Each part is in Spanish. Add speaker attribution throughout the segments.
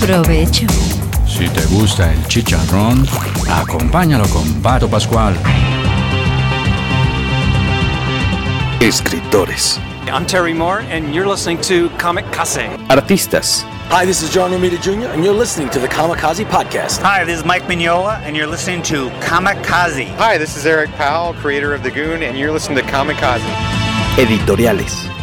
Speaker 1: Provecho.
Speaker 2: Si te gusta el chicharrón, acompáñalo con Pato Pascual.
Speaker 3: Escritores.
Speaker 4: I'm Terry Moore, and you're listening to Comic Case.
Speaker 3: Artistas.
Speaker 5: Hi, this is John Romita Jr., and you're listening to the Kamikaze Podcast.
Speaker 6: Hi, this is Mike Mignola, and you're listening to Kamikaze.
Speaker 7: Hi, this is Eric Powell, creator of The Goon, and you're listening to Kamikaze.
Speaker 3: Editoriales.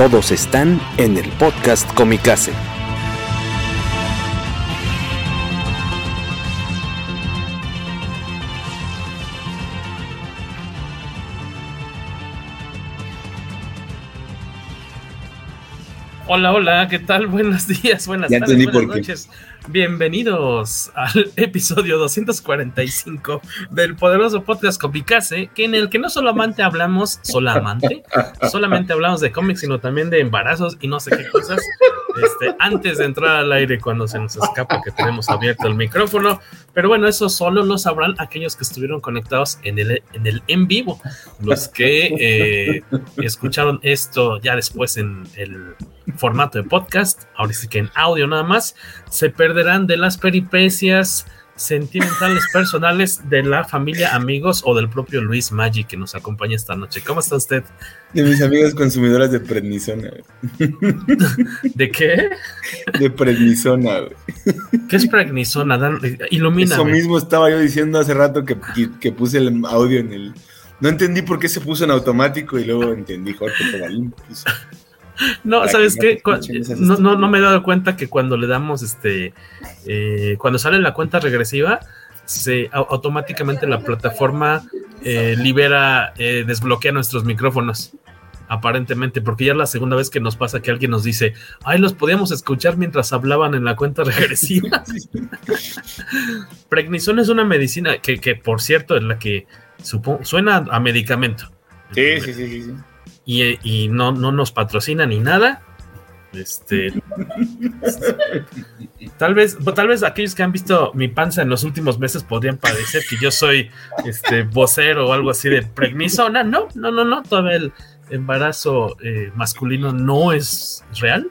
Speaker 3: Todos están en el podcast Comicase.
Speaker 8: Hola, hola, ¿qué tal? Buenos días, buenas
Speaker 9: ya
Speaker 8: tardes, buenas
Speaker 9: por
Speaker 8: noches. Bienvenidos al episodio 245 del poderoso podcast Comicase, que en el que no solamente hablamos, solamente, solamente hablamos de cómics, sino también de embarazos y no sé qué cosas. Este, antes de entrar al aire, cuando se nos escapa que tenemos abierto el micrófono. Pero bueno, eso solo lo sabrán aquellos que estuvieron conectados en el en, el en vivo. Los que eh, escucharon esto ya después en el formato de podcast, ahora sí que en audio nada más, se perderán de las peripecias sentimentales personales de la familia, amigos o del propio Luis Maggi que nos acompaña esta noche. ¿Cómo está usted?
Speaker 9: De mis amigas consumidoras de prednisona.
Speaker 8: ¿De qué?
Speaker 9: De prednisona. Güey.
Speaker 8: ¿Qué es prednisona? Dan, ilumina.
Speaker 9: Eso mismo estaba yo diciendo hace rato que, que, puse el audio en el... No entendí por qué se puso en automático y luego entendí, Jorge Tobalín puso.
Speaker 8: No, ¿sabes qué? No, no, no, me he dado cuenta que cuando le damos este. Eh, cuando sale la cuenta regresiva, se automáticamente la plataforma eh, libera, eh, desbloquea nuestros micrófonos. Aparentemente, porque ya es la segunda vez que nos pasa que alguien nos dice, ay, los podíamos escuchar mientras hablaban en la cuenta regresiva. Prednisona es una medicina que, que, por cierto, es la que suena a medicamento.
Speaker 9: Sí, sí, sí, sí. sí
Speaker 8: y, y no, no, nos patrocina ni nada. Este, tal vez, tal vez aquellos que han visto mi panza en los últimos meses podrían parecer que yo soy este vocero o algo así de pregnisona. No, no, no, no. Todavía el embarazo eh, masculino no es real.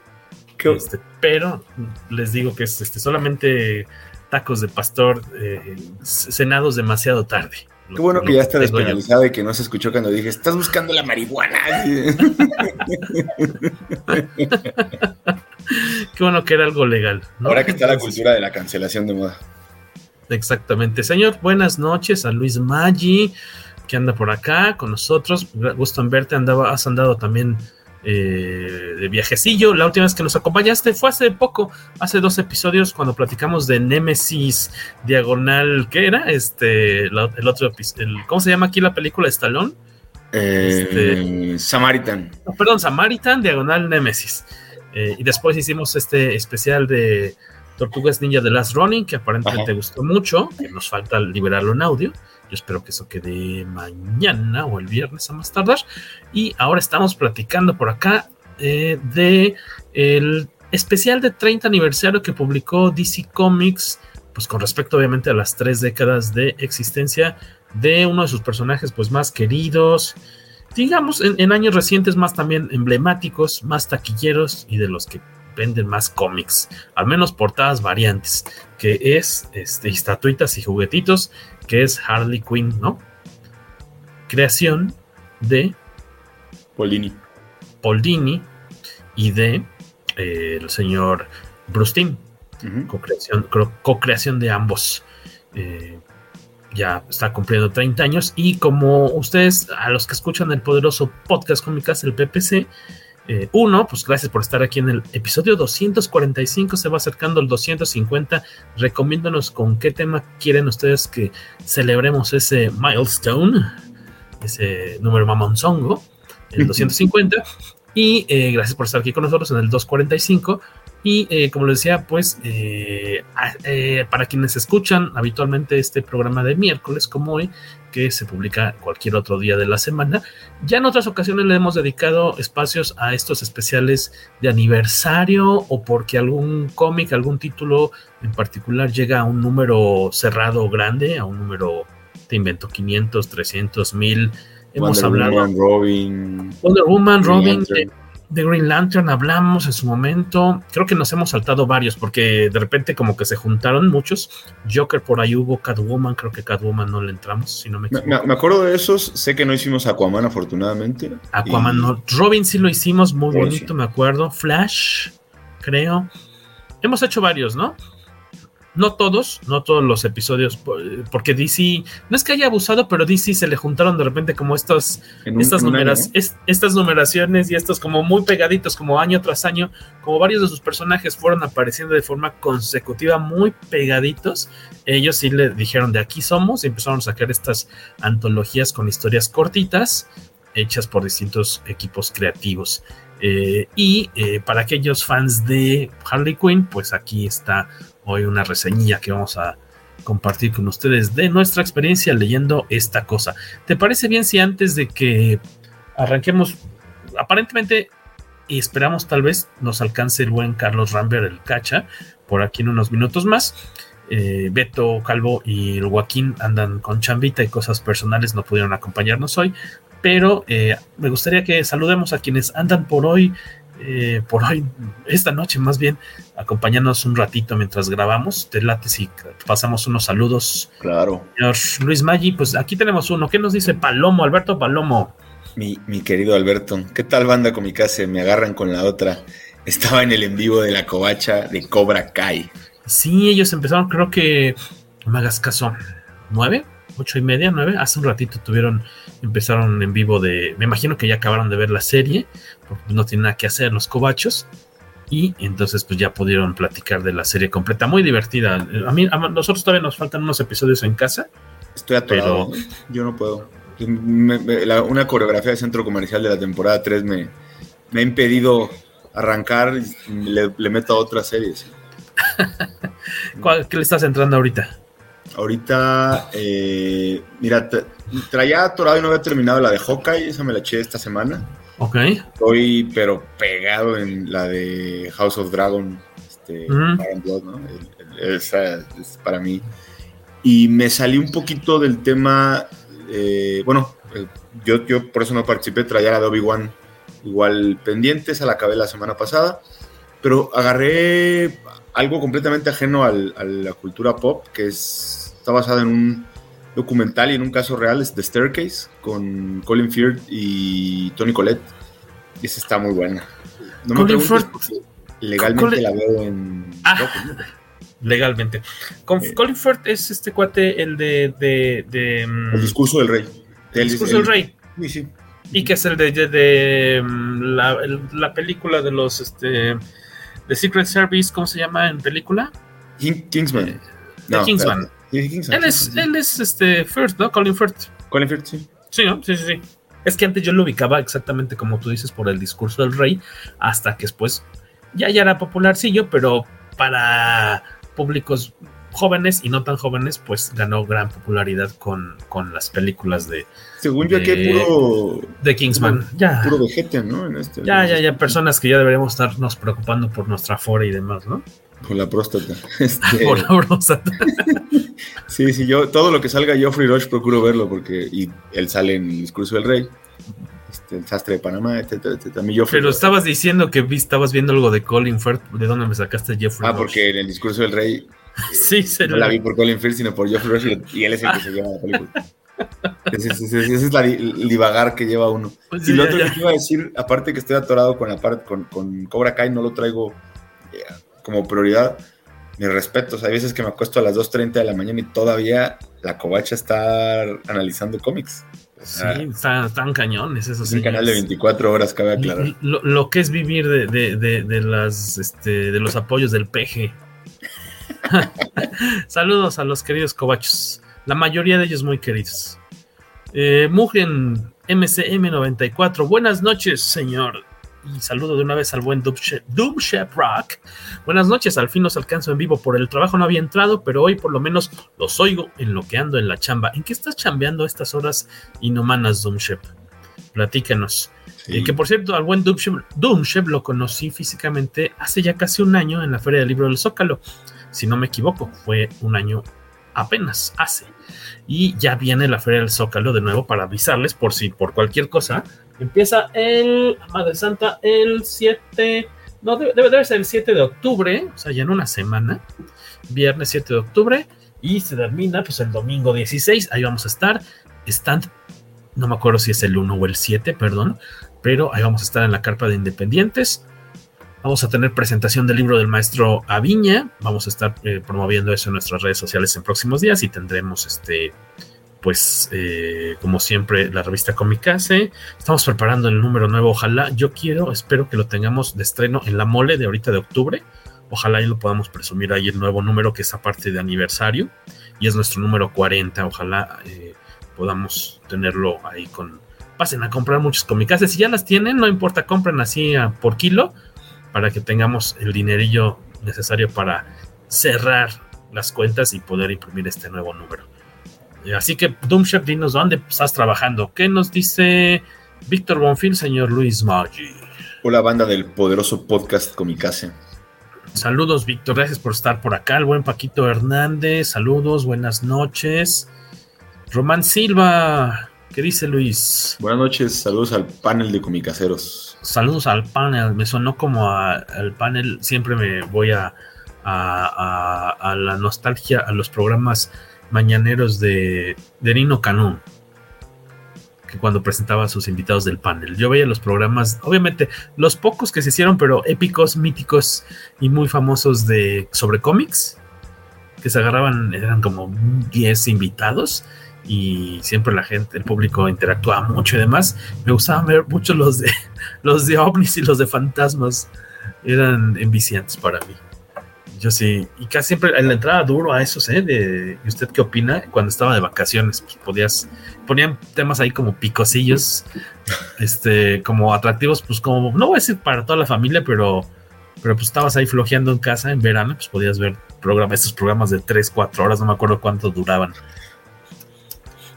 Speaker 8: Este, pero les digo que es este, solamente tacos de pastor eh, cenados demasiado tarde.
Speaker 9: Qué bueno que ya está despenalizado y que no se escuchó cuando dije, estás buscando la marihuana.
Speaker 8: Qué bueno que era algo legal.
Speaker 9: ¿no? Ahora que está la cultura de la cancelación de moda.
Speaker 8: Exactamente. Señor, buenas noches a Luis Maggi, que anda por acá con nosotros. Gusto en verte, andaba, has andado también eh, de viajecillo. La última vez que nos acompañaste fue hace poco, hace dos episodios, cuando platicamos de Nemesis Diagonal, ¿qué era? Este, el otro episodio, ¿cómo se llama aquí la película de Stallone?
Speaker 9: Eh, este, Samaritan.
Speaker 8: perdón, Samaritan Diagonal Nemesis. Eh, y después hicimos este especial de Tortugas Ninja de Last Running, que aparentemente te gustó mucho, que nos falta liberarlo en audio. Yo espero que eso quede mañana o el viernes a más tardar. Y ahora estamos platicando por acá eh, de el especial de 30 aniversario que publicó DC Comics, pues con respecto obviamente a las tres décadas de existencia de uno de sus personajes pues más queridos, digamos en, en años recientes más también emblemáticos, más taquilleros y de los que venden más cómics, al menos portadas variantes, que es este, estatuitas y juguetitos, que es Harley Quinn, ¿no? Creación de
Speaker 9: Polini.
Speaker 8: Poldini y de eh, el señor Brustin, uh -huh. co-creación, co-creación de ambos. Eh, ya está cumpliendo 30 años y como ustedes, a los que escuchan el poderoso podcast cómicas, el PPC, eh, uno, pues gracias por estar aquí en el episodio 245, se va acercando el 250, recomiéndanos con qué tema quieren ustedes que celebremos ese milestone, ese número mamonzongo, el 250. Y eh, gracias por estar aquí con nosotros en el 245. Y eh, como les decía, pues eh, eh, para quienes escuchan habitualmente este programa de miércoles como hoy, que se publica cualquier otro día de la semana, ya en otras ocasiones le hemos dedicado espacios a estos especiales de aniversario o porque algún cómic, algún título en particular llega a un número cerrado grande, a un número, te invento, 500, 300, 1000. Hemos
Speaker 9: Wonder
Speaker 8: hablado.
Speaker 9: Woman, Robin.
Speaker 8: Wonder Woman, Robin. De, Green Lantern hablamos en su momento. Creo que nos hemos saltado varios porque de repente como que se juntaron muchos. Joker por ahí hubo, Catwoman, creo que Catwoman no le entramos, si no me equivoco.
Speaker 9: me- me acuerdo de esos, sé que no hicimos Aquaman afortunadamente.
Speaker 8: Aquaman
Speaker 9: Y-
Speaker 8: no. Robin sí lo hicimos, muy bonito,
Speaker 9: sí.
Speaker 8: me acuerdo. Flash, creo. Hemos hecho varios, ¿no? No todos, no todos los episodios, por- porque DC, no es que haya abusado, pero DC se le juntaron de repente como estos
Speaker 9: En un-
Speaker 8: estas,
Speaker 9: año,
Speaker 8: numeras- es- estas numeraciones y estos como muy pegaditos, como año tras año, como varios de sus personajes fueron apareciendo de forma consecutiva, muy pegaditos, ellos sí le dijeron de aquí somos y empezaron a sacar estas antologías con historias cortitas hechas por distintos equipos creativos. Eh, y eh, para aquellos fans de Harley Quinn, pues aquí está hoy una reseñilla que vamos a compartir con ustedes de nuestra experiencia leyendo esta cosa. ¿Te parece bien si antes de que arranquemos, aparentemente y esperamos tal vez nos alcance el buen Carlos Rambert, el cacha, por aquí en unos minutos más? Eh, Beto Calvo y Joaquín andan con chambita y cosas personales, no pudieron acompañarnos hoy, pero eh, me gustaría que saludemos a quienes andan por hoy, eh, por hoy, esta noche más bien, acompañándonos un ratito mientras grabamos. Te late si pasamos unos saludos.
Speaker 9: Claro.
Speaker 8: Señor Luis Maggi, pues aquí tenemos uno. ¿Qué nos dice Palomo, Alberto Palomo?
Speaker 9: Mi, mi querido Alberto, ¿qué tal banda con mi casa? Me agarran con la otra. Estaba en el en vivo de la covacha de Cobra Kai.
Speaker 8: Sí, ellos empezaron, creo que, no me hagas caso, nueve, ocho y media, nueve. Hace un ratito tuvieron, empezaron en vivo de, me imagino que ya acabaron de ver la serie, porque no tienen nada que hacer los cobachos. Y entonces pues ya pudieron platicar de la serie completa, muy divertida. A mí, a nosotros todavía nos faltan unos episodios en casa.
Speaker 9: Estoy atorado.
Speaker 8: Pero-.
Speaker 9: Yo no puedo. Me- me- la- una coreografía de centro comercial de la temporada 3 me, me ha impedido arrancar y le, le meto a otras series.
Speaker 8: ¿Cuál- ¿Qué le estás entrando ahorita?
Speaker 9: Ahorita, eh, mira, tra- traía atorado y no había terminado la de Hawkeye, esa me la eché esta semana.
Speaker 8: Ok.
Speaker 9: Estoy, pero pegado en la de House of Dragon, este. Fire and Blood, ¿no? Esa es para mí. Y me salí un poquito del tema, eh, bueno, eh, yo, yo por eso no participé, traía la de Obi-Wan igual pendiente, esa la acabé la semana pasada, pero agarré algo completamente ajeno al- a la cultura pop, que es, está basada en un documental y en un caso real, es The Staircase, con Colin Firth y Tony Collette. Y esa está muy buena. No me
Speaker 8: Colin
Speaker 9: preguntes
Speaker 8: Firth-
Speaker 9: legalmente
Speaker 8: Colin-
Speaker 9: la veo en...
Speaker 8: Ah.
Speaker 9: Roku, ¿no?
Speaker 8: Legalmente. Con, Colin Firth es este cuate, el de. de, de, mm,
Speaker 9: El discurso del rey.
Speaker 8: El discurso del rey.
Speaker 9: Sí, sí.
Speaker 8: Y que es el de, de- de, mm, la, el- la película de los este de Secret Service, ¿cómo se llama en película?
Speaker 9: King- Kingsman.
Speaker 8: de
Speaker 9: No,
Speaker 8: Kingsman. Él es, él es este Firth, ¿no? Colin Firth.
Speaker 9: Colin Firth, sí.
Speaker 8: Sí, ¿no? Sí, sí, sí. Es que antes yo lo ubicaba exactamente como tú dices por el discurso del rey, hasta que después ya, ya era popularcillo, pero para públicos jóvenes y no tan jóvenes, pues ganó gran popularidad con, con las películas de,
Speaker 9: Según yo
Speaker 8: de-
Speaker 9: puro...
Speaker 8: de Kingsman.
Speaker 9: Puro,
Speaker 8: Ya.
Speaker 9: puro vegete, ¿no? En este,
Speaker 8: Ya,
Speaker 9: en
Speaker 8: ya,
Speaker 9: este-
Speaker 8: ya, personas que ya deberíamos estarnos preocupando por nuestra fora y demás, ¿no?
Speaker 9: Por la próstata. Este,
Speaker 8: Por la próstata.
Speaker 9: Sí, sí, yo todo lo que salga Geoffrey Rush procuro verlo porque y él sale en el discurso del rey, este, el sastre de Panamá, etcétera, etcétera.
Speaker 8: Pero
Speaker 9: Rush-
Speaker 8: estabas diciendo que vi- estabas viendo algo de Colin Firth. ¿De dónde me sacaste Jeffrey?
Speaker 9: Ah,
Speaker 8: Rush?
Speaker 9: porque en el discurso del rey
Speaker 8: Sí, se
Speaker 9: no la vi por Colin Firth, sino por Geoffrey Rush y, él es el que se lleva la película. Ese, ese- ese- ese es la, el divagar que lleva uno.
Speaker 8: Pues
Speaker 9: y
Speaker 8: sí,
Speaker 9: lo
Speaker 8: ya,
Speaker 9: otro
Speaker 8: ya.
Speaker 9: que iba a decir, aparte que estoy atorado con la parte con, con Cobra Kai, no lo traigo eh, como prioridad. Mis respetos, hay veces que me acuesto a las 2.30 de la mañana y todavía la covacha está analizando cómics.
Speaker 8: Sí, están, están cañones esos
Speaker 9: es un canal de
Speaker 8: señores.
Speaker 9: 24 horas, cabe aclarar.
Speaker 8: Lo, lo que es vivir de, de- de- de las este, de los apoyos del PG. Saludos a los queridos cobachos. La mayoría de ellos muy queridos. Eh, Mugen MCM94. Buenas noches, señor y saludo de una vez al buen Doom Rock. Buenas noches, al fin los alcanzo en vivo por el trabajo, no había entrado, pero hoy por lo menos los oigo en lo que ando en la chamba. ¿En qué estás chambeando estas horas inhumanas, Doom Shep? Platícanos. Sí. que por cierto, al buen Doom Shep lo conocí físicamente hace ya casi un año en la Feria del Libro del Zócalo. Si no me equivoco, fue un año apenas hace. Y ya viene la Feria del Zócalo de nuevo para avisarles por si por cualquier cosa. Empieza el Madre Santa el 7. No, debe, debe ser el 7 de octubre, o sea, ya en una semana. Viernes 7 de octubre. Y se termina pues el domingo 16. Ahí vamos a estar. Stand, no me acuerdo si es el 1 o el 7, perdón. Pero ahí vamos a estar en la carpa de Independientes. Vamos a tener presentación del libro del maestro Aviña. Vamos a estar eh, promoviendo eso en nuestras redes sociales en próximos días y tendremos este, pues, eh, como siempre, la revista Comicase. Estamos preparando el número nuevo. Ojalá, yo quiero, espero que lo tengamos de estreno en la mole de ahorita de octubre. Ojalá ahí lo podamos presumir ahí el nuevo número que es aparte de aniversario y es nuestro número 40. Ojalá eh, podamos tenerlo ahí con. Pasen a comprar muchos comicases. Si ya las tienen, no importa, compren así por kilo para que tengamos el dinerillo necesario para cerrar las cuentas y poder imprimir este nuevo número. Así que, Doomshep, dinos dónde estás trabajando. ¿Qué nos dice Víctor Bonfil, señor Luis Maggi?
Speaker 9: Hola, banda del poderoso podcast Comicase.
Speaker 8: Saludos, Víctor. Gracias por estar por acá. El buen Paquito Hernández. Saludos, buenas noches. Román Silva. ¿Qué dice Luis?
Speaker 9: Buenas noches. Saludos al panel de comicaseros.
Speaker 8: Saludos al panel. Me sonó como al panel. Siempre me voy a, a, a, la nostalgia, a los programas mañaneros de, de Nino Canún. Que cuando presentaba a sus invitados del panel. Yo veía los programas, obviamente, los pocos que se hicieron, pero épicos, míticos y muy famosos de sobre cómics. Que se agarraban, eran como 10 invitados y siempre la gente, el público interactuaba mucho y demás. Me gustaban ver mucho los de los de ovnis y los de fantasmas. Eran enviciantes para mí. Yo sí, y casi siempre en la entrada duro a esos, ¿eh? ¿Y usted qué opina? Cuando estaba de vacaciones, pues podías, ponían temas ahí como picosillos, este, como atractivos, pues como, no voy a decir para toda la familia, pero, pero pues estabas ahí flojeando en casa en verano, pues podías ver programas, estos programas de 3, 4 horas, no me acuerdo cuánto duraban.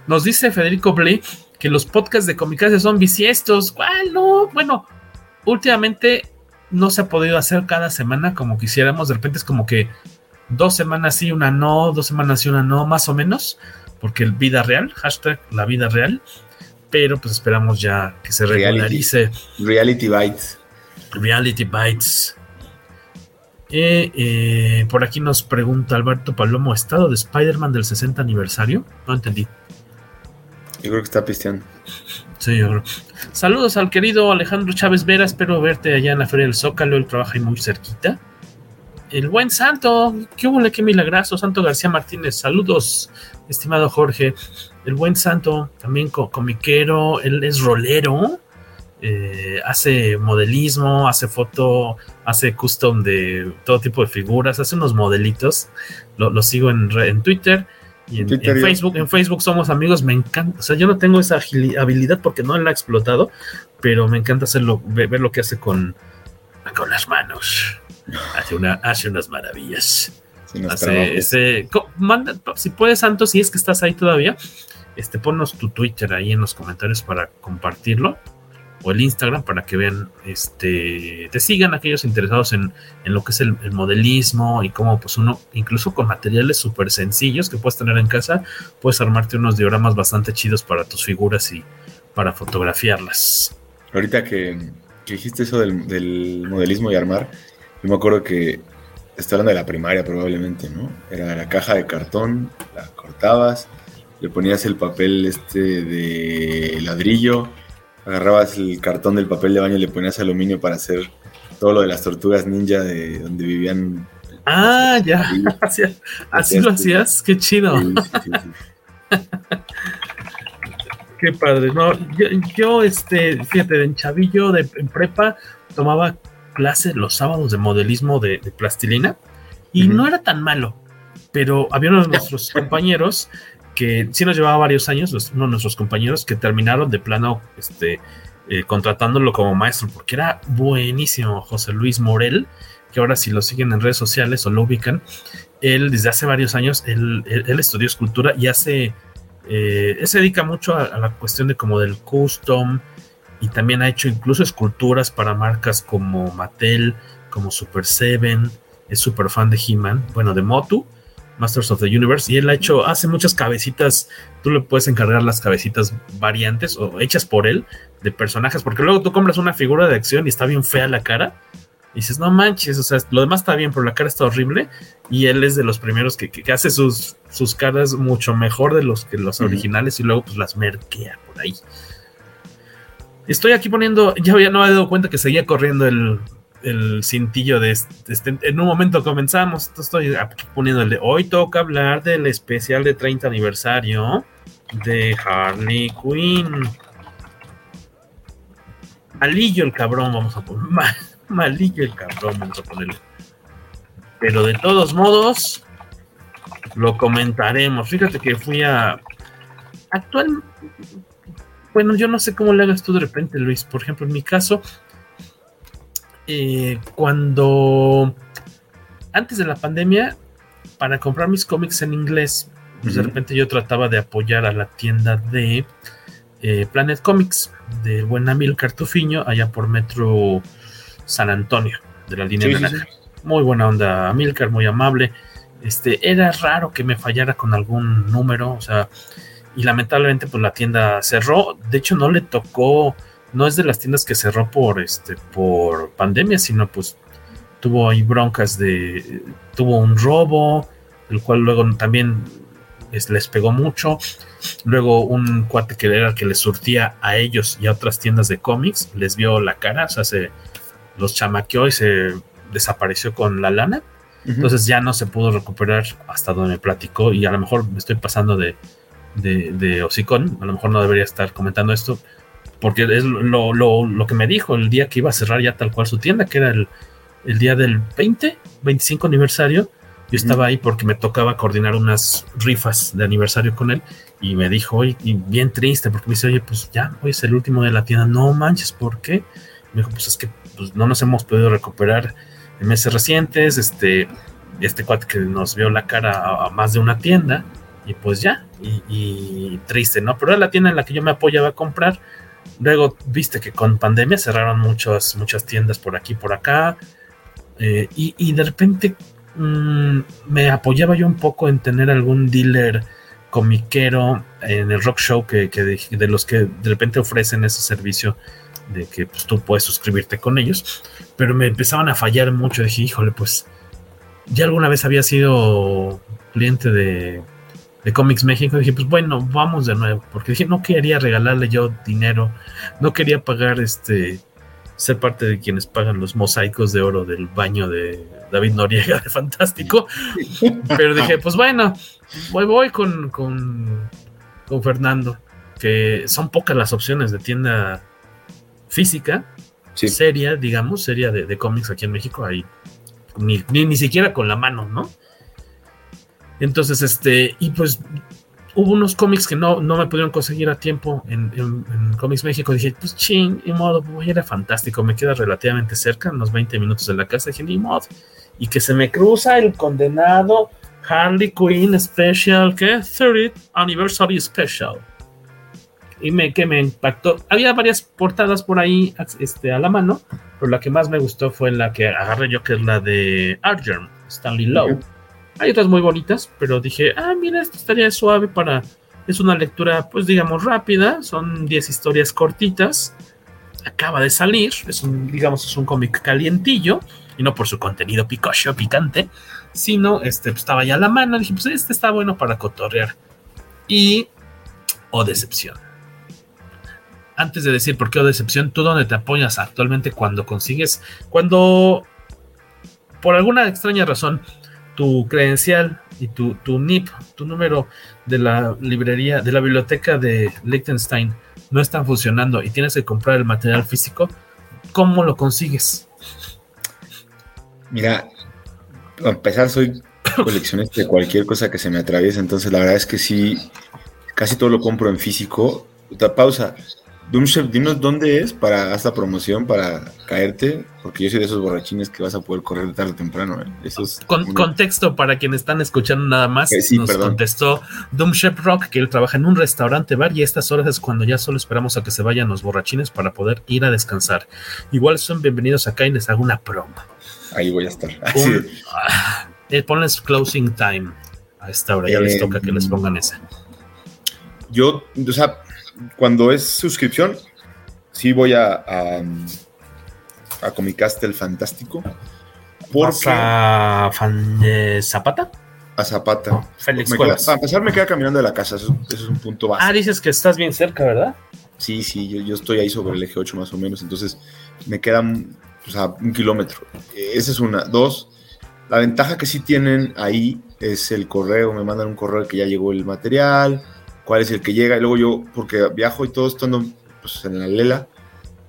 Speaker 8: Nos dice Federico Bley que los podcasts de Comicase son bisiestos. ¿Cuál? No, bueno, últimamente no se ha podido hacer cada semana como quisiéramos. De repente es como que dos semanas sí, una no, dos semanas sí, una no, más o menos. Porque el vida real, hashtag la vida real. Pero pues esperamos ya que se regularice.
Speaker 9: Reality, Bites.
Speaker 8: Reality Bites. Eh, eh, por aquí nos pregunta Alberto Palomo, ¿estado de Spider-Man del 60 aniversario? No entendí.
Speaker 9: Yo creo que está pisteando.
Speaker 8: Sí, yo creo. Saludos al querido Alejandro Chávez Vera. Espero verte allá en la Feria del Zócalo. Él trabaja ahí muy cerquita. El buen Santo. ¿Qué hubo? Qué milagroso. Santo García Martínez. Saludos, estimado Jorge. El buen Santo, también comiquero. Él es rolero. Eh, hace modelismo, hace foto, hace custom de todo tipo de figuras, hace unos modelitos. Lo, lo sigo en, en Twitter. Y en, en, Facebook, en Facebook somos amigos, me encanta. O sea, yo no tengo esa habilidad porque no la he explotado, pero me encanta hacerlo, ver, lo que hace con, con las manos. Hace, una, hace unas maravillas. Hace ese, manda, si puedes, Santos, si es que estás ahí todavía, este, ponnos tu Twitter ahí en los comentarios para compartirlo o el Instagram para que vean, este, te sigan aquellos interesados en, en lo que es el, el, modelismo y cómo pues uno, incluso con materiales súper sencillos que puedes tener en casa, puedes armarte unos dioramas bastante chidos para tus figuras y para fotografiarlas.
Speaker 9: Ahorita que, dijiste eso del, del, modelismo y armar, yo me acuerdo que estoy hablando de la primaria probablemente, ¿no? Era la caja de cartón, la cortabas, le ponías el papel este de ladrillo, agarrabas el cartón del papel de baño y le ponías aluminio para hacer todo lo de las tortugas ninja de donde vivían.
Speaker 8: Ah, ya. Así, así lo hacías, qué chido. Sí, sí, sí, qué padre. No, yo, yo, este, fíjate, en chavillo de en prepa tomaba clases los sábados de modelismo de, de plastilina y uh -huh. no era tan malo. Pero había uno de nuestros compañeros que sí nos llevaba varios años, los, uno de nuestros compañeros que terminaron de plano este, eh, contratándolo como maestro, porque era buenísimo José Luis Morel, que ahora si lo siguen en redes sociales o lo ubican, él desde hace varios años, él, él, estudió escultura y hace, eh, él se dedica mucho a, la cuestión de como del custom y también ha hecho incluso esculturas para marcas como Mattel, como Super Seven, es súper fan de He-Man, bueno, de Motu, Masters of the Universe, y él ha hecho, hace muchas cabecitas, tú le puedes encargar las cabecitas variantes o hechas por él de personajes, porque luego tú compras una figura de acción y está bien fea la cara, y dices, no manches, o sea, lo demás está bien, pero la cara está horrible, y él es de los primeros que, que, que hace sus, sus caras mucho mejor de los que los uh -huh. originales, y luego pues las merquea por ahí. Estoy aquí poniendo, ya, ya no me he dado cuenta que seguía corriendo el, el cintillo de este, este, en un momento comenzamos. Estoy aquí poniendo hoy toca hablar del especial de 30 aniversario de Harley Quinn. Malillo el cabrón, vamos a poner. Mal, malillo el cabrón, vamos a ponerle. Pero de todos modos, lo comentaremos. Fíjate que fui a. Actual. Bueno, yo no sé cómo le hagas tú de repente, Luis. Por ejemplo, en mi caso, eh, cuando antes de la pandemia, para comprar mis cómics en inglés, pues uh -huh. de repente yo trataba de apoyar a la tienda de eh, Planet Comics, de Buena Mil Cartufiño, allá por Metro San Antonio, de la línea sí, naranja. Sí, sí. Muy buena onda, Milcar, muy amable. Este, era raro que me fallara con algún número, o sea, y lamentablemente pues la tienda cerró. De hecho, no le tocó no es de las tiendas que cerró por este por pandemia, sino pues tuvo ahí broncas de tuvo un robo, el cual luego también es, les pegó mucho. Luego un cuate que era el que les surtía a ellos y a otras tiendas de cómics, les vio la cara, o sea, se los chamaqueó y se desapareció con la lana. Uh -huh. Entonces ya no se pudo recuperar hasta donde me platicó y a lo mejor me estoy pasando de, de, de hocicón, a lo mejor no debería estar comentando esto, porque es lo, lo, lo, que me dijo el día que iba a cerrar ya tal cual su tienda, que era el, el día del 20, 25 aniversario. Yo estaba ahí porque me tocaba coordinar unas rifas de aniversario con él y me dijo, oye, y bien triste, porque me dice, oye, pues ya, hoy es el último de la tienda, no manches, ¿por qué? Me dijo, pues es que pues, no nos hemos podido recuperar en meses recientes, este, este cuate que nos vio la cara a, a más de una tienda, y pues ya, y, y, triste, ¿no? Pero era la tienda en la que yo me apoyaba a comprar, Luego viste que con pandemia cerraron muchas, muchas tiendas por aquí, por acá. Eh, y, y, de repente mmm, me apoyaba yo un poco en tener algún dealer comiquero en el rock show que, que de, de, los que de repente ofrecen ese servicio de que pues, tú puedes suscribirte con ellos. Pero me empezaban a fallar mucho. Dije, híjole, pues ya alguna vez había sido cliente de de Comics México, dije, pues bueno, vamos de nuevo, porque dije, no quería regalarle yo dinero, no quería pagar este, ser parte de quienes pagan los mosaicos de oro del baño de David Noriega de Fantástico, pero dije, pues bueno, voy, voy con, con, con Fernando, que son pocas las opciones de tienda física, sí. seria, digamos, seria de, de, cómics aquí en México, hay ni, ni, ni siquiera con la mano, ¿no? Entonces, este, y pues hubo unos cómics que no, no me pudieron conseguir a tiempo en, Comics México. Dije, pues ching, y modo, voy fantástico, me queda relativamente cerca, unos 20 minutos de la casa. Dije, ni modo. Y que se me cruza el condenado Harley Quinn Special, ¿qué? 30th Anniversary Special. Y me, que me impactó. Había varias portadas por ahí este, a la mano, pero la que más me gustó fue la que agarré yo, que es la de Argerm, Stanley Lowe. Hay otras muy bonitas, pero dije, ah, mira, esto estaría suave para... Es una lectura, pues digamos, rápida. Son 10 historias cortitas. Acaba de salir. Es un, digamos, es un cómic calientillo. Y no por su contenido picocho, picante. Sino, este, pues, estaba ya a la mano. Dije, pues este está bueno para cotorrear. Y... Oh, decepción. Antes de decir por qué oh, decepción, ¿tú dónde te apoyas actualmente cuando consigues... Cuando... Por alguna extraña razón tu credencial y tu, tu, NIP, tu número de la librería, de la biblioteca de Liechtenstein no están funcionando y tienes que comprar el material físico, ¿cómo lo consigues?
Speaker 9: Mira, a empezar soy coleccionista de cualquier cosa que se me atraviese, entonces la verdad es que sí, casi todo lo compro en físico. Pausa. Doomship, dinos dónde es para esta promoción, para caerte, porque yo soy de esos borrachines que vas a poder correr tarde o temprano. ¿eh? Eso es
Speaker 8: Con,
Speaker 9: una-
Speaker 8: Contexto para quienes están escuchando nada más.
Speaker 9: Eh, sí,
Speaker 8: nos
Speaker 9: perdón.
Speaker 8: contestó Doomship Rock que él trabaja en un restaurante bar y a estas horas es cuando ya solo esperamos a que se vayan los borrachines para poder ir a descansar. Igual son bienvenidos acá y les hago una promo.
Speaker 9: Ahí voy a estar.
Speaker 8: Un- ah, eh, ponles closing time a esta hora, ya les toca que les pongan esa.
Speaker 9: Yo, o sea, cuando es suscripción, sí voy a, a, a Comicast el Fantástico.
Speaker 8: ¿Vas
Speaker 9: Porque
Speaker 8: a fan de Zapata?
Speaker 9: a Zapata.
Speaker 8: Félix
Speaker 9: Me queda- para empezar, me queda caminando de la casa. Eso, es- eso es un punto básico.
Speaker 8: Ah, dices que estás bien cerca, ¿verdad?
Speaker 9: Sí, sí, yo, yo estoy ahí sobre el eje 8 más o menos, entonces me quedan o sea, un kilómetro. Esa es una. Dos, la ventaja que sí tienen ahí es el correo, me mandan un correo que ya llegó el material, cuál es el que llega, y luego yo, porque viajo y todo estando pues, en la lela,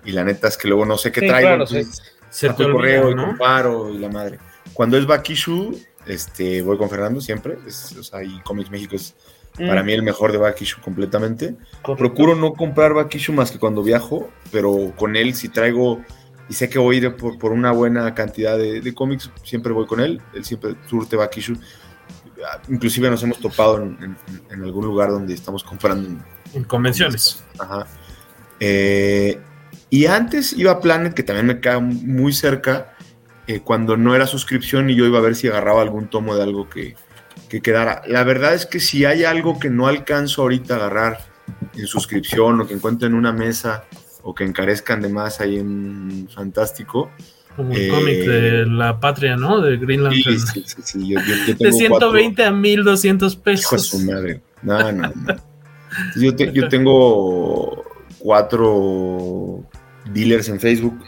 Speaker 9: y la neta es que luego no sé qué
Speaker 8: Sí,
Speaker 9: traigo,
Speaker 8: claro,
Speaker 9: entonces
Speaker 8: Se te
Speaker 9: el
Speaker 8: olvida,
Speaker 9: correo y
Speaker 8: ¿no?
Speaker 9: comparo y la madre. Cuando es Bakishu, este, voy con Fernando siempre, es, o sea, y Comics México es para
Speaker 8: Mm.
Speaker 9: mí el mejor de Bakishu completamente.
Speaker 8: Correcto.
Speaker 9: Procuro no comprar Bakishu más que cuando viajo, pero con él si traigo y sé que voy a ir por, por una buena cantidad de, de cómics, siempre voy con él, él siempre surte Bakishu. Ah, Inclusive nos hemos topado en, en- en algún lugar donde estamos comprando.
Speaker 8: En convenciones.
Speaker 9: Ajá. Eh, y antes iba a Planet, que también me queda muy cerca, eh, cuando no era suscripción y yo iba a ver si agarraba algún tomo de algo que, que quedara. La verdad es que si hay algo que no alcanzo ahorita a agarrar en suscripción o que encuentro en una mesa o que encarezcan de más ahí en Fantástico.
Speaker 8: Como el
Speaker 9: eh,
Speaker 8: cómic de la patria, ¿no? De Green
Speaker 9: Sí, sí, sí, sí, yo- yo- yo
Speaker 8: de
Speaker 9: tengo
Speaker 8: 120 a 1200
Speaker 9: cuatro- hijo de
Speaker 8: pesos.
Speaker 9: su madre. No, no, no. Yo, te- yo tengo cuatro dealers en Facebook,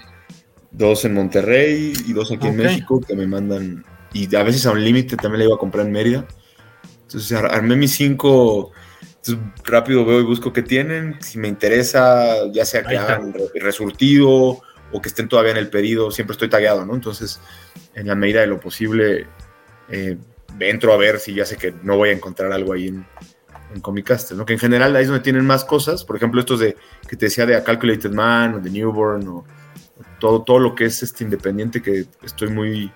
Speaker 9: dos en Monterrey y dos aquí en. México que me mandan. Y a veces a un límite también le iba a comprar en Mérida. Entonces ar- armé mis cinco. Entonces, rápido veo y busco qué tienen. Si me interesa, ya sea que hagan re- resurtido o que estén todavía en el pedido, siempre estoy tagueado, ¿no? Entonces, en la medida de lo posible, eh, entro a ver si ya sé que no voy a encontrar algo ahí en, en Comicastle, ¿no? Que en general ahí es donde tienen más cosas, por ejemplo, estos de que te decía de A Calculated Man o de Newborn o, o todo, todo lo que es este independiente que estoy muy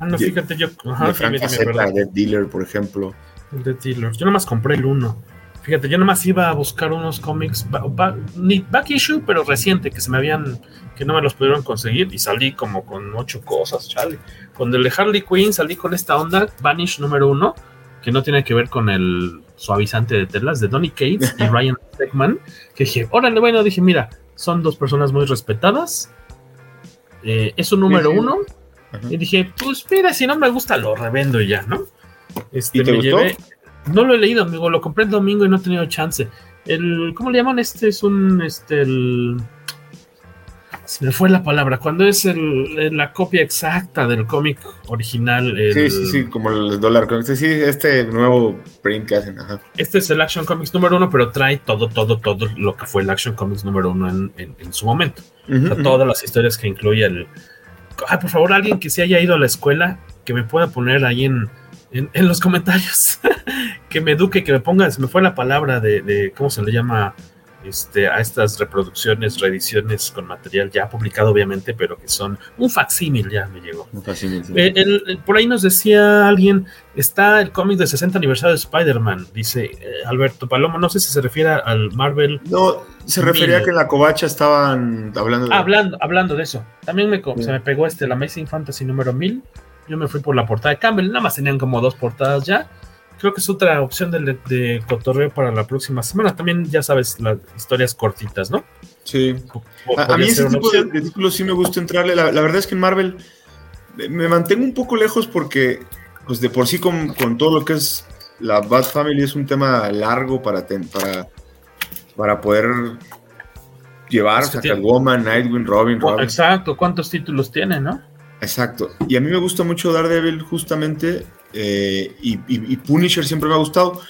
Speaker 8: Ah, no,
Speaker 9: de-
Speaker 8: fíjate, yo.
Speaker 9: de
Speaker 8: Ajá,
Speaker 9: Frank
Speaker 8: dime, dime,
Speaker 9: de Dealer, por ejemplo.
Speaker 8: El de Dealer. Yo nomás compré el 1. Fíjate, yo nomás iba a buscar unos cómics, ba- ba- ni back issue, pero reciente, que se me habían, que no me los pudieron conseguir y salí como con ocho cosas, chale. Con el de Harley Quinn salí con esta onda, Vanish número uno, que no tiene que ver con el suavizante de telas de Donny Cates y Ryan Stegman, que dije, órale, bueno, dije, mira, son dos personas muy respetadas, eh, es un número
Speaker 9: sí.
Speaker 8: uno,
Speaker 9: Ajá.
Speaker 8: y dije, pues mira, si no me gusta, lo revendo y ya, ¿no? Este,
Speaker 9: ¿Y te
Speaker 8: me
Speaker 9: gustó?
Speaker 8: llevé- no lo he leído, amigo, lo compré el domingo y no he tenido chance. El, ¿cómo le llaman? Este es un, este, el... Se me fue la palabra. Cuando es el, la copia exacta del cómic original. el-
Speaker 9: Sí, sí, sí, como el dólar. Sí, sí, este nuevo print que hacen. Ajá.
Speaker 8: Este es el Action Comics número uno, pero trae todo, todo, todo lo que fue el Action Comics número uno en, en- en su momento. O sea, todas las historias que incluye el. Ay, por favor, alguien que se haya ido a la escuela, que me pueda poner ahí en, en, en los comentarios. que me eduque, que me ponga, se me fue la palabra de, de ¿cómo se le llama? Este, a estas reproducciones, reediciones con material ya publicado, obviamente, pero que son un facsímil, ya me llegó.
Speaker 9: Un fascínate, sí.
Speaker 8: Eh, el- el- por ahí nos decía alguien, está el cómic del 60 aniversario de Spider-Man, dice eh, Alberto Palomo, no sé si se refiere al Marvel.
Speaker 9: No, se refería a que en la covacha estaban hablando de.
Speaker 8: Hablando, hablando de eso, también me,
Speaker 9: Sí.
Speaker 8: se me pegó este, el Amazing Fantasy número 1000, yo me fui por la portada de Campbell, nada más tenían como dos portadas ya. Creo que es otra opción de, de cotorreo para la próxima semana. También, ya sabes, las historias cortitas, ¿no?
Speaker 9: Sí. A, a mí ese tipo de,
Speaker 8: opción.
Speaker 9: de títulos sí me gusta entrarle. La, la verdad es que en Marvel me- mantengo un poco lejos porque, pues de por sí, con, con todo lo que es la Bat Family es un tema largo para, ten- para, para poder llevar. O sea, Catwoman, Nightwing, Robin,
Speaker 8: Oh,
Speaker 9: Robin.
Speaker 8: Exacto, ¿cuántos títulos tiene, no?
Speaker 9: Exacto. Y a mí me gusta mucho Daredevil justamente eh, y, y- y Punisher siempre me ha gustado.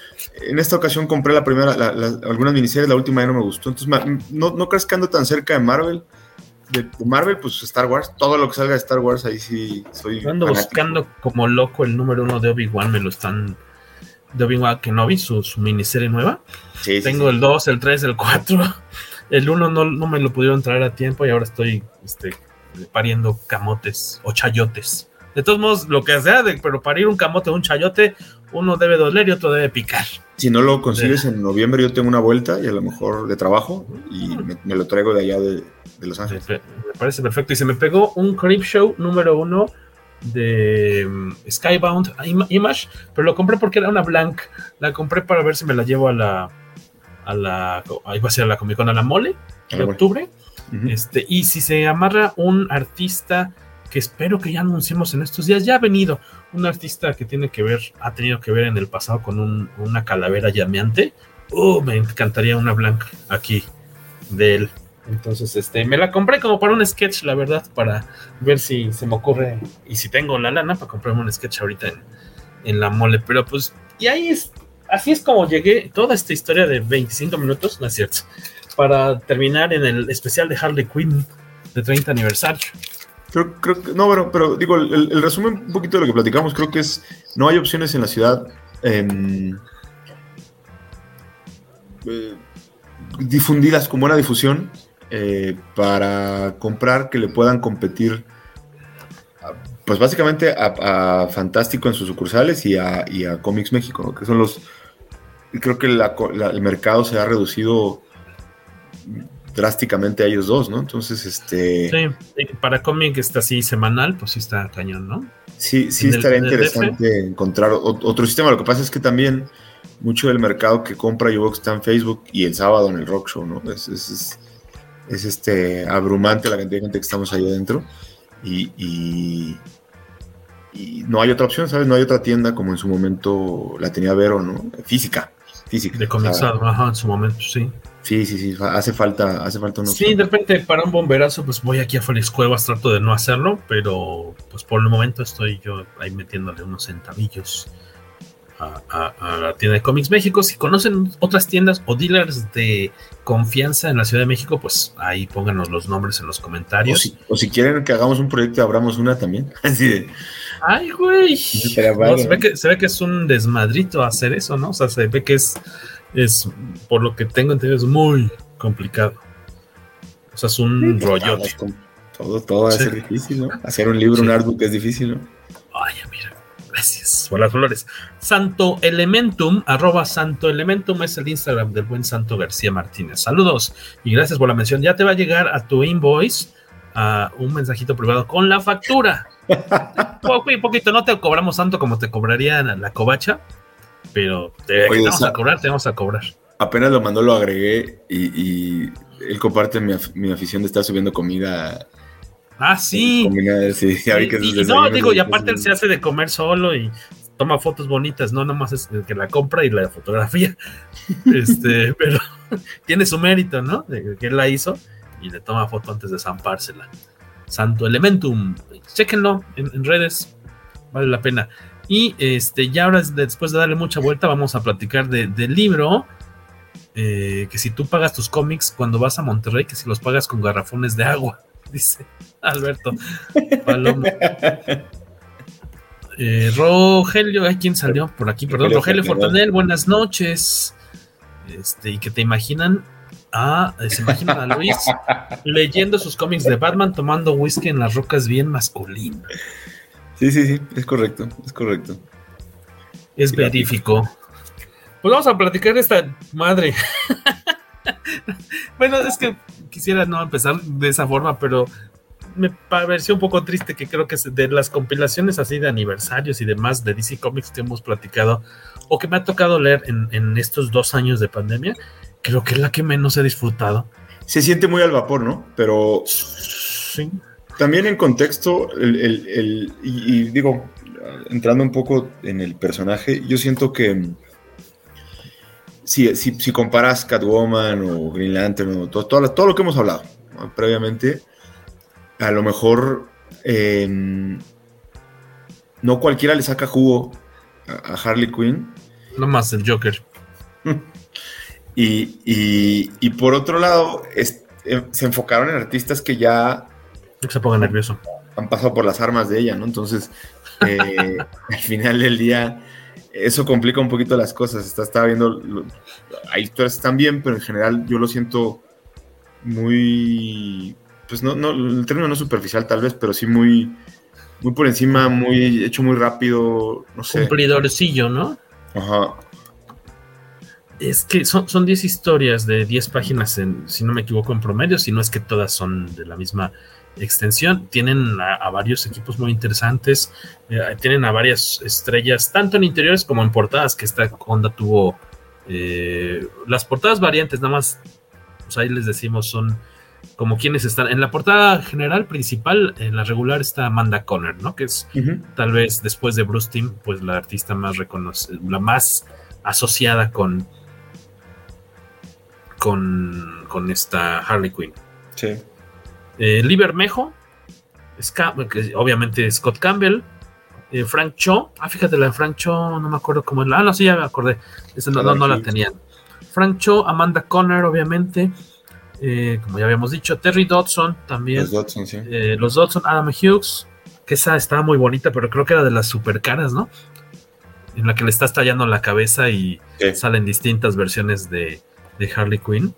Speaker 9: En esta ocasión compré la primera, la- la- algunas miniseries, la última ya no me gustó. Entonces no, no crees que ando tan cerca de Marvel. De, de Marvel, pues Star Wars. Todo lo que salga de Star Wars, ahí sí soy.
Speaker 8: Yo ando
Speaker 9: fanático.
Speaker 8: buscando como loco el número uno de Obi-Wan, me lo están... De Obi-Wan Kenobi, su, su miniserie nueva.
Speaker 9: Sí, sí,
Speaker 8: Tengo
Speaker 9: sí.
Speaker 8: el 2, el 3, el 4. el uno no, no, me lo pudieron traer a tiempo y ahora estoy este, pariendo camotes o chayotes. De todos modos, lo que sea, de, pero parir un camote o un chayote, uno debe doler y otro debe picar.
Speaker 9: Si no lo consigues en noviembre, yo tengo una vuelta y a lo mejor de trabajo y me, me lo traigo de allá de, de Los Ángeles.
Speaker 8: Me, me, parece perfecto. Y se me pegó un Creep Show número uno de um, Skybound Image, pero lo compré porque era una blank. La compré para ver si me la llevo a la. A la ahí va a ser a la Comic Con a la mole de octubre. Uh -huh. Este, y si se amarra un artista que espero que ya anunciemos en estos días, ya ha venido un artista que tiene que ver, ha tenido que ver en el pasado con un, una calavera llameante. Oh, me encantaría una blanca aquí de él. Entonces, este, me la compré como para un sketch, la verdad, para ver si se me ocurre y si tengo la lana para comprarme un sketch ahorita en, en la mole. Pero pues, y ahí es, así es como llegué toda esta historia de 25 minutos, no es cierto, para terminar en el especial de Harley Quinn de 30 aniversario.
Speaker 9: Creo, creo que, no, pero, pero digo, el, resumen un poquito de lo que platicamos, creo que es, no hay opciones en la ciudad eh, eh, difundidas con buena difusión eh, para comprar que le puedan competir, a, pues básicamente a, Fantástico en sus sucursales y a, y Comics México, ¿no? que son los, creo que la, el mercado se ha reducido drásticamente a ellos dos, ¿no? Entonces, este...
Speaker 8: Sí, para cómic está así semanal, pues sí está cañón, ¿no?
Speaker 9: Sí, sí estaría interesante encontrar otro sistema. Lo que pasa es que también mucho del mercado que compra Ubox está en Facebook y el sábado en el Rock Show, ¿no? Es, es, es, es este, abrumante la cantidad de gente que estamos ahí adentro y, y, y, no hay otra opción, ¿sabes? No hay otra tienda como en su momento la tenía Vero, ¿no? Física, física.
Speaker 8: De sea, ajá, en su momento, sí.
Speaker 9: Sí, sí, sí, hace falta, hace falta una
Speaker 8: Sí, de repente para un bomberazo, pues voy aquí a Félix Cuevas, trato de no hacerlo, pero pues por el momento estoy yo ahí metiéndole unos centavillos a, a, a, la tienda de Comics México. Si conocen otras tiendas o dealers de confianza en la Ciudad de México, pues ahí pónganos los nombres en los comentarios.
Speaker 9: O si, o si quieren que hagamos un proyecto, abramos una también. Así de.
Speaker 8: Ay, güey. No, se, ve que, se ve que es un desmadrito hacer eso, ¿no? O sea, se ve que es es, por lo que tengo entendido, es muy complicado. O sea, es un sí, rollote.
Speaker 9: Todo, todo va a ser difícil, ¿no? Hacer un libro, sí. un artbook es difícil, ¿no?
Speaker 8: Ay, mira, gracias por las flores. Santo Elementum, arroba Santo Elementum es el Instagram del buen Santo García Martínez. Saludos y gracias por la mención. Ya te va a llegar a tu invoice uh, un mensajito privado con la factura. Poco y poquito, no te cobramos tanto como te cobraría la covacha, pero te, Oye, vamos a cobrar, te vamos a cobrar.
Speaker 9: Apenas lo mandó, lo agregué y, y él comparte mi, mi, afición de estar subiendo comida.
Speaker 8: Ah, sí.
Speaker 9: Comida, sí,
Speaker 8: sí. Y, y no, digo, y aparte él se hace de comer solo y toma fotos bonitas, no nomás es que la compra y la fotografía. este, pero tiene su mérito, ¿no? De que él la hizo y le toma foto antes de zampársela. Santo Elementum, chequenlo en, en redes, vale la pena. Y este, ya ahora, después de darle mucha vuelta, vamos a platicar del de libro. Eh, que si tú pagas tus cómics cuando vas a Monterrey, que si los pagas con garrafones de agua, dice Alberto Paloma. Eh, Rogelio, ¿hay quién salió por aquí? Perdón, Rogelio Fortanel, buenas noches. Este, y que te imaginan a, se imaginan a Luis leyendo sus cómics de Batman, tomando whisky en las rocas bien masculino.
Speaker 9: Sí, sí, sí, es correcto, es correcto.
Speaker 8: Es verífico. Pues vamos a platicar de esta madre. bueno, es que quisiera no empezar de esa forma, pero me pareció un poco triste que creo que de las compilaciones así de aniversarios y demás de DC Comics que hemos platicado o que me ha tocado leer en, en estos dos años de pandemia, creo que es la que menos he disfrutado.
Speaker 9: Se siente muy al vapor, ¿no? Pero...
Speaker 8: Sí.
Speaker 9: También en contexto, el, el, el y, y, digo, entrando un poco en el personaje, yo siento que si, si, si comparas Catwoman o Green Lantern o todo, todo, todo lo que hemos hablado ¿no? previamente, a lo mejor eh, no cualquiera le saca jugo a, a Harley Quinn.
Speaker 8: No más el Joker.
Speaker 9: y, y, y, por otro lado, es, eh, se enfocaron en artistas que ya
Speaker 8: se ponga nervioso.
Speaker 9: Han pasado por las armas de ella, ¿no? Entonces, eh, al final del día, eso complica un poquito las cosas. Está, estaba viendo, hay historias están bien, pero en general yo lo siento muy, pues no, no, el término no superficial tal vez, pero sí muy, muy por encima, muy hecho muy rápido, no sé.
Speaker 8: Cumplidorcillo, ¿no?
Speaker 9: Ajá.
Speaker 8: Es que son, son 10 historias de 10 páginas, en, si no me equivoco, en promedio, si no es que todas son de la misma extensión. Tienen a, varios equipos muy interesantes, eh, tienen a varias estrellas, tanto en interiores como en portadas, que esta Honda tuvo eh, las portadas variantes, nada más, pues ahí les decimos, son como quienes están. En la portada general principal, en la regular está Amanda Conner, ¿no? Que es tal vez después de Bruce Timm, pues la artista más reconocida, la más asociada con con, con esta Harley Quinn.
Speaker 9: Sí.
Speaker 8: Eh, Lee Bermejo, obviamente Scott Campbell, eh, Frank Cho. Ah, fíjate, la de Frank Cho, no me acuerdo cómo es. Ah, no, sí, ya me acordé. Esa no, no, la tenían. Frank Cho, Amanda Conner, obviamente. Eh, como ya habíamos dicho, Terry Dodson también.
Speaker 9: Los Dodson, sí.
Speaker 8: Eh, los Dodson, Adam Hughes, que esa estaba muy bonita, pero creo que era de las super caras, ¿no? En la que le estás tallando la cabeza y salen distintas versiones de, de Harley Quinn,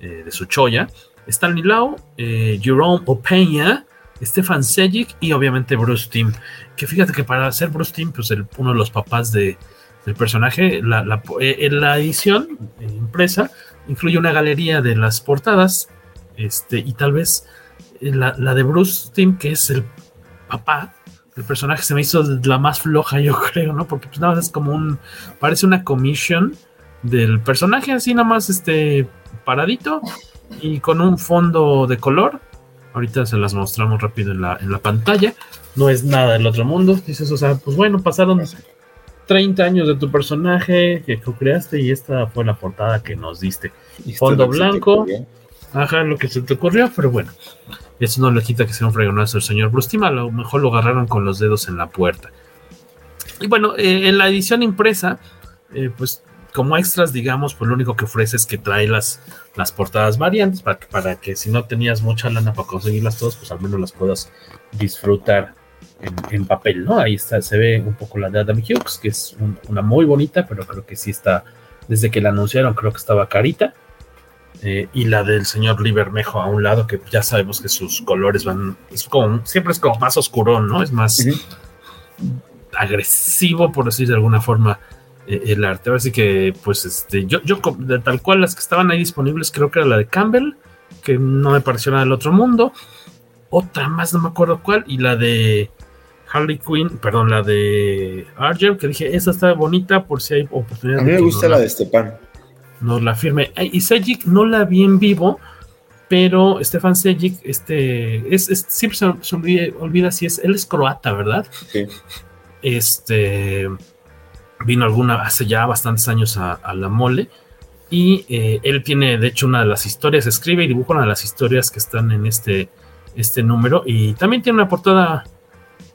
Speaker 8: de su choya. Stanley Lau, Jerome Opeña, Stefan Sejic y obviamente Bruce Timm. Que fíjate que para ser Bruce Timm, pues uno de los papás de, del personaje, la, la, eh, la edición impresa incluye una galería de las portadas este, y tal vez eh, la, la de Bruce Timm, que es el papá el personaje, se me hizo la más floja, yo creo, ¿no? Porque pues nada más es como un, parece una commission del personaje así nada más este paradito y con un fondo de color Ahorita se las mostramos rápido en la, en la pantalla. No es nada del otro mundo. Dices, o sea, pues bueno, pasaron 30 años de tu personaje que creaste y esta fue la portada que nos diste. Fondo blanco. Ajá, lo que se te ocurrió, pero bueno. Eso no le quita que sea un fregonazo el señor Brustima. A lo mejor lo agarraron con los dedos en la puerta. Y bueno, eh, en la edición impresa, eh, pues como extras, digamos, pues lo único que ofrece es que trae las, las portadas variantes para que, para que si no tenías mucha lana para conseguirlas todas, pues al menos las puedas disfrutar en, papel, ¿no? Ahí está, se ve un poco la de Adam Hughes, que es una muy bonita, pero creo que sí está, desde que la anunciaron, creo que estaba carita. Eh, y la del señor Libermejo a un lado, que ya sabemos que sus colores van, es como, siempre es como más oscuro, ¿no? Es más agresivo, por decir de alguna forma, el arte. Así que, pues, este, yo, yo, de tal cual las que estaban ahí disponibles, creo que era la de Campbell, que no me pareció nada del otro mundo. Otra más, no me acuerdo cuál, y la de Harley Quinn, perdón, la de Argel, que dije, esa está bonita por si hay oportunidad.
Speaker 9: A mí me gusta la, de Stepan.
Speaker 8: No la firme. Y Sejic no la vi en vivo, pero Stefan Sejic, este, es, siempre se, olvida, olvida, si es, él es croata, ¿verdad?
Speaker 9: Sí.
Speaker 8: Este vino alguna hace ya bastantes años a, la mole y eh, él tiene de hecho una de las historias, escribe y dibuja una de las historias que están en este, este número y también tiene una portada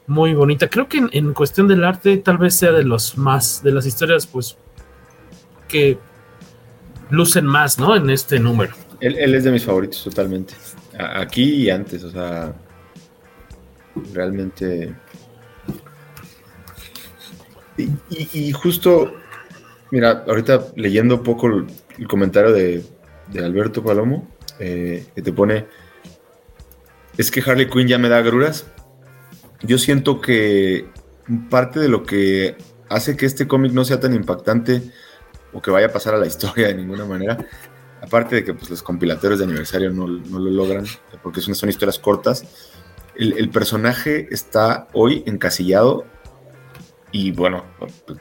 Speaker 8: muy bonita. Creo que en, cuestión del arte tal vez sea de los más, de las historias pues que lucen más, ¿no? En este número.
Speaker 9: Él, él es de mis favoritos totalmente. Aquí y antes, o sea, realmente y, justo, mira, ahorita leyendo un poco el, comentario de, Alberto Palomo, eh, que te pone, es que Harley Quinn ya me da agruras. Yo siento que parte de lo que hace que este cómic no sea tan impactante o que vaya a pasar a la historia de ninguna manera, aparte de que pues, los compilatorios de aniversario no, lo logran, porque son, son historias cortas, el, personaje está hoy encasillado y bueno,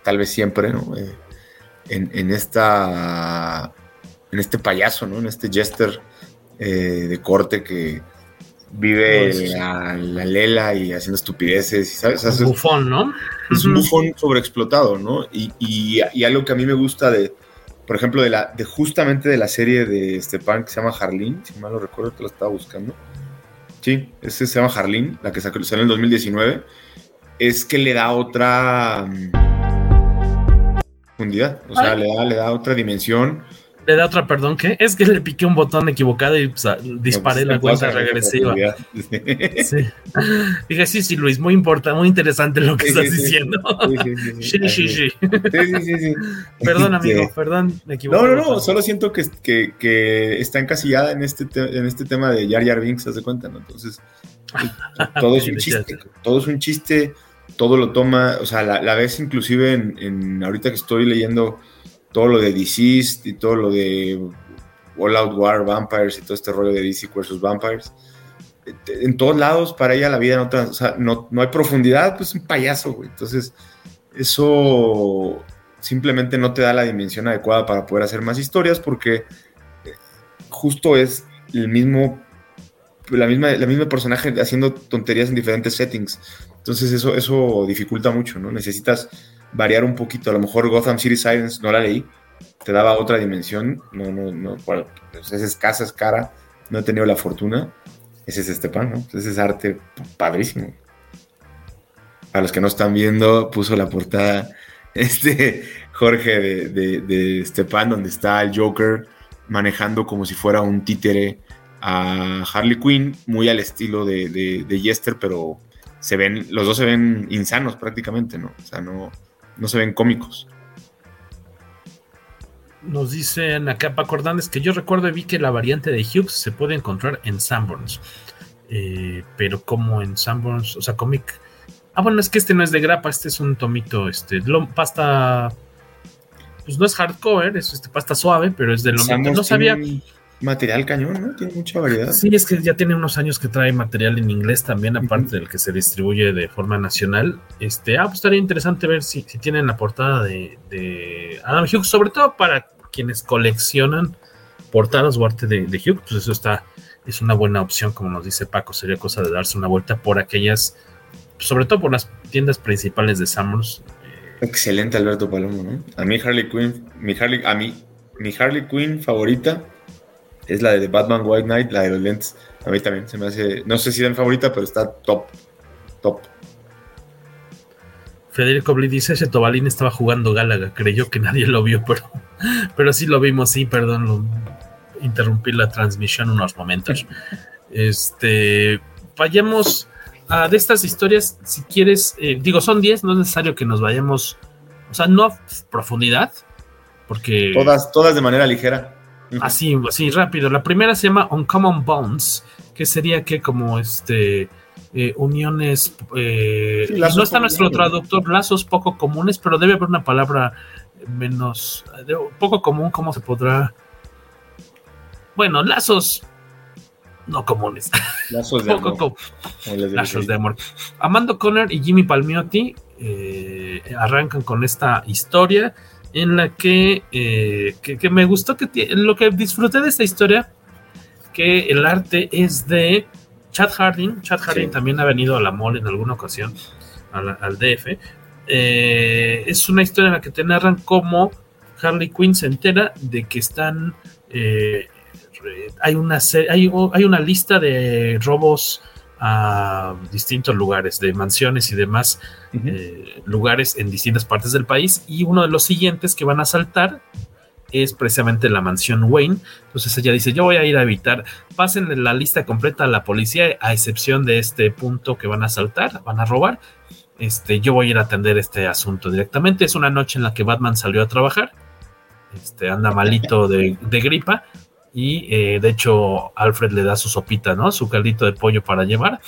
Speaker 9: tal vez siempre, ¿no? Eh, en, esta, en este payaso, ¿no? En este jester eh, de corte que vive la, lela y haciendo estupideces, ¿sabes?
Speaker 8: es un bufón, ¿no?
Speaker 9: Es un bufón sobreexplotado, ¿no? Y, y, algo que a mí me gusta de, por ejemplo, de, la, de justamente de la serie de Stepan que se llama Harleen, si mal lo recuerdo, te lo estaba buscando. Sí, ese se llama Harleen, la que salió en el 2019 es que le da otra mm, profundidad, o sea, le da, le da otra dimensión.
Speaker 8: Le da otra perdón, ¿qué? Es que le piqué un botón equivocado y pues, disparé la cuenta regresiva. Sí. Dije, sí, sí, Luis, muy importante, muy interesante lo que estás diciendo. Sí, sí, sí. Perdón, amigo, perdón,
Speaker 9: me equivoqué. No, no, no, solo siento que, que, que está encasillada en este, en este tema de Jar Jar Binks, ¿te das cuenta? ¿no? Entonces, todo es un chiste, todo es un chiste, todo lo toma, o sea, la, la ves inclusive en, en, ahorita que estoy leyendo todo lo de Deceased y todo lo de All Out War, Vampires y todo este rollo de DC versus Vampires. En todos lados, para ella la vida no, o no, no hay profundidad, pues un payaso, güey. Entonces, eso simplemente no te da la dimensión adecuada para poder hacer más historias porque justo es el mismo la misma, la misma personaje haciendo tonterías en diferentes settings. Entonces eso, eso dificulta mucho, ¿no? Necesitas variar un poquito. A lo mejor Gotham City Sirens no la leí, te daba otra dimensión. No, no, no, es escasa, es cara. No he tenido la fortuna. Ese es Estepan, ¿no? Ese es arte padrísimo. A los que no están viendo, puso la portada este Jorge de, de, Stepan, donde está el Joker manejando como si fuera un títere a Harley Quinn, muy al estilo de, de, Jester, pero se ven, los dos se ven insanos prácticamente, ¿no? O sea, no, no se ven cómicos.
Speaker 8: Nos dicen acá Paco Hernández que yo recuerdo y vi que la variante de Hughes se puede encontrar en Sanborns. Eh, pero como en Sanborns, o sea, cómic. Ah, bueno, es que este no es de grapa, este es un tomito, este, pasta. Pues no es hardcover, es este, pasta suave, pero es de lo mismo. No sabía
Speaker 9: material cañón, ¿no? Tiene mucha variedad.
Speaker 8: Sí, es que ya tiene unos años que trae material en inglés también, aparte del que se distribuye de forma nacional. Este, ah, pues estaría interesante ver si, si tienen la portada de, Adam Hughes, sobre todo para quienes coleccionan portadas o arte de, Hughes, pues eso está, es una buena opción, como nos dice Paco, sería cosa de darse una vuelta por aquellas, sobre todo por las tiendas principales de Summers.
Speaker 9: Excelente Alberto Palomo, ¿no? A mí Harley Quinn, mi Harley, a mí, mi Harley Quinn favorita es la de Batman White Knight, la de los lentes. A mí también se me hace, no sé si es mi favorita, pero está top, top.
Speaker 8: Federico Bli dice, ese Tobalín estaba jugando Gálaga, creyó que nadie lo vio, pero, pero sí lo vimos, sí, perdón, lo, interrumpí la transmisión unos momentos. Este, vayamos a de estas historias, si quieres, eh, digo, son 10, no es necesario que nos vayamos, o sea, no a profundidad, porque...
Speaker 9: Todas, todas de manera ligera.
Speaker 8: Así, así rápido. La primera se llama Uncommon Bonds, que sería que como este eh, uniones. Eh, no está nuestro traductor, lazos poco comunes, pero debe haber una palabra menos. poco común, ¿cómo se podrá? Bueno, lazos no comunes.
Speaker 9: Lazos de amor.
Speaker 8: lazos de amor. Amando Conner y Jimmy Palmiotti eh, arrancan con esta historia en la que, eh, que, me gustó que lo que disfruté de esta historia, que el arte es de Chad Harding. Chad Harding también ha venido a la mall en alguna ocasión, al, DF. Eh, es una historia en la que te narran cómo Harley Quinn se entera de que están. Eh, hay, una, hay, hay una lista de robos a distintos lugares, de mansiones y demás eh, lugares en distintas partes del país. Y uno de los siguientes que van a saltar es precisamente la mansión Wayne. Entonces ella dice, yo voy a ir a evitar, pasen la lista completa a la policía, a excepción de este punto que van a saltar, van a robar. Este, yo voy a ir a atender este asunto directamente. Es una noche en la que Batman salió a trabajar. Este, anda malito de, de gripa y eh, de hecho Alfred le da su sopita, ¿no? Su caldito de pollo para llevar.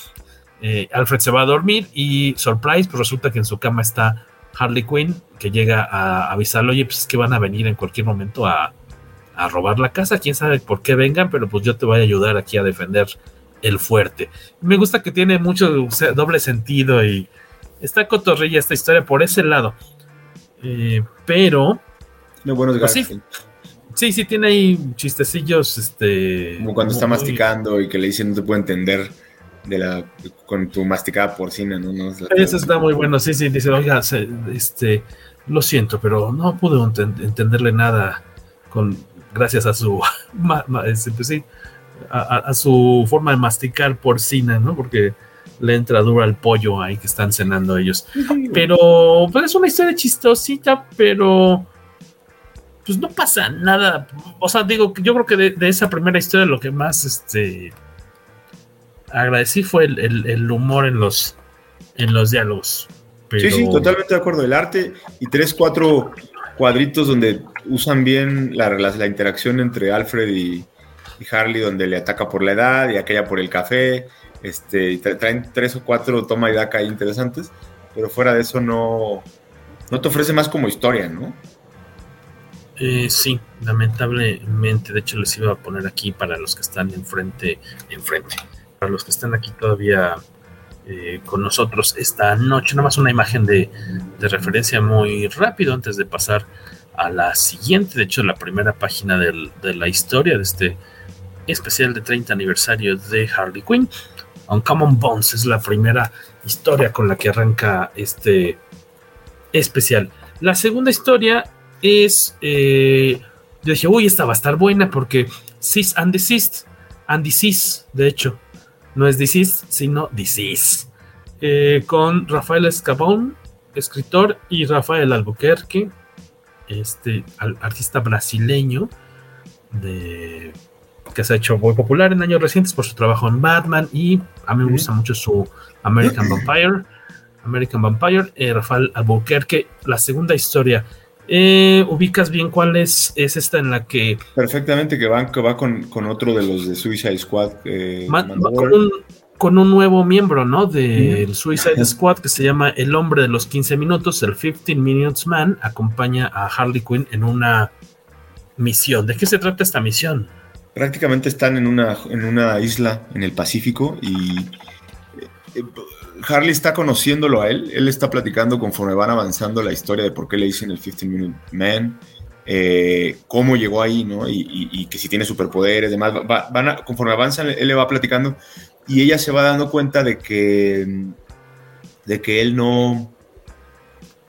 Speaker 8: Eh, Alfred se va a dormir y surprise, pues resulta que en su cama está Harley Quinn, que llega a avisarle, oye, pues es que van a venir en cualquier momento a, a robar la casa, quién sabe por qué vengan, pero pues yo te voy a ayudar aquí a defender el fuerte. Me gusta que tiene mucho doble sentido y está cotorrilla esta historia por ese lado. Eh, pero...
Speaker 9: No, buenos pues
Speaker 8: Sí, sí, tiene ahí chistecillos, este...
Speaker 9: Como cuando está masticando y que le dicen no te puedo entender de la con tu masticada porcina, ¿no? no
Speaker 8: Eso está muy bueno, sí, sí, dice, oiga, este, lo siento, pero no pude entenderle nada con gracias a su, este, pues sí, a, su forma de masticar porcina, ¿no? Porque le entra duro al pollo ahí que están cenando ellos. Pero, pues es una historia chistosita, pero pues no pasa nada. O sea, digo, yo creo que de, esa primera historia lo que más este agradecí fue el, humor en los, en los diálogos.
Speaker 9: Sí, sí, totalmente de acuerdo. El arte y tres, cuatro cuadritos donde usan bien la, la, interacción entre Alfred y, Harley, donde le ataca por la edad y aquella por el café. Este, traen tres o cuatro toma y daca interesantes, pero fuera de eso no, no te ofrece más como historia, ¿no?
Speaker 8: Eh, sí, lamentablemente. De hecho, les iba a poner aquí para los que están enfrente, enfrente, para los que están aquí todavía eh, con nosotros esta noche. Nada más una imagen de, referencia muy rápido antes de pasar a la siguiente. De hecho, la primera página de la historia de este especial de 30 aniversario de Harley Quinn. Uncommon Bones es la primera historia con la que arranca este especial. La segunda historia es. Eh, yo dije, uy, esta va a estar buena porque Cis and Desist, and Disease, de hecho, no es Disease, sino Disease. Eh, con Rafael Escabón, escritor, y Rafael Albuquerque, este artista brasileño de, que se ha hecho muy popular en años recientes por su trabajo en Batman y a mí me gusta mucho su American Vampire. American Vampire, eh, Rafael Albuquerque, la segunda historia. Eh, ¿Ubicas bien cuál es, es esta en la que...
Speaker 9: Perfectamente, que va, que va con, otro de los de Suicide Squad. Eh,
Speaker 8: con, un, nuevo miembro, ¿no? Del Suicide Squad que se llama El Hombre de los 15 Minutos, el 15 Minutes Man, acompaña a Harley Quinn en una misión. ¿De qué se trata esta misión?
Speaker 9: Prácticamente están en una, en una isla en el Pacífico y eh, Harley está conociéndolo a él, él está platicando conforme van avanzando la historia de por qué le dicen el 15 Minute Man, eh, cómo llegó ahí, ¿no? Y, que si tiene superpoderes, demás, van conforme avanzan, él le va platicando y ella se va dando cuenta de que, de que él no,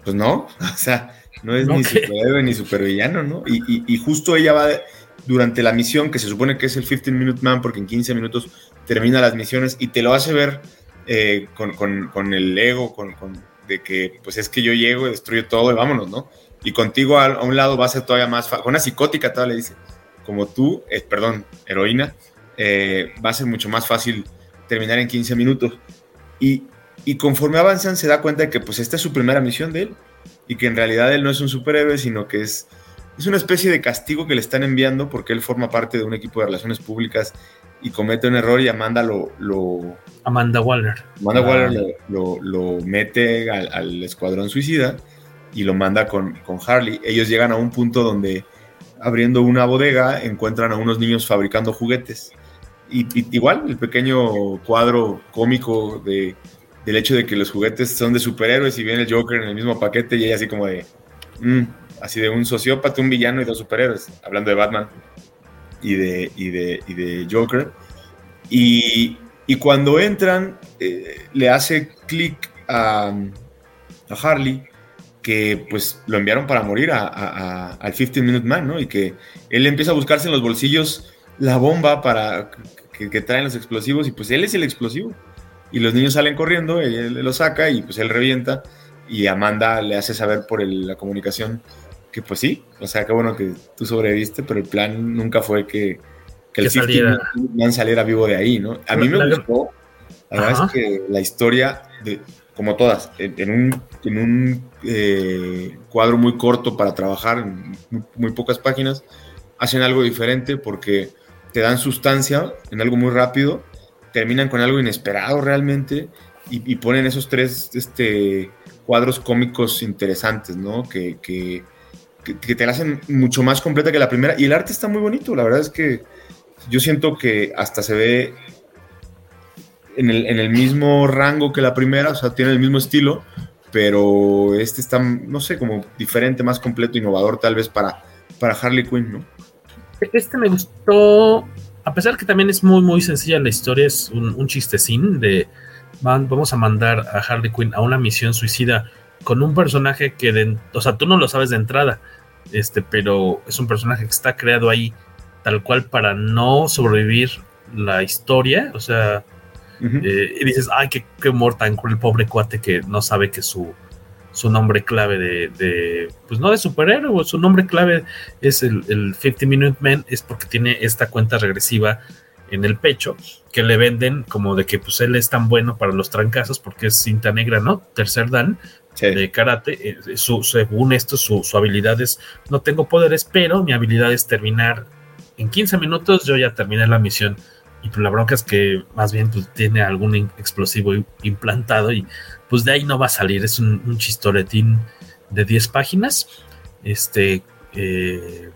Speaker 9: pues no, o sea, no es ni superhéroe ni supervillano, ¿no? Y, justo ella va, durante la misión, que se supone que es el 15 Minute Man, porque en 15 minutos termina las misiones y te lo hace ver eh, con, el ego, con, de que pues es que yo llego, y destruyo todo y vámonos, ¿no? Y contigo a, un lado va a ser todavía más fácil, una psicótica todavía le dice, como tú, eh, perdón, heroína, eh, va a ser mucho más fácil terminar en 15 minutos. Y, y conforme avanzan se da cuenta de que pues esta es su primera misión de él y que en realidad él no es un superhéroe, sino que es, es una especie de castigo que le están enviando porque él forma parte de un equipo de relaciones públicas y comete un error y Amanda lo... lo
Speaker 8: Amanda Waller.
Speaker 9: Amanda ah. Waller lo, mete al, escuadrón suicida y lo manda con, con, Harley. Ellos llegan a un punto donde abriendo una bodega encuentran a unos niños fabricando juguetes. Y, igual el pequeño cuadro cómico de, del hecho de que los juguetes son de superhéroes y viene el Joker en el mismo paquete y ella así como de... Mm", así de un sociópata, un villano y dos superhéroes, hablando de Batman y de, y de, y de Joker. Y, y, cuando entran, eh, le hace clic a, a, Harley que pues lo enviaron para morir a, al 15 Minute Man, ¿no? Y que él empieza a buscarse en los bolsillos la bomba para que, que, traen los explosivos y pues él es el explosivo. Y los niños salen corriendo, él, lo saca y pues él revienta y Amanda le hace saber por la comunicación que pues sí, o sea, qué bueno que tú sobreviviste, pero el plan nunca fue que, que el saliera. saliera vivo de ahí, ¿no? A mí me gustó, la verdad es que la historia, de, como todas, en, un, en un eh, cuadro muy corto para trabajar, en muy, pocas páginas, hacen algo diferente porque te dan sustancia en algo muy rápido, terminan con algo inesperado realmente y, y ponen esos tres este, cuadros cómicos interesantes, ¿no? Que, que, que, te la hacen mucho más completa que la primera. Y el arte está muy bonito, la verdad es que yo siento que hasta se ve en el, mismo rango que la primera, o sea, tiene el mismo estilo, pero este está, no sé, como diferente, más completo, innovador tal vez para, para Harley Quinn, ¿no?
Speaker 8: Este me gustó, a pesar que también es muy, muy sencilla la historia, es un, un chistecín de vamos a mandar a Harley Quinn a una misión suicida con un personaje que, de, o sea, tú no lo sabes de entrada, este, pero es un personaje que está creado ahí tal cual para no sobrevivir la historia, o sea, eh, y dices, ay, qué, qué humor tan cruel, pobre cuate que no sabe que su, su nombre clave de, pues no de superhéroe, su nombre clave es el, el 50 Minute Man, es porque tiene esta cuenta regresiva en el pecho que le venden como de que pues él es tan bueno para los trancazos porque es cinta negra, ¿no? Tercer dan de karate. Eh, su, según esto, su, su, habilidad es, no tengo poderes, pero mi habilidad es terminar en 15 minutos, yo ya terminé la misión. Y pues la bronca es que más bien pues, tiene algún explosivo implantado y pues de ahí no va a salir. Es un, un chistoretín de 10 páginas. Este, eh,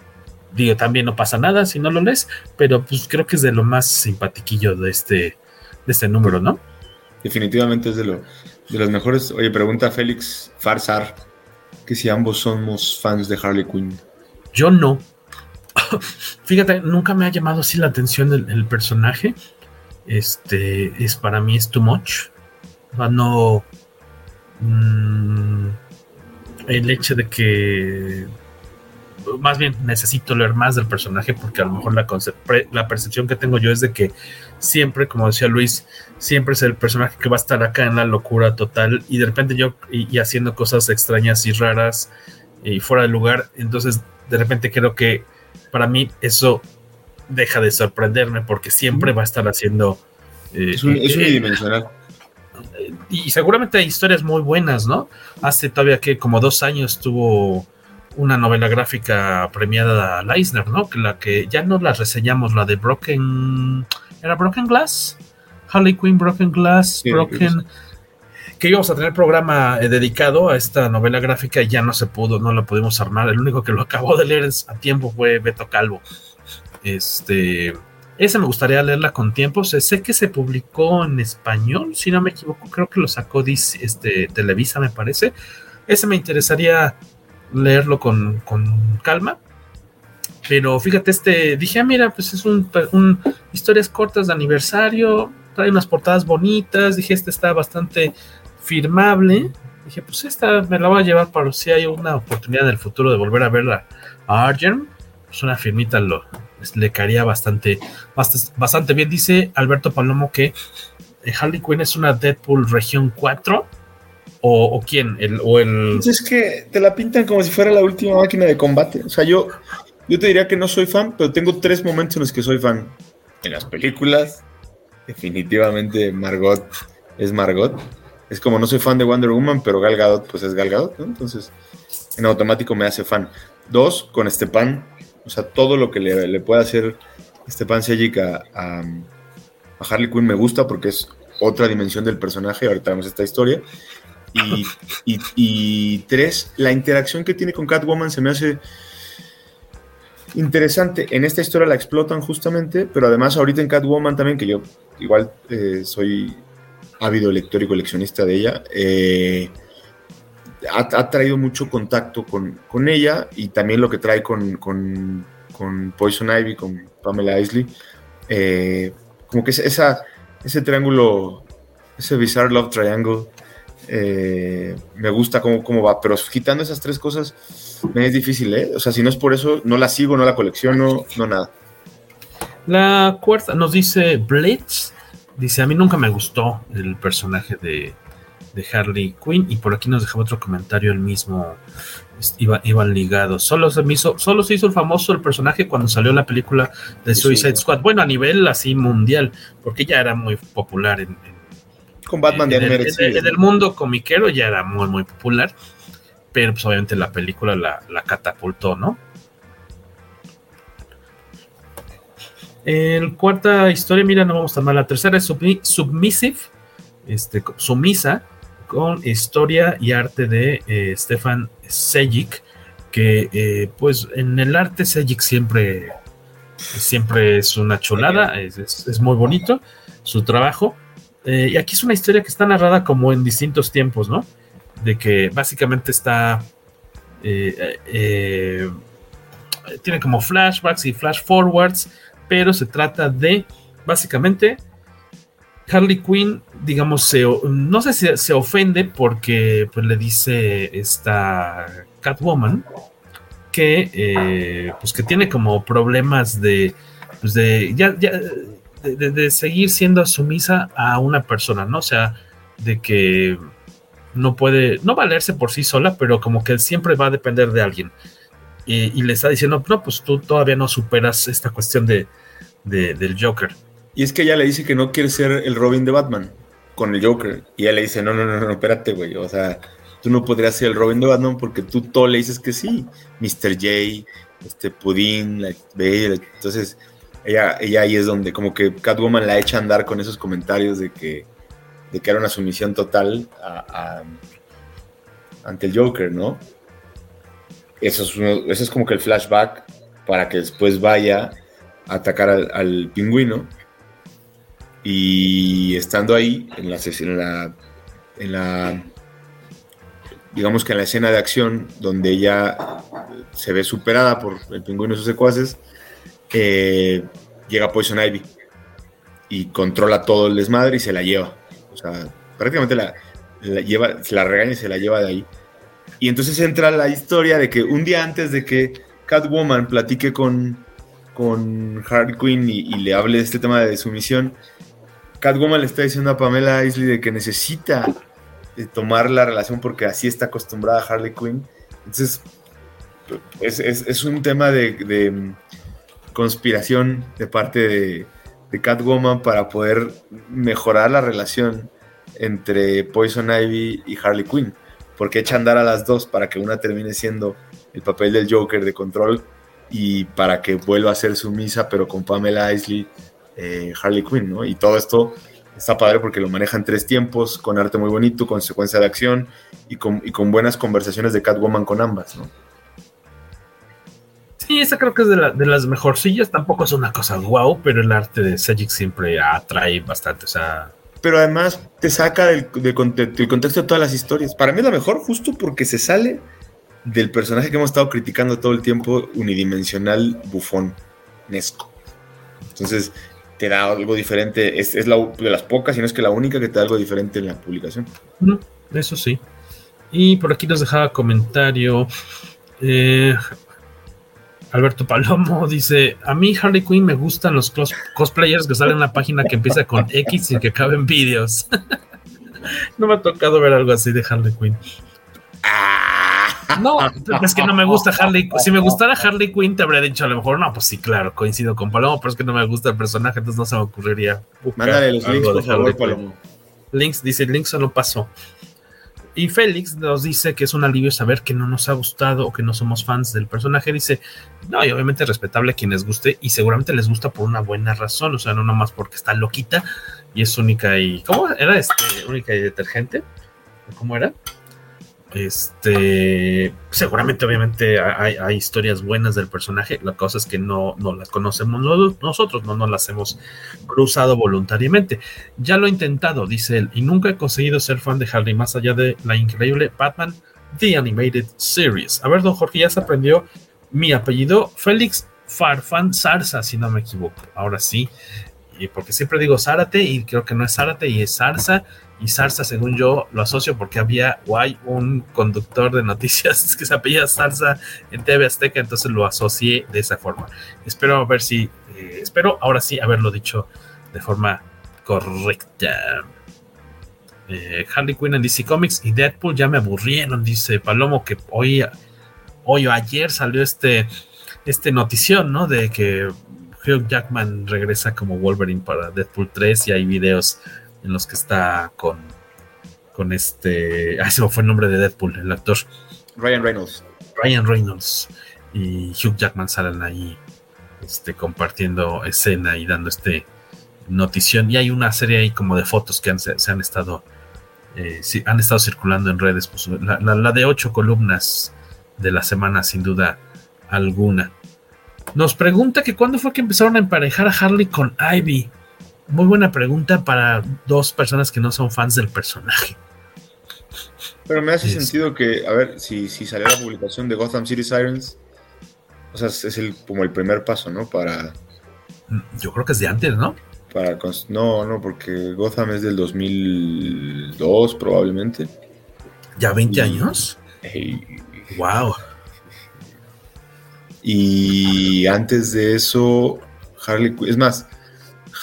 Speaker 8: digo, también no pasa nada si no lo lees, pero pues creo que es de lo más simpatiquillo de este, de este número, ¿no?
Speaker 9: Definitivamente es de, lo, de los mejores. Oye, pregunta Félix Farsar que si ambos somos fans de Harley Quinn.
Speaker 8: Yo no. Fíjate, nunca me ha llamado así la atención el, personaje. Este es para mí es too much. no. Mm, el hecho de que. Más bien necesito leer más del personaje porque a lo mejor la, la percepción que tengo yo es de que siempre, como decía Luis, siempre es el personaje que va a estar acá en la locura total y de repente yo y haciendo cosas extrañas y raras y fuera de lugar. Entonces, de repente creo que para mí eso deja de sorprenderme porque siempre va a estar haciendo...
Speaker 9: Eh, es, un, es unidimensional.
Speaker 8: y seguramente hay historias muy buenas, ¿no? Hace todavía que como dos años tuvo una novela gráfica premiada a Leisner, ¿no? Que la que ya no la reseñamos, la de Broken... ¿Era Broken Glass? Harley Quinn, Broken Glass, Broken que íbamos a tener programa eh, dedicado a esta novela gráfica y ya no se pudo, no la pudimos armar. El único que lo acabó de leer a tiempo fue Beto Calvo. Este, ese me gustaría leerla con tiempo. sé que se publicó en español, si no me equivoco, creo que lo sacó este, Televisa, me parece. Ese me interesaría leerlo con, calma. Pero fíjate, este, dije, ah, mira, pues es un, historias cortas de aniversario, trae unas portadas bonitas, dije, este está bastante firmable. Dije, pues esta me la voy a llevar para si hay una oportunidad en el futuro de volver a verla a Argent. Pues una firmita lo, le caería bastante, bastante, bien. Dice Alberto Palomo que eh, Harley Quinn es una Deadpool región 4. ¿O, quién? El, o el...
Speaker 9: Pues es que te la pintan como si fuera la última máquina de combate. O sea, yo, yo te diría que no soy fan, pero tengo tres momentos en los que soy fan. En las películas, definitivamente Margot es Margot es como no soy fan de Wonder Woman, pero Gal Gadot pues es Gal Gadot, ¿no? Entonces, en automático me hace fan. Dos, con Stepan, o sea, todo lo que le, puede hacer Stepan Sejic a, a, Harley Quinn me gusta porque es otra dimensión del personaje, ahorita vemos esta historia. Y, tres, la interacción que tiene con Catwoman se me hace interesante. En esta historia la explotan justamente, pero además ahorita en Catwoman también, que yo igual eh, soy ávido lector y coleccionista de ella, eh, ha, traído mucho contacto con, ella y también lo que trae con, con, Poison Ivy, con Pamela Isley. Eh, como que esa, ese triángulo, ese Bizarre Love Triangle, eh, me gusta cómo, cómo, va, pero quitando esas tres cosas me es difícil, ¿eh? O sea, si no es por eso, no la sigo, no la colecciono, no nada.
Speaker 8: La cuarta nos dice Blitz Dice, a mí nunca me gustó el personaje de, Harley Quinn y por aquí nos dejaba otro comentario el mismo iba, iban ligados solo se hizo solo se hizo el famoso el personaje cuando salió la película de Suicide Squad bueno a nivel así mundial porque ya era muy popular en,
Speaker 9: con Batman
Speaker 8: en, el, en, el, mundo comiquero ya era muy muy popular pero pues obviamente la película la, la catapultó no El cuarta historia, mira, no vamos tan mal. La tercera es Submissive, este, sumisa, con historia y arte de eh, Stefan Sejic, que eh, pues en el arte Sejic siempre, siempre es una cholada, es, muy bonito su trabajo. Eh, y aquí es una historia que está narrada como en distintos tiempos, ¿no? De que básicamente está... tiene como flashbacks y flash forwards pero se trata de básicamente Harley Quinn, digamos, no sé si se ofende porque pues, le dice esta Catwoman que, eh, pues, que tiene como problemas de, pues, de, ya, de, seguir siendo sumisa a una persona, ¿no? O sea, de que no puede, no valerse por sí sola, pero como que siempre va a depender de alguien. Y, le está diciendo, no, pues tú todavía no superas esta cuestión de, del Joker.
Speaker 9: Y es que ella le dice que no quiere ser el Robin de Batman con el Joker. Y ella le dice, no, no, no, no, espérate, güey. O sea, tú no podrías ser el Robin de Batman porque tú todo le dices que sí. Mr. J, este Pudín, entonces ella, ella ahí es donde como que Catwoman la echa a andar con esos comentarios de que, de que era una sumisión total ante el Joker, ¿no? Eso es, eso es como que el flashback para que después vaya a atacar al, pingüino. Y estando ahí, en la, en la, en la, digamos que en la escena de acción, donde ella se ve superada por el pingüino y sus secuaces, eh, llega Poison Ivy y controla todo el desmadre y se la lleva. O sea, prácticamente la, lleva, se la regaña y se la lleva de ahí. Y entonces entra la historia de que un día antes de que Catwoman platique con, con Harley Quinn y, le hable de este tema de sumisión, Catwoman le está diciendo a Pamela Isley de que necesita eh, tomar la relación porque así está acostumbrada Harley Quinn. Entonces, es, un tema de, conspiración de parte de, Catwoman para poder mejorar la relación entre Poison Ivy y Harley Quinn porque echa andar a las dos para que una termine siendo el papel del Joker de control y para que vuelva a ser sumisa, pero con Pamela Isley, eh, Harley Quinn, ¿no? Y todo esto está padre porque lo maneja en tres tiempos, con arte muy bonito, con secuencia de acción y con, buenas conversaciones de Catwoman con ambas, ¿no?
Speaker 8: Sí, esa creo que es de, de las mejorcillas. Tampoco es una cosa guau, pero el arte de Sejic siempre atrae bastante. O sea,
Speaker 9: pero además te saca del, contexto de todas las historias. Para mí es lo mejor justo porque se sale del personaje que hemos estado criticando todo el tiempo, unidimensional, bufón, nesco. Entonces te da algo diferente, es, es la, de las pocas, y no es que la única que te da algo diferente en la publicación.
Speaker 8: eso sí. Y por aquí nos dejaba comentario. Eh, Alberto Palomo dice: A mí, Harley Quinn, me gustan los cosplayers que salen en la página que empieza con X y que caben vídeos. no me ha tocado ver algo así de Harley Quinn. No, es que no me gusta Harley Si me gustara Harley Quinn, te habría dicho a lo mejor, no, pues sí, claro, coincido con Palomo, pero es que no me gusta el personaje, entonces no se me ocurriría.
Speaker 9: Mándale los links, por favor, Palomo.
Speaker 8: Links, dice, links solo pasó. Y Félix nos dice que es un alivio saber que no nos ha gustado o que no somos fans del personaje. Dice, no, y obviamente respetable a quienes guste y seguramente les gusta por una buena razón, o sea, no nomás porque está loquita y es única y... ¿Cómo era este? Única y detergente. ¿Cómo era? Este, seguramente, obviamente, hay, historias buenas del personaje. La cosa es que no, no las conocemos nosotros, no las hemos cruzado voluntariamente. Ya lo he intentado, dice él, y nunca he conseguido ser fan de Harley más allá de la increíble Batman The Animated Series. A ver, don Jorge, ya se aprendió mi apellido, Félix Farfan Sarsa, si no me equivoco. Ahora sí, y porque siempre digo Zárate y creo que no es Zárate y es Zarza y Zarza según yo lo asocio porque había o hay un conductor de noticias que se apellida Zarza en TV Azteca entonces lo asocié de esa forma. Espero ver si eh, espero ahora sí haberlo dicho de forma correcta. Eh, Harley Quinn en DC Comics y Deadpool ya me aburrieron dice Palomo que hoy hoy o ayer salió este este notición no de que Hugh Jackman regresa como Wolverine para Deadpool 3 y hay videos en los que está con, con este. Ah, ese fue el nombre de Deadpool, el actor.
Speaker 9: Ryan Reynolds.
Speaker 8: Ryan Reynolds y Hugh Jackman salen ahí este, compartiendo escena y dando este notición. Y hay una serie ahí como de fotos que se, han estado. Eh, han estado circulando en redes. Pues, la de ocho columnas de la semana, sin duda alguna. Nos pregunta que cuándo fue que empezaron a emparejar a Harley con Ivy. Muy buena pregunta para dos personas que no son fans del personaje.
Speaker 9: Pero me hace sentido que, a ver, si, si salió la publicación de Gotham City Sirens, o sea, es el, como el primer paso, ¿no? Para.
Speaker 8: Mm, yo creo que es de antes, ¿no?
Speaker 9: Para, no, no, porque Gotham es del 2002 probablemente.
Speaker 8: ¿Ya 20 años? ¡Wow!
Speaker 9: Y antes de eso, Harley, es más,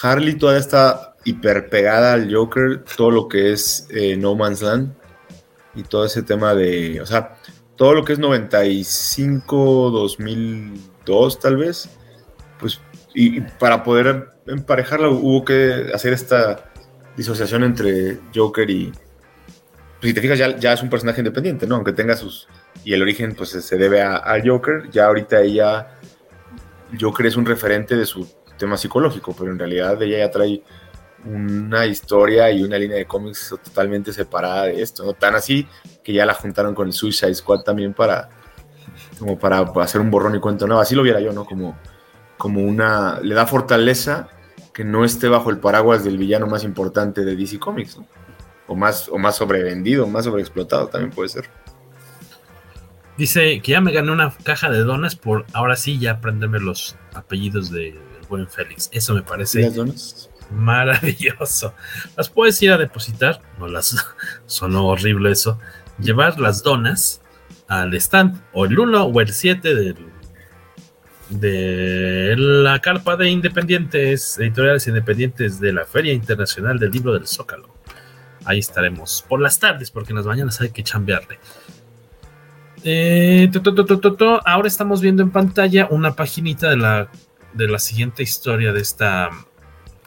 Speaker 9: Harley todavía está hiper pegada al Joker, todo lo que es eh, No Man's Land. y todo ese tema de, o sea, todo lo que es 95, 2002 tal vez, pues, y, para poder emparejarla hubo que hacer esta disociación entre Joker y, pues, si te fijas, ya, ya es un personaje independiente, ¿no? Aunque tenga sus, y el origen pues se debe a, a Joker, ya ahorita ella, Joker es un referente de su tema psicológico, pero en realidad ella ya trae una historia y una línea de cómics totalmente separada de esto, ¿no? Tan así que ya la juntaron con el Suicide Squad también para, como para hacer un borrón y cuento nuevo. Así lo viera yo, ¿no? Como, como una, le da fortaleza que no esté bajo el paraguas del villano más importante de DC Comics, ¿no? O más, o más sobrevendido, más sobreexplotado también puede ser.
Speaker 8: Dice que ya me gané una caja de donas por ahora sí ya aprenderme los apellidos de buen Félix. Eso me parece
Speaker 9: ¿Las donas?
Speaker 8: maravilloso. Las puedes ir a depositar, no las sonó horrible eso. Llevar las donas al stand, o el 1 o el 7 del, de la carpa de independientes, editoriales independientes de la Feria Internacional del Libro del Zócalo. Ahí estaremos por las tardes, porque en las mañanas hay que chambearle. Eh. Ahora estamos viendo en pantalla una paginita de la, de la siguiente historia de esta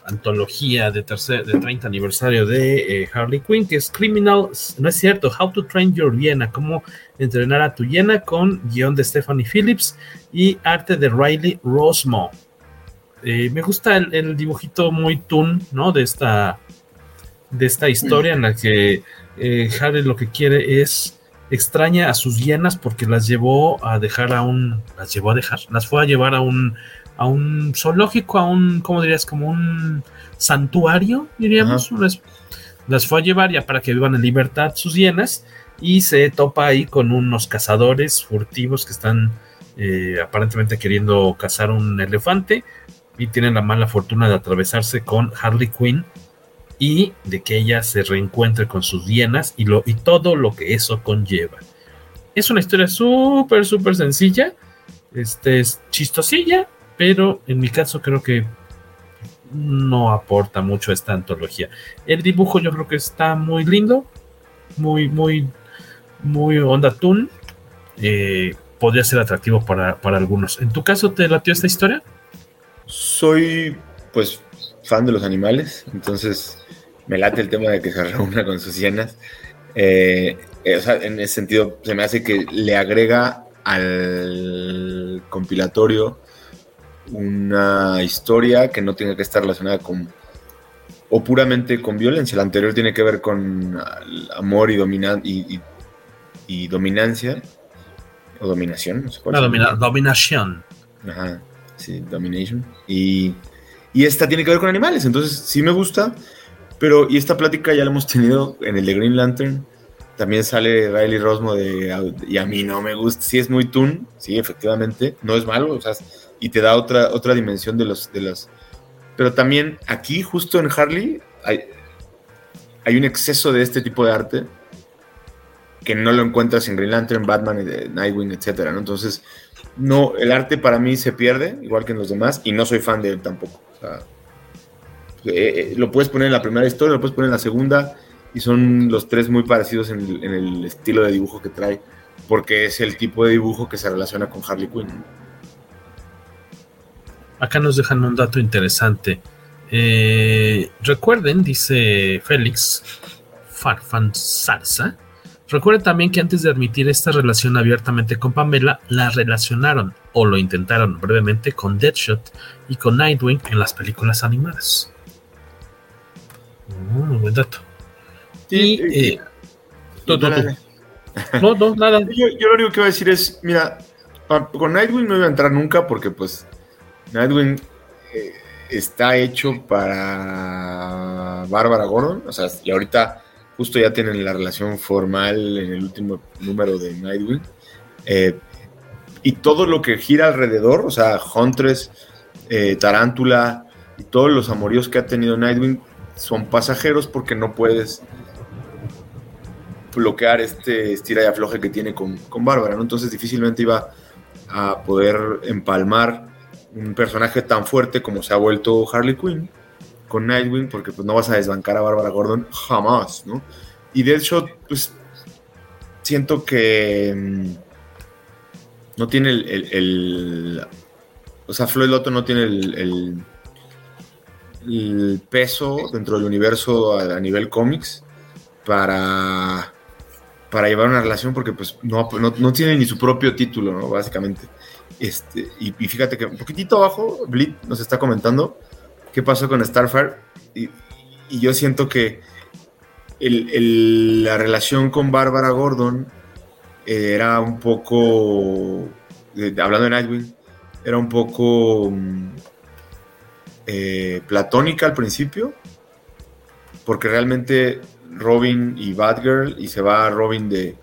Speaker 8: antología de, tercer, de 30 aniversario de eh, Harley Quinn, que es Criminal, no es cierto, How to Train Your Hiena, cómo entrenar a tu hiena, con guion de Stephanie Phillips y arte de Riley Rosmo. Eh, me gusta el, dibujito muy toon, ¿no? De esta, de esta historia en la que Harley lo que quiere es extraña a sus hienas porque las llevó a dejar a un, las llevó a dejar, las fue a llevar a un a un zoológico, a un, ¿cómo dirías? Como un santuario, diríamos. Las, las, fue a llevar ya para que vivan en libertad sus hienas y se topa ahí con unos cazadores furtivos que están eh, aparentemente queriendo cazar un elefante y tienen la mala fortuna de atravesarse con Harley Quinn y de que ella se reencuentre con sus hienas y, lo, y todo lo que eso conlleva. Es una historia súper, súper sencilla. Este es chistosilla, pero en mi caso creo que no aporta mucho esta antología. El dibujo yo creo que está muy lindo, muy, muy, muy onda toon. Eh, podría ser atractivo para, para, algunos. ¿En tu caso te latió esta historia?
Speaker 9: Soy, pues, fan de los animales, entonces me late el tema de que se reúna con sus hienas. Eh, eh, o sea, en ese sentido, se me hace que le agrega al compilatorio una historia que no tenga que estar relacionada con o puramente con violencia. La anterior tiene que ver con amor y, domina, y, y, y dominancia o dominación. No sé
Speaker 8: cuál domina, dominación.
Speaker 9: Ajá, sí, domination. Y, y esta tiene que ver con animales, entonces sí me gusta, pero y esta plática ya la hemos tenido en el de Green Lantern. También sale Riley Rosmo de y a mí no me gusta, sí es muy toon, sí, efectivamente, no es malo, o sea, y te da otra, otra dimensión de los, de los... Pero también aquí, justo en Harley, hay, hay un exceso de este tipo de arte que no lo encuentras en Green Lantern, Batman, Nightwing, etcétera, ¿no? Entonces, no, el arte para mí se pierde, igual que en los demás, y no soy fan de él tampoco. O sea, eh, eh, lo puedes poner en la primera historia, lo puedes poner en la segunda, y son los tres muy parecidos en el, estilo de dibujo que trae, porque es el tipo de dibujo que se relaciona con Harley Quinn.
Speaker 8: Acá nos dejan un dato interesante. Eh, recuerden, dice Félix Farfan Salsa. Recuerden también que antes de admitir esta relación abiertamente con Pamela, la relacionaron o lo intentaron brevemente con Deadshot y con Nightwing en las películas animadas. Mm, buen dato.
Speaker 9: Sí,
Speaker 8: y. Eh,
Speaker 9: no,
Speaker 8: no, no, no, nada.
Speaker 9: Yo, yo, lo único que voy a decir es: mira, con Nightwing no iba a entrar nunca porque, pues, Nightwing eh, está hecho para Bárbara Gordon, o sea, y ahorita justo ya tienen la relación formal en el último número de Nightwing. Eh, y todo lo que gira alrededor, o sea, Huntress, eh, Tarántula y todos los amoríos que ha tenido Nightwing son pasajeros porque no puedes bloquear este estira y afloje que tiene con, con Bárbara, ¿no? Entonces difícilmente iba a poder empalmar un personaje tan fuerte como se ha vuelto Harley Quinn con Nightwing, porque pues no vas a desbancar a Bárbara Gordon jamás, ¿no? Y Deadshot, pues siento que mm, no tiene el, o sea, Floyd Lotto no tiene el, el peso dentro del universo a, nivel cómics para para llevar una relación porque pues no, no, no, tiene ni su propio título, ¿no? Básicamente. Este, y, fíjate que un poquitito abajo, Blit nos está comentando qué pasó con Starfire y, yo siento que el, el, la relación con Bárbara Gordon eh, era un poco, hablando de Nightwing, era un poco eh, platónica al principio, porque realmente Robin y Batgirl y se va Robin de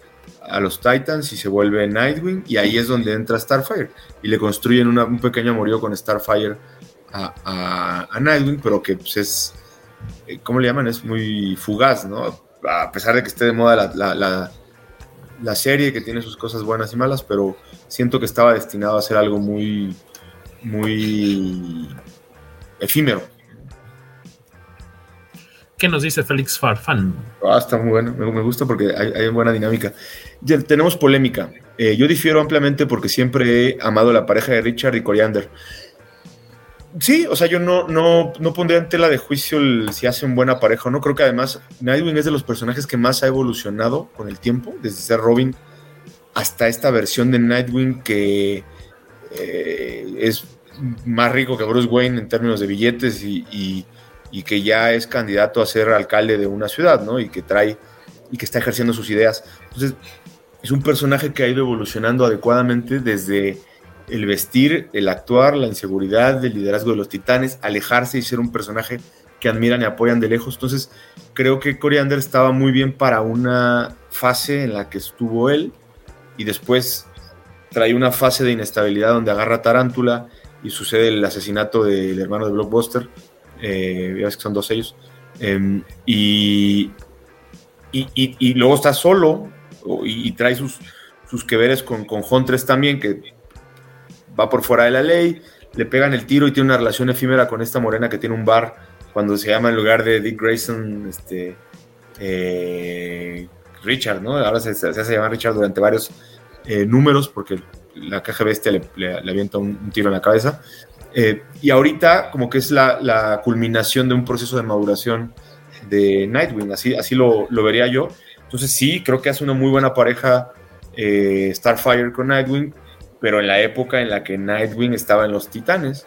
Speaker 9: a los Titans y se vuelve Nightwing y ahí es donde entra Starfire y le construyen una, un pequeño amorío con Starfire a, Nightwing, pero que pues es, ¿cómo le llaman? Es muy fugaz, ¿no? A pesar de que esté de moda la, la, la, la serie, que tiene sus cosas buenas y malas, pero siento que estaba destinado a ser algo muy, muy efímero.
Speaker 8: ¿Qué nos dice Félix Farfán?
Speaker 9: Ah, está muy bueno, me, me gusta porque hay, hay, buena dinámica. Ya tenemos polémica. Eh, yo difiero ampliamente porque siempre he amado la pareja de Richard y Coriander. Sí, o sea, yo no, no, no pondría en tela de juicio el, si hacen buena pareja o no. Creo que además Nightwing es de los personajes que más ha evolucionado con el tiempo, desde ser Robin hasta esta versión de Nightwing que eh, es más rico que Bruce Wayne en términos de billetes y, y que ya es candidato a ser alcalde de una ciudad, ¿no? Y que trae y que está ejerciendo sus ideas. Entonces, es un personaje que ha ido evolucionando adecuadamente desde el vestir, el actuar, la inseguridad, el liderazgo de los titanes, alejarse y ser un personaje que admiran y apoyan de lejos. Entonces, creo que Coriander estaba muy bien para una fase en la que estuvo él y después trae una fase de inestabilidad donde agarra Tarántula y sucede el asesinato del hermano de Blockbuster eh, ya ves que son dos sellos, y, y, y, y, luego está solo y, trae sus, sus que veres con, con Huntress también, que va por fuera de la ley, le pegan el tiro y tiene una relación efímera con esta morena que tiene un bar cuando se llama en lugar de Dick Grayson, este, eh, Richard, ¿no? Ahora se, se, hace llamar Richard durante varios eh, números porque la caja bestia le, le, avienta un, tiro en la cabeza. Eh, y ahorita como que es la, la, culminación de un proceso de maduración de Nightwing, así, así lo, lo, vería yo. Entonces sí, creo que hace una muy buena pareja eh, Starfire con Nightwing, pero en la época en la que Nightwing estaba en los Titanes,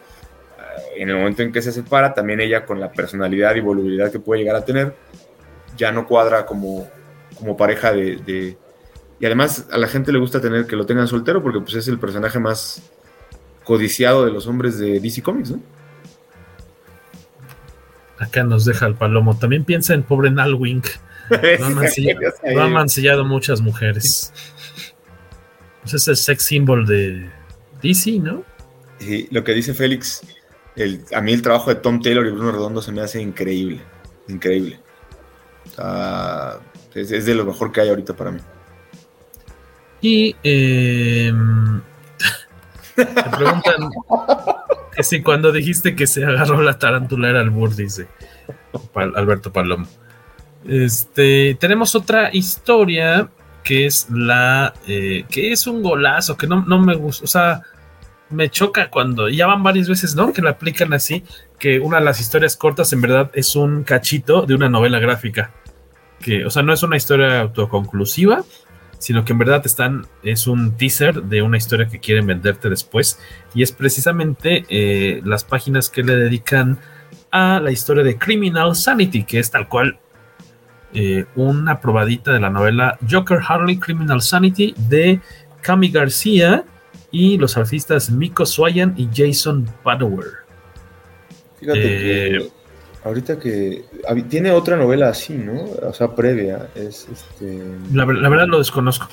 Speaker 9: eh, en el momento en que se separa, también ella con la personalidad y volubilidad que puede llegar a tener, ya no cuadra como, como pareja de... Y además a la gente le gusta tener que lo tengan soltero porque pues es el personaje más codiciado de los hombres de DC Comics, ¿no?
Speaker 8: Acá nos deja el palomo. También piensa en pobre Nalwing. Lo han mancillado, lo han mancillado muchas mujeres. Pues es el sex symbol de DC, ¿no?
Speaker 9: Sí, lo que dice Félix, el, a mí el trabajo de Tom Taylor y Bruno Redondo se me hace increíble. Increíble. Uh, es, es, de lo mejor que hay ahorita para mí.
Speaker 8: Y eh, preguntan que si cuando dijiste que se agarró la tarántula era el Bur, dice Alberto Palomo. Este, tenemos otra historia que es la eh, que es un golazo, que no, no me gusta, o sea, me choca cuando ya van varias veces, ¿no? Que la aplican así, que una de las historias cortas en verdad es un cachito de una novela gráfica. Que, o sea, no es una historia autoconclusiva, sino que en verdad están, es un teaser de una historia que quieren venderte después y es precisamente eh, las páginas que le dedican a la historia de Criminal Sanity, que es tal cual eh, una probadita de la novela Joker Harley Criminal Sanity de Cami García y los artistas Miko Swayan y Jason Padower.
Speaker 9: Fíjate eh, que ahorita que tiene otra novela así, ¿no? O sea, previa. Es este.
Speaker 8: La, la verdad lo desconozco.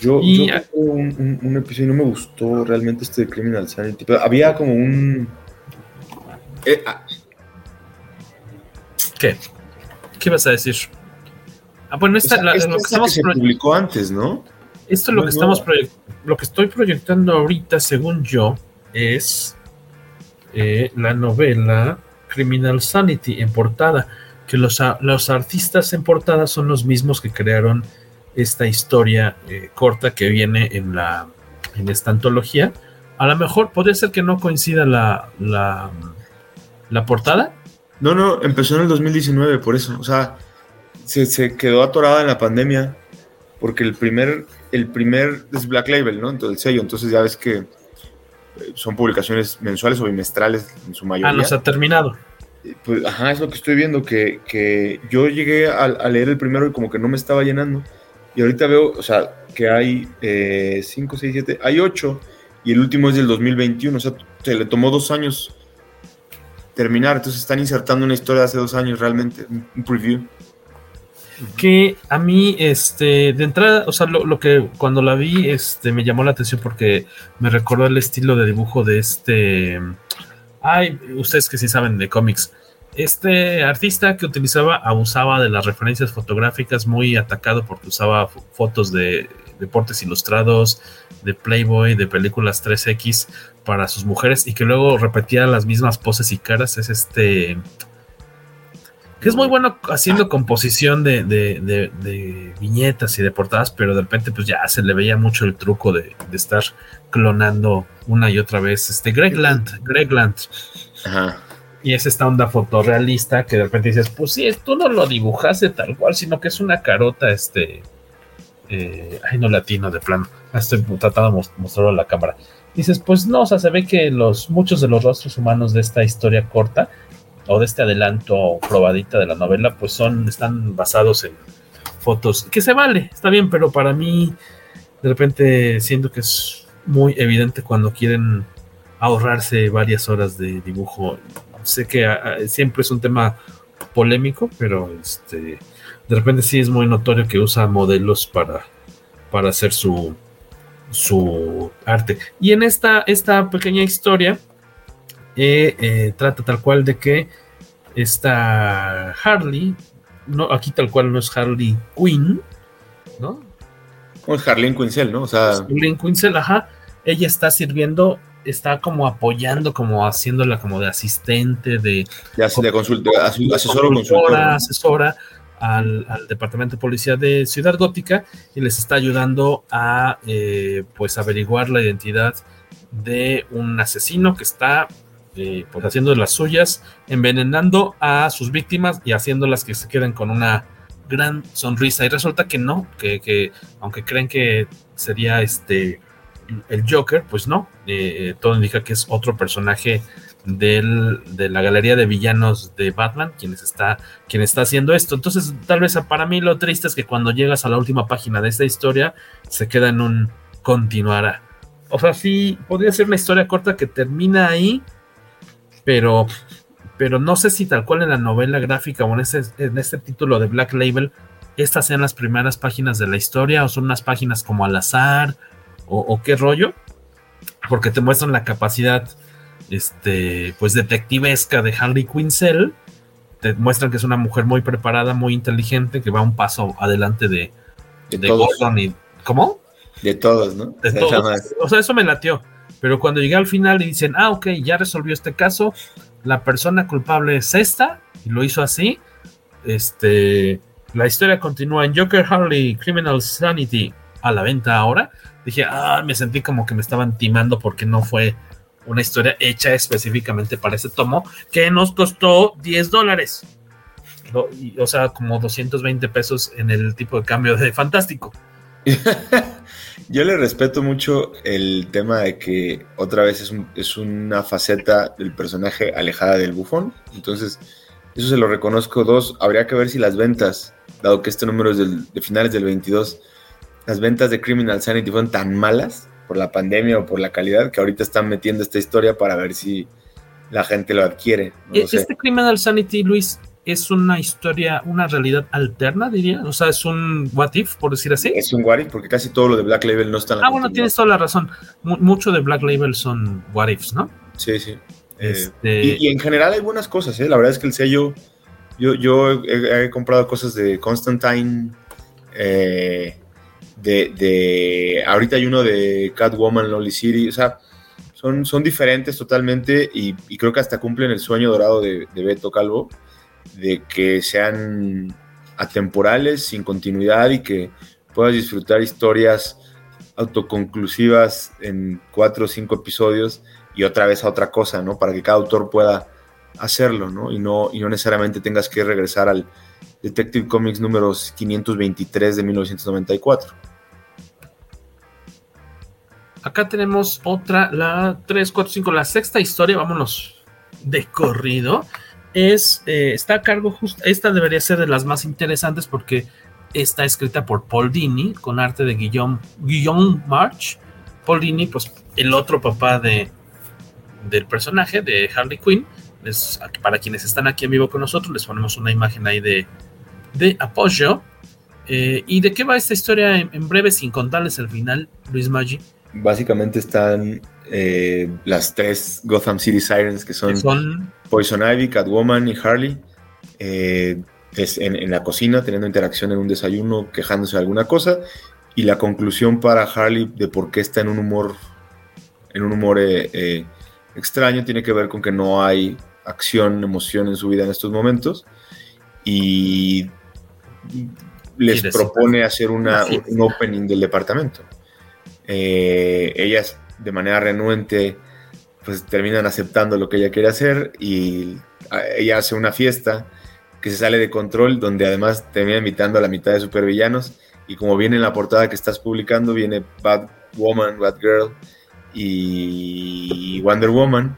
Speaker 9: Yo, y, yo un, un, un, episodio y no me gustó realmente este de Criminal Sanity. Pero había como un.
Speaker 8: Eh, ah. ¿Qué? ¿Qué vas a decir? Ah, bueno, esta, la,
Speaker 9: esta, lo que, estamos que se publicó antes, ¿no?
Speaker 8: Esto es lo que estamos lo que estoy proyectando ahorita, según yo, es eh, la novela Criminal Sanity en portada, que los, los artistas en portada son los mismos que crearon esta historia eh, corta que viene en, la, en esta antología. A lo mejor podría ser que no coincida la, la, portada.
Speaker 9: No, no, empezó en el 2019, por eso. O sea, se, se, quedó atorada en la pandemia, porque el primer, el primer es Black Label, ¿no? Entonces, el sello, entonces ya ves que son publicaciones mensuales o bimestrales en su mayoría.
Speaker 8: Ah, no se ha terminado.
Speaker 9: Pues, ajá, es lo que estoy viendo, que, que yo llegué a, a, leer el primero y como que no me estaba llenando. Y ahorita veo, o sea, que hay 5, 6, 7, hay 8 y el último es del 2021, o sea, se le tomó dos años terminar, entonces están insertando una historia de hace dos años realmente, un preview.
Speaker 8: Que a mí, este, de entrada, o sea, lo, lo, que cuando la vi, este, me llamó la atención porque me recordó el estilo de dibujo de este. Ay, ustedes que sí saben de cómics. Este artista que utilizaba, abusaba de las referencias fotográficas, muy atacado porque usaba fotos de deportes ilustrados, de Playboy, de películas 3X para sus mujeres y que luego repetía las mismas poses y caras. Es este que es muy bueno haciendo composición de, de, de, de, viñetas y de portadas, pero de repente pues ya se le veía mucho el truco de, estar clonando una y otra vez. Este Greg Land, Greg Land.
Speaker 9: Ajá.
Speaker 8: Y es esta onda fotorrealista que de repente dices, pues sí, tú no lo dibujaste tal cual, sino que es una carota, este... Eh, ay, no latino de plano. Estoy tratando de mostrarlo a la cámara. Dices, pues no, o sea, se ve que los, muchos de los rostros humanos de esta historia corta o de este adelanto probadita de la novela, pues son, están basados en fotos, que se vale, está bien, pero para mí, de repente siento que es muy evidente cuando quieren ahorrarse varias horas de dibujo. Sé que a, a, siempre es un tema polémico, pero este, de repente sí es muy notorio que usa modelos para, para hacer su, su arte. Y en esta, esta pequeña historia, eh, eh, trata tal cual de que esta Harley, no, aquí tal cual no es Harley Quinn, ¿no?
Speaker 9: O es Harley Quinzel, ¿no? O sea,
Speaker 8: Harley Quinzel, ajá. Ella está sirviendo, está como apoyando, como haciéndola como de asistente, de,
Speaker 9: ya de, de consulta, asesor o
Speaker 8: consultora, asesora al, al, departamento de policía de Ciudad Gótica y les está ayudando a eh, pues averiguar la identidad de un asesino que está eh, pues haciendo las suyas, envenenando a sus víctimas y haciéndolas que se queden con una gran sonrisa. Y resulta que no, que, que aunque creen que sería este el Joker, pues no, eh, todo indica que es otro personaje de la galería de villanos de Batman quien está, quien está haciendo esto. Entonces, tal vez para mí lo triste es que cuando llegas a la última página de esta historia, se queda en un continuará. O sea, sí, podría ser una historia corta que termina ahí, pero, pero no sé si tal cual en la novela gráfica o en este, en este título de Black Label, estas sean las primeras páginas de la historia o son unas páginas como al azar o, o qué rollo, porque te muestran la capacidad este, pues detectivesca de Harley Quinzel. Te muestran que es una mujer muy preparada, muy inteligente, que va un paso adelante de,
Speaker 9: de.
Speaker 8: Gordon y. ¿Cómo?
Speaker 9: De todos, ¿no?
Speaker 8: De todos. O sea, eso me latió. Pero cuando llegué al final y dicen, ah, ok, ya resolvió este caso, la persona culpable es esta, y lo hizo así. Este, la historia continúa en Joker Harley Criminal Sanity a la venta ahora. Dije, ah, me sentí como que me estaban timando porque no fue una historia hecha específicamente para ese tomo que nos costó 10 dólares. O sea, como 220 pesos en el tipo de cambio de fantástico.
Speaker 9: Yo le respeto mucho el tema de que otra vez es, un, es, una faceta del personaje alejada del bufón. Entonces, eso se lo reconozco. Dos, habría que ver si las ventas, dado que este número es del, de finales del 22, las ventas de Criminal Sanity fueron tan malas por la pandemia o por la calidad que ahorita están metiendo esta historia para ver si la gente lo adquiere. No lo
Speaker 8: este
Speaker 9: sé.
Speaker 8: Criminal Sanity, Luis, es una historia, una realidad alterna, diría. O sea, es un what if, por decir así.
Speaker 9: Es un what if, porque casi todo lo de Black Label no está en la
Speaker 8: Ah, bueno, tienes toda la razón. M mucho de Black Label son what ifs, ¿no?
Speaker 9: Sí, sí.
Speaker 8: Este...
Speaker 9: Eh, y, y, en general hay buenas cosas, ¿eh? La verdad es que el sello. Yo, yo he, he comprado cosas de Constantine. Eh, de, de, ahorita hay uno de Catwoman, Lonely City, o sea, son, son diferentes totalmente y, y, creo que hasta cumplen el sueño dorado de, de, Beto Calvo, de que sean atemporales, sin continuidad y que puedas disfrutar historias autoconclusivas en cuatro o cinco episodios y otra vez a otra cosa, ¿no? Para que cada autor pueda hacerlo, ¿no? Y no, y no necesariamente tengas que regresar al Detective Comics número 523 de 1994.
Speaker 8: Acá tenemos otra, la 3, 4, 5, la sexta historia, vámonos de corrido. Es, eh, está a cargo, justo, esta debería ser de las más interesantes porque está escrita por Paul Dini con arte de Guillaume, Guillaume March. Paul Dini, pues el otro papá de, del personaje de Harley Quinn. para quienes están aquí en vivo con nosotros, les ponemos una imagen ahí de, de apoyo. Eh, ¿Y de qué va esta historia en, breve, sin contarles el final, Luis Maggi?
Speaker 9: básicamente están eh, las tres Gotham City Sirens que son, Poison Ivy, Catwoman y Harley. Eh, en, la cocina, teniendo interacción en un desayuno, quejándose de alguna cosa. Y la conclusión para Harley de por qué está en un humor, en un humor eh, extraño tiene que ver con que no hay acción, emoción en su vida en estos momentos. Y les propone hacer una, un opening del departamento. Eh, ellas de manera renuente pues terminan aceptando lo que ella quiere hacer y ella hace una fiesta que se sale de control donde además termina invitando a la mitad de supervillanos y como viene en la portada que estás publicando viene Bad Woman, Bad Girl y Wonder Woman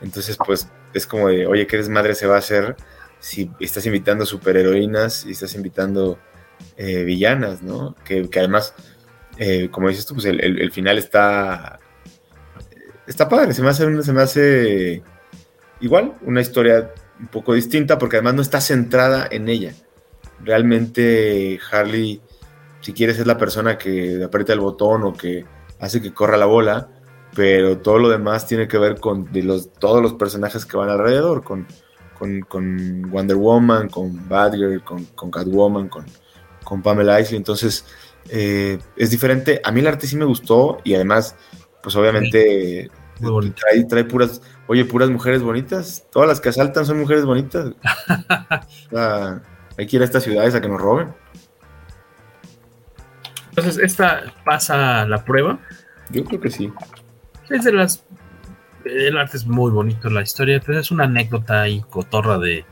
Speaker 9: entonces pues es como de oye qué desmadre se va a hacer si estás invitando superheroínas y estás invitando eh, villanas, ¿no? Que, que además eh, como dices tú, pues el, final está, está padre, se me, hace, se me hace igual, una historia un poco distinta, porque además no está centrada en ella. Realmente Harley, si quieres, es la persona que aprieta el botón o que hace que corra la bola, pero todo lo demás tiene que ver con los, todos los personajes que van alrededor, con, con, Wonder Woman, con Batgirl, con, con Catwoman, con, con Pamela Isley. Entonces, eh, es diferente. A mí el arte sí me gustó y además, pues obviamente trae, puras, oye, puras mujeres bonitas. Todas las que asaltan son mujeres bonitas. hay que ir a estas ciudades a que nos roben.
Speaker 8: Entonces, ¿esta pasa la prueba?
Speaker 9: Yo creo que sí.
Speaker 8: Es de las. El arte es muy bonito, la historia, pero es una anécdota y cotorra de,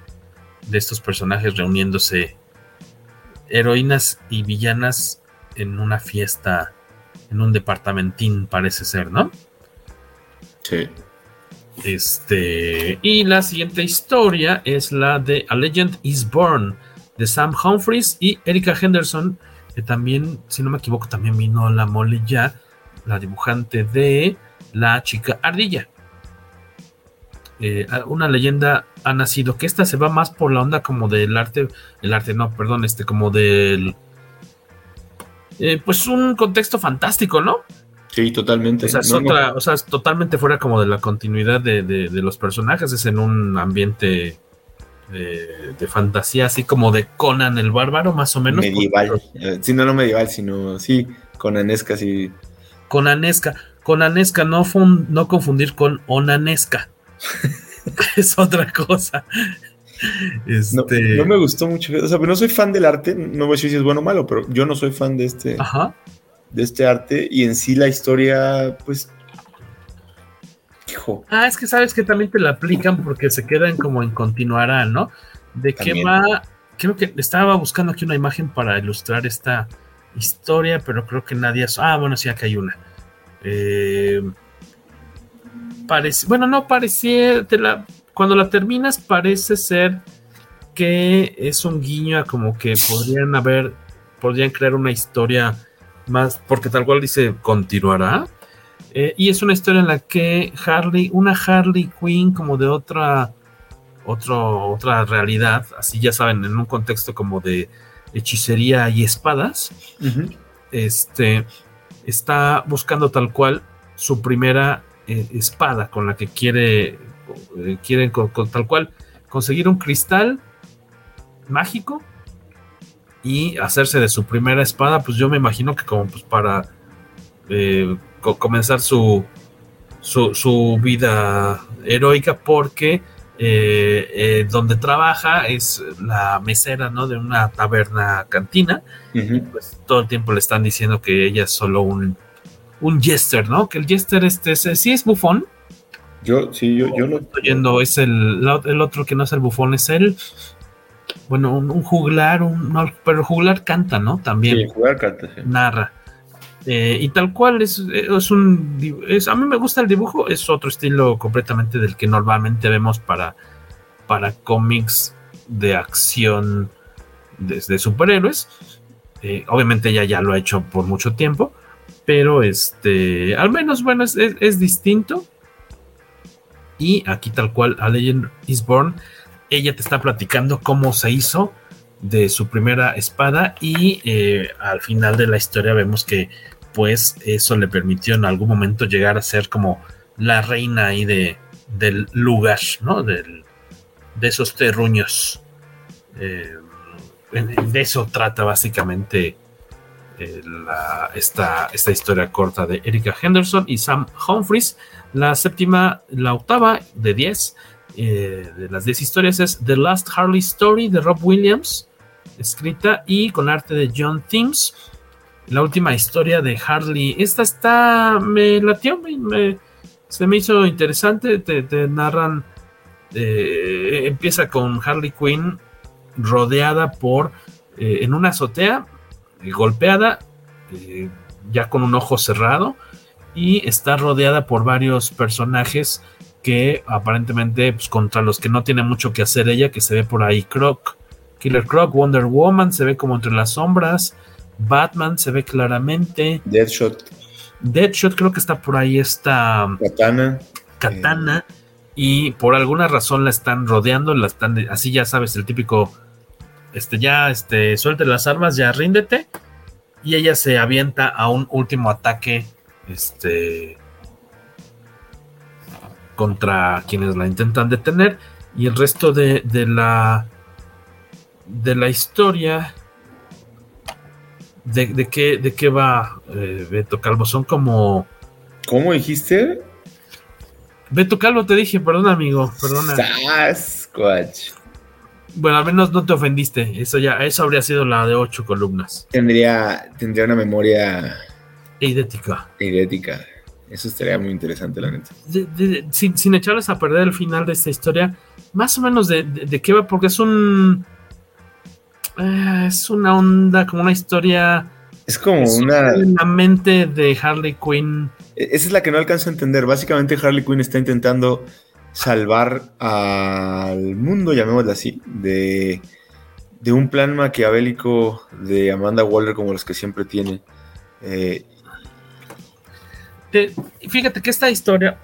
Speaker 8: de estos personajes reuniéndose heroínas y villanas en una fiesta, en un departamentín, parece ser, ¿no?
Speaker 9: Sí.
Speaker 8: Este, y la siguiente historia es la de A Legend is Born de Sam Humphries y Erika Henderson, que también, si no me equivoco, también vino la mole ya, la dibujante de La chica ardilla. Eh, una leyenda ha nacido, que esta se va más por la onda como del arte, el arte no, perdón, este como del eh, pues un contexto fantástico, ¿no?
Speaker 9: Sí, totalmente.
Speaker 8: O sea, es otra, o sea, es totalmente fuera como de la continuidad de, los personajes, es en un ambiente de, fantasía, así como de Conan el bárbaro, más o menos.
Speaker 9: Medieval. Eh, sí, no, no medieval, sino sí, conanesca, sí.
Speaker 8: Conanesca. Conanesca, no, no confundir con onanesca. es otra cosa.
Speaker 9: Este... No, me gustó mucho. O sea, no soy fan del arte. No voy a decir si es bueno o malo, pero yo no soy fan de este, de este arte. Y en sí la historia, pues.
Speaker 8: Hijo. Ah, es que sabes que también te la aplican porque se quedan como en continuará, ¿no? De qué va. Creo que estaba buscando aquí una imagen para ilustrar esta historia, pero creo que nadie. Ah, bueno, sí, acá hay una. Eh, parece, bueno, no parecía, te la, cuando la terminas parece ser que es un guiño a como que podrían haber, podrían crear una historia más, porque tal cual dice, continuará. Eh, y es una historia en la que Harley, una Harley Quinn como de otra, otro, otra realidad, así ya saben, en un contexto como de hechicería y espadas, este, está buscando tal cual su primera eh, espada con la que quiere eh, quieren con, tal cual conseguir un cristal mágico y hacerse de su primera espada, pues yo me imagino que como pues para eh, comenzar su, su, vida heroica porque eh, eh, donde trabaja es la mesera, ¿no? De una taberna cantina. pues todo el tiempo le están diciendo que ella es solo un, un jester, ¿no? Que el jester este, sí es bufón.
Speaker 9: Yo, sí, yo, yo lo
Speaker 8: estoy yendo, es el, el otro que no es el bufón, es el bueno, un, juglar, un, pero el juglar canta, ¿no? También.
Speaker 9: Sí, juglar canta, sí.
Speaker 8: Narra. Eh, y tal cual es, es un es, a mí me gusta el dibujo es otro estilo completamente del que normalmente vemos para para cómics de acción de, superhéroes eh, obviamente ella ya lo ha hecho por mucho tiempo pero este al menos bueno es, es distinto y aquí tal cual a Legend is Born ella te está platicando cómo se hizo de su primera espada y eh, al final de la historia vemos que pues eso le permitió en algún momento llegar a ser como la reina ahí de, del lugar, ¿no? Del, de esos terruños. Eh, de eso trata básicamente eh, esta, esta historia corta de Erika Henderson y Sam Humphries. La séptima, la octava de 10 de las 10 historias es The Last Harley Story de Rob Williams escrita y con arte de John Thames. La última historia de Harley. Esta está. Me latió, me, se me hizo interesante. Te, narran. Eh, empieza con Harley Quinn rodeada por. Eh, en una azotea, eh, golpeada, ya con un ojo cerrado. Y está rodeada por varios personajes que aparentemente, pues, contra los que no tiene mucho que hacer ella, que se ve por ahí Croc Killer Croc, Wonder Woman se ve como entre las sombras, Batman se ve claramente,
Speaker 9: Deadshot.
Speaker 8: Deadshot creo que está por ahí, está
Speaker 9: Katana.
Speaker 8: Katana. Y por alguna razón la están rodeando, la están así ya sabes, el típico, este ya, este, suelte las armas, ya ríndete. Y ella se avienta a un último ataque, este, contra quienes la intentan detener. Y el resto de, de la de la historia. ¿De, de, qué, de qué va eh, Beto Calvo? Son como.
Speaker 9: ¿Cómo dijiste?
Speaker 8: Beto Calvo te dije, perdón amigo, perdona.
Speaker 9: Sasquatch.
Speaker 8: Bueno, al menos no te ofendiste. Eso ya, eso habría sido la de ocho columnas.
Speaker 9: Tendría, tendría una memoria
Speaker 8: idética.
Speaker 9: Idética. Eso estaría muy interesante, la neta.
Speaker 8: sin, sin, echarles a perder el final de esta historia, más o menos de, de qué va, porque es un eh, es una onda, como una historia.
Speaker 9: Es como una.
Speaker 8: La mente de Harley Quinn.
Speaker 9: E-, esa es la que no alcanzo a entender. Básicamente, Harley Quinn está intentando salvar al mundo, llamémoslo así, de, de un plan maquiavélico de Amanda Waller como los que siempre tiene. Eh,
Speaker 8: fíjate que esta historia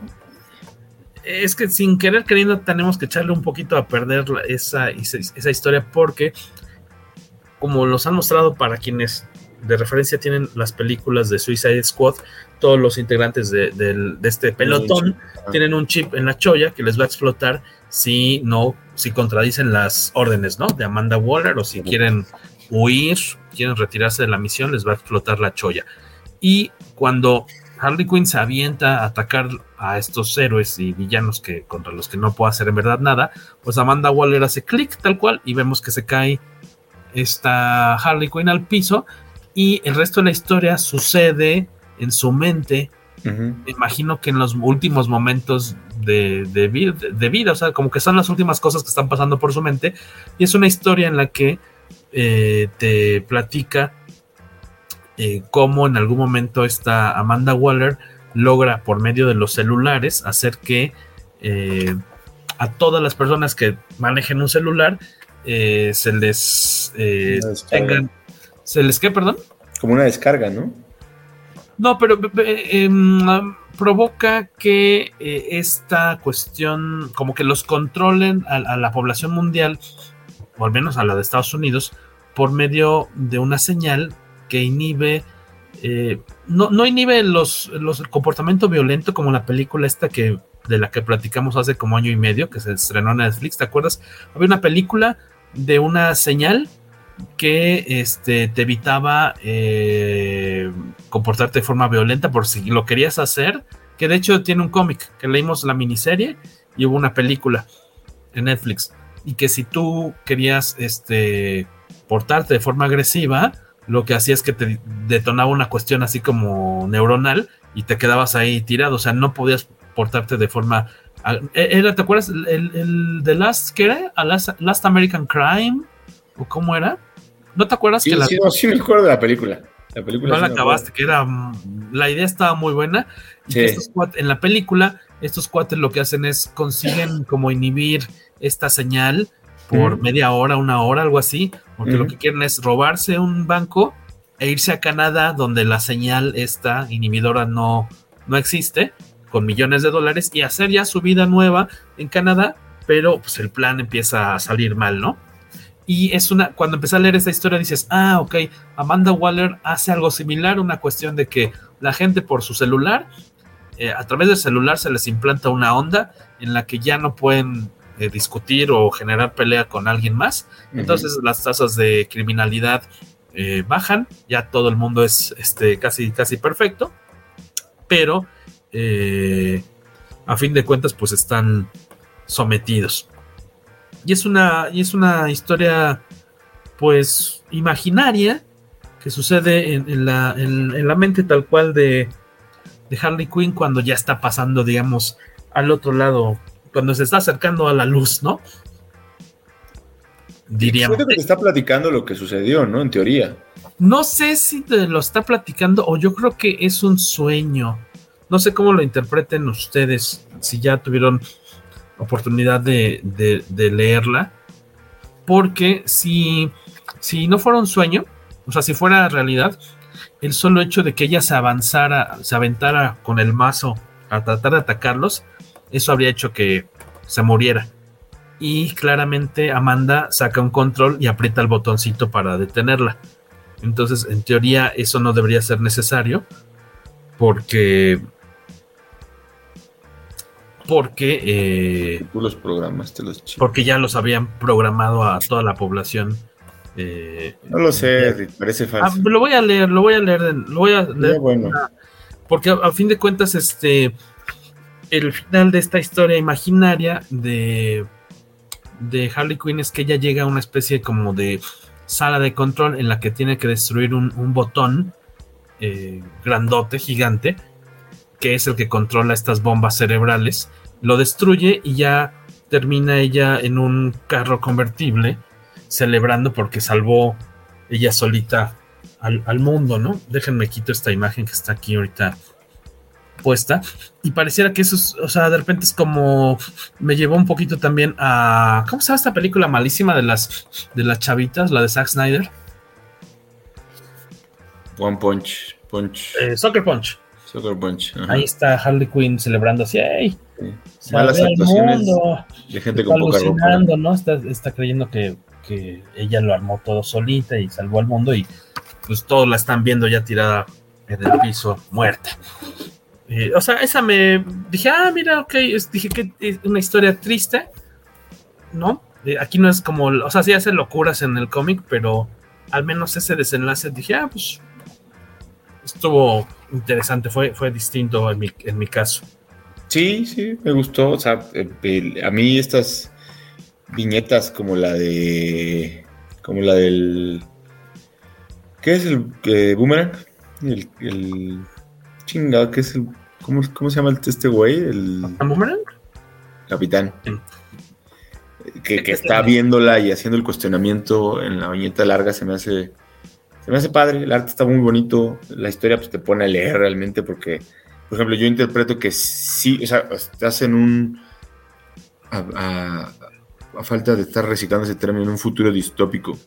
Speaker 8: es que sin querer queriendo tenemos que echarle un poquito a perder esa, esa historia porque como los han mostrado para quienes de referencia tienen las películas de Suicide Squad, todos los integrantes de, este pelotón tienen un chip en la choya que les va a explotar si no, si contradicen las órdenes, ¿no? De Amanda Waller o si quieren huir, quieren retirarse de la misión, les va a explotar la choya. Y cuando Harley Quinn se avienta a atacar a estos héroes y villanos que contra los que no puede hacer en verdad nada, pues Amanda Waller hace clic tal cual y vemos que se cae está Harley Quinn al piso y el resto de la historia sucede en su mente. Me imagino que en los últimos momentos de, de, vida, o sea, como que son las últimas cosas que están pasando por su mente. Y es una historia en la que eh, te platica eh, cómo en algún momento esta Amanda Waller logra por medio de los celulares hacer que eh, a todas las personas que manejen un celular eh, se les tengan. ¿Se les qué, perdón?
Speaker 9: Como una descarga, ¿no?
Speaker 8: No, pero em, provoca que esta cuestión, como que los controlen a, la población mundial, o al menos a la de Estados Unidos, por medio de una señal que inhibe. no, no inhibe los, los, el comportamiento violento como la película esta que de la que platicamos hace como año y medio, que se estrenó en Netflix, ¿te acuerdas? Había una película de una señal que este, te evitaba eh, comportarte de forma violenta por si lo querías hacer, que de hecho tiene un cómic, que leímos la miniserie y hubo una película. en Netflix. Y que si tú querías este, portarte de forma agresiva, lo que hacía es que te detonaba una cuestión así como neuronal y te quedabas ahí tirado. O sea, no podías portarte de forma. Era, ¿Te acuerdas? El, el The Last, ¿qué era? Last, Last, American Crime? ¿O cómo era? ¿No te acuerdas
Speaker 9: sí,
Speaker 8: que la.
Speaker 9: Sí, no, sí me acuerdo de la película. La película
Speaker 8: no la acabaste, que era. La idea estaba muy buena. Y sí. estos cuates, en la película, estos cuates lo que hacen es consiguen como inhibir esta señal por mm. media hora, una hora, algo así, porque lo que quieren es robarse un banco e irse a Canadá, donde la señal esta inhibidora no, no existe, con millones de dólares, y hacer ya su vida nueva en Canadá, pero pues el plan empieza a salir mal, ¿no? Y es una, cuando empecé a leer esta historia dices, ah, ok, Amanda Waller hace algo similar, una cuestión de que la gente por su celular, eh, a través del celular se les implanta una onda en la que ya no pueden eh, discutir o generar pelea con alguien más. Entonces uh -huh. las tasas de criminalidad eh, bajan, ya todo el mundo es este, casi, casi perfecto, pero eh, a fin de cuentas pues están sometidos. Y es una, y es una historia pues imaginaria que sucede en, en, la, en, en, la, mente tal cual de, de Harley Quinn cuando ya está pasando, digamos, al otro lado, cuando se está acercando a la luz, ¿no?
Speaker 9: Diríamos. Creo que te está platicando lo que sucedió, ¿no? En teoría.
Speaker 8: No sé si te lo está platicando o yo creo que es un sueño. No sé cómo lo interpreten ustedes, si ya tuvieron oportunidad de, de, de leerla. Porque si, si no fuera un sueño, o sea, si fuera realidad, el solo hecho de que ella se avanzara, se aventara con el mazo a tratar de atacarlos, eso habría hecho que se muriera. Y claramente Amanda saca un control y aprieta el botoncito para detenerla. Entonces, en teoría, eso no debería ser necesario. Porque. Porque. Eh,
Speaker 9: Tú los programaste los chicos.
Speaker 8: Porque ya los habían programado a toda la población. Eh,
Speaker 9: no lo sé, Rick, parece falso.
Speaker 8: Ah, lo voy a leer, lo voy a leer, lo voy a leer.
Speaker 9: Bueno.
Speaker 8: Porque a, a fin de cuentas, este. El final de esta historia imaginaria de de Harley Quinn es que ella llega a una especie como de sala de control en la que tiene que destruir un, botón eh, grandote, gigante, que es el que controla estas bombas cerebrales. Lo destruye y ya termina ella en un carro convertible celebrando porque salvó ella solita al, al mundo, ¿no? Déjenme quito esta imagen que está aquí ahorita puesta y pareciera que eso es, o sea, de repente es como me llevó un poquito también a ¿cómo se llama esta película malísima de las de las chavitas, la de Zack Snyder?
Speaker 9: One Punch, Punch.
Speaker 8: Eh, Soccer Punch.
Speaker 9: Soccer Punch.
Speaker 8: Ajá. Ahí está Harley Quinn celebrando así, ¡hey!
Speaker 9: Sí. Malas actuaciones de gente con poca ropa.
Speaker 8: ¿no? Está, está creyendo que, que ella lo armó todo solita y salvó al mundo y pues todos la están viendo ya tirada en el piso, muerta. Eh, o sea, esa me dije, ah, mira, ok, dije que es una historia triste, ¿no? Eh, aquí no es como, o sea, sí hace locuras en el cómic, pero al menos ese desenlace dije, ah, pues estuvo interesante, fue, fue distinto en mi, en mi caso.
Speaker 9: Sí, sí, me gustó. O sea, el, a mí estas viñetas como la de. como la del. ¿Qué es el eh, boomerang? El, el chingado, ¿qué es el ¿Cómo, ¿Cómo, se llama este güey? El
Speaker 8: ¿Boomerang?
Speaker 9: Capitán. Sí. Que, que, está viéndola y haciendo el cuestionamiento en la viñeta larga se me hace. Se me hace padre. El arte está muy bonito. La historia pues, te pone a leer realmente porque, por ejemplo, yo interpreto que sí, o sea, estás en un. A, a, a falta de estar reciclando ese término, en un futuro distópico,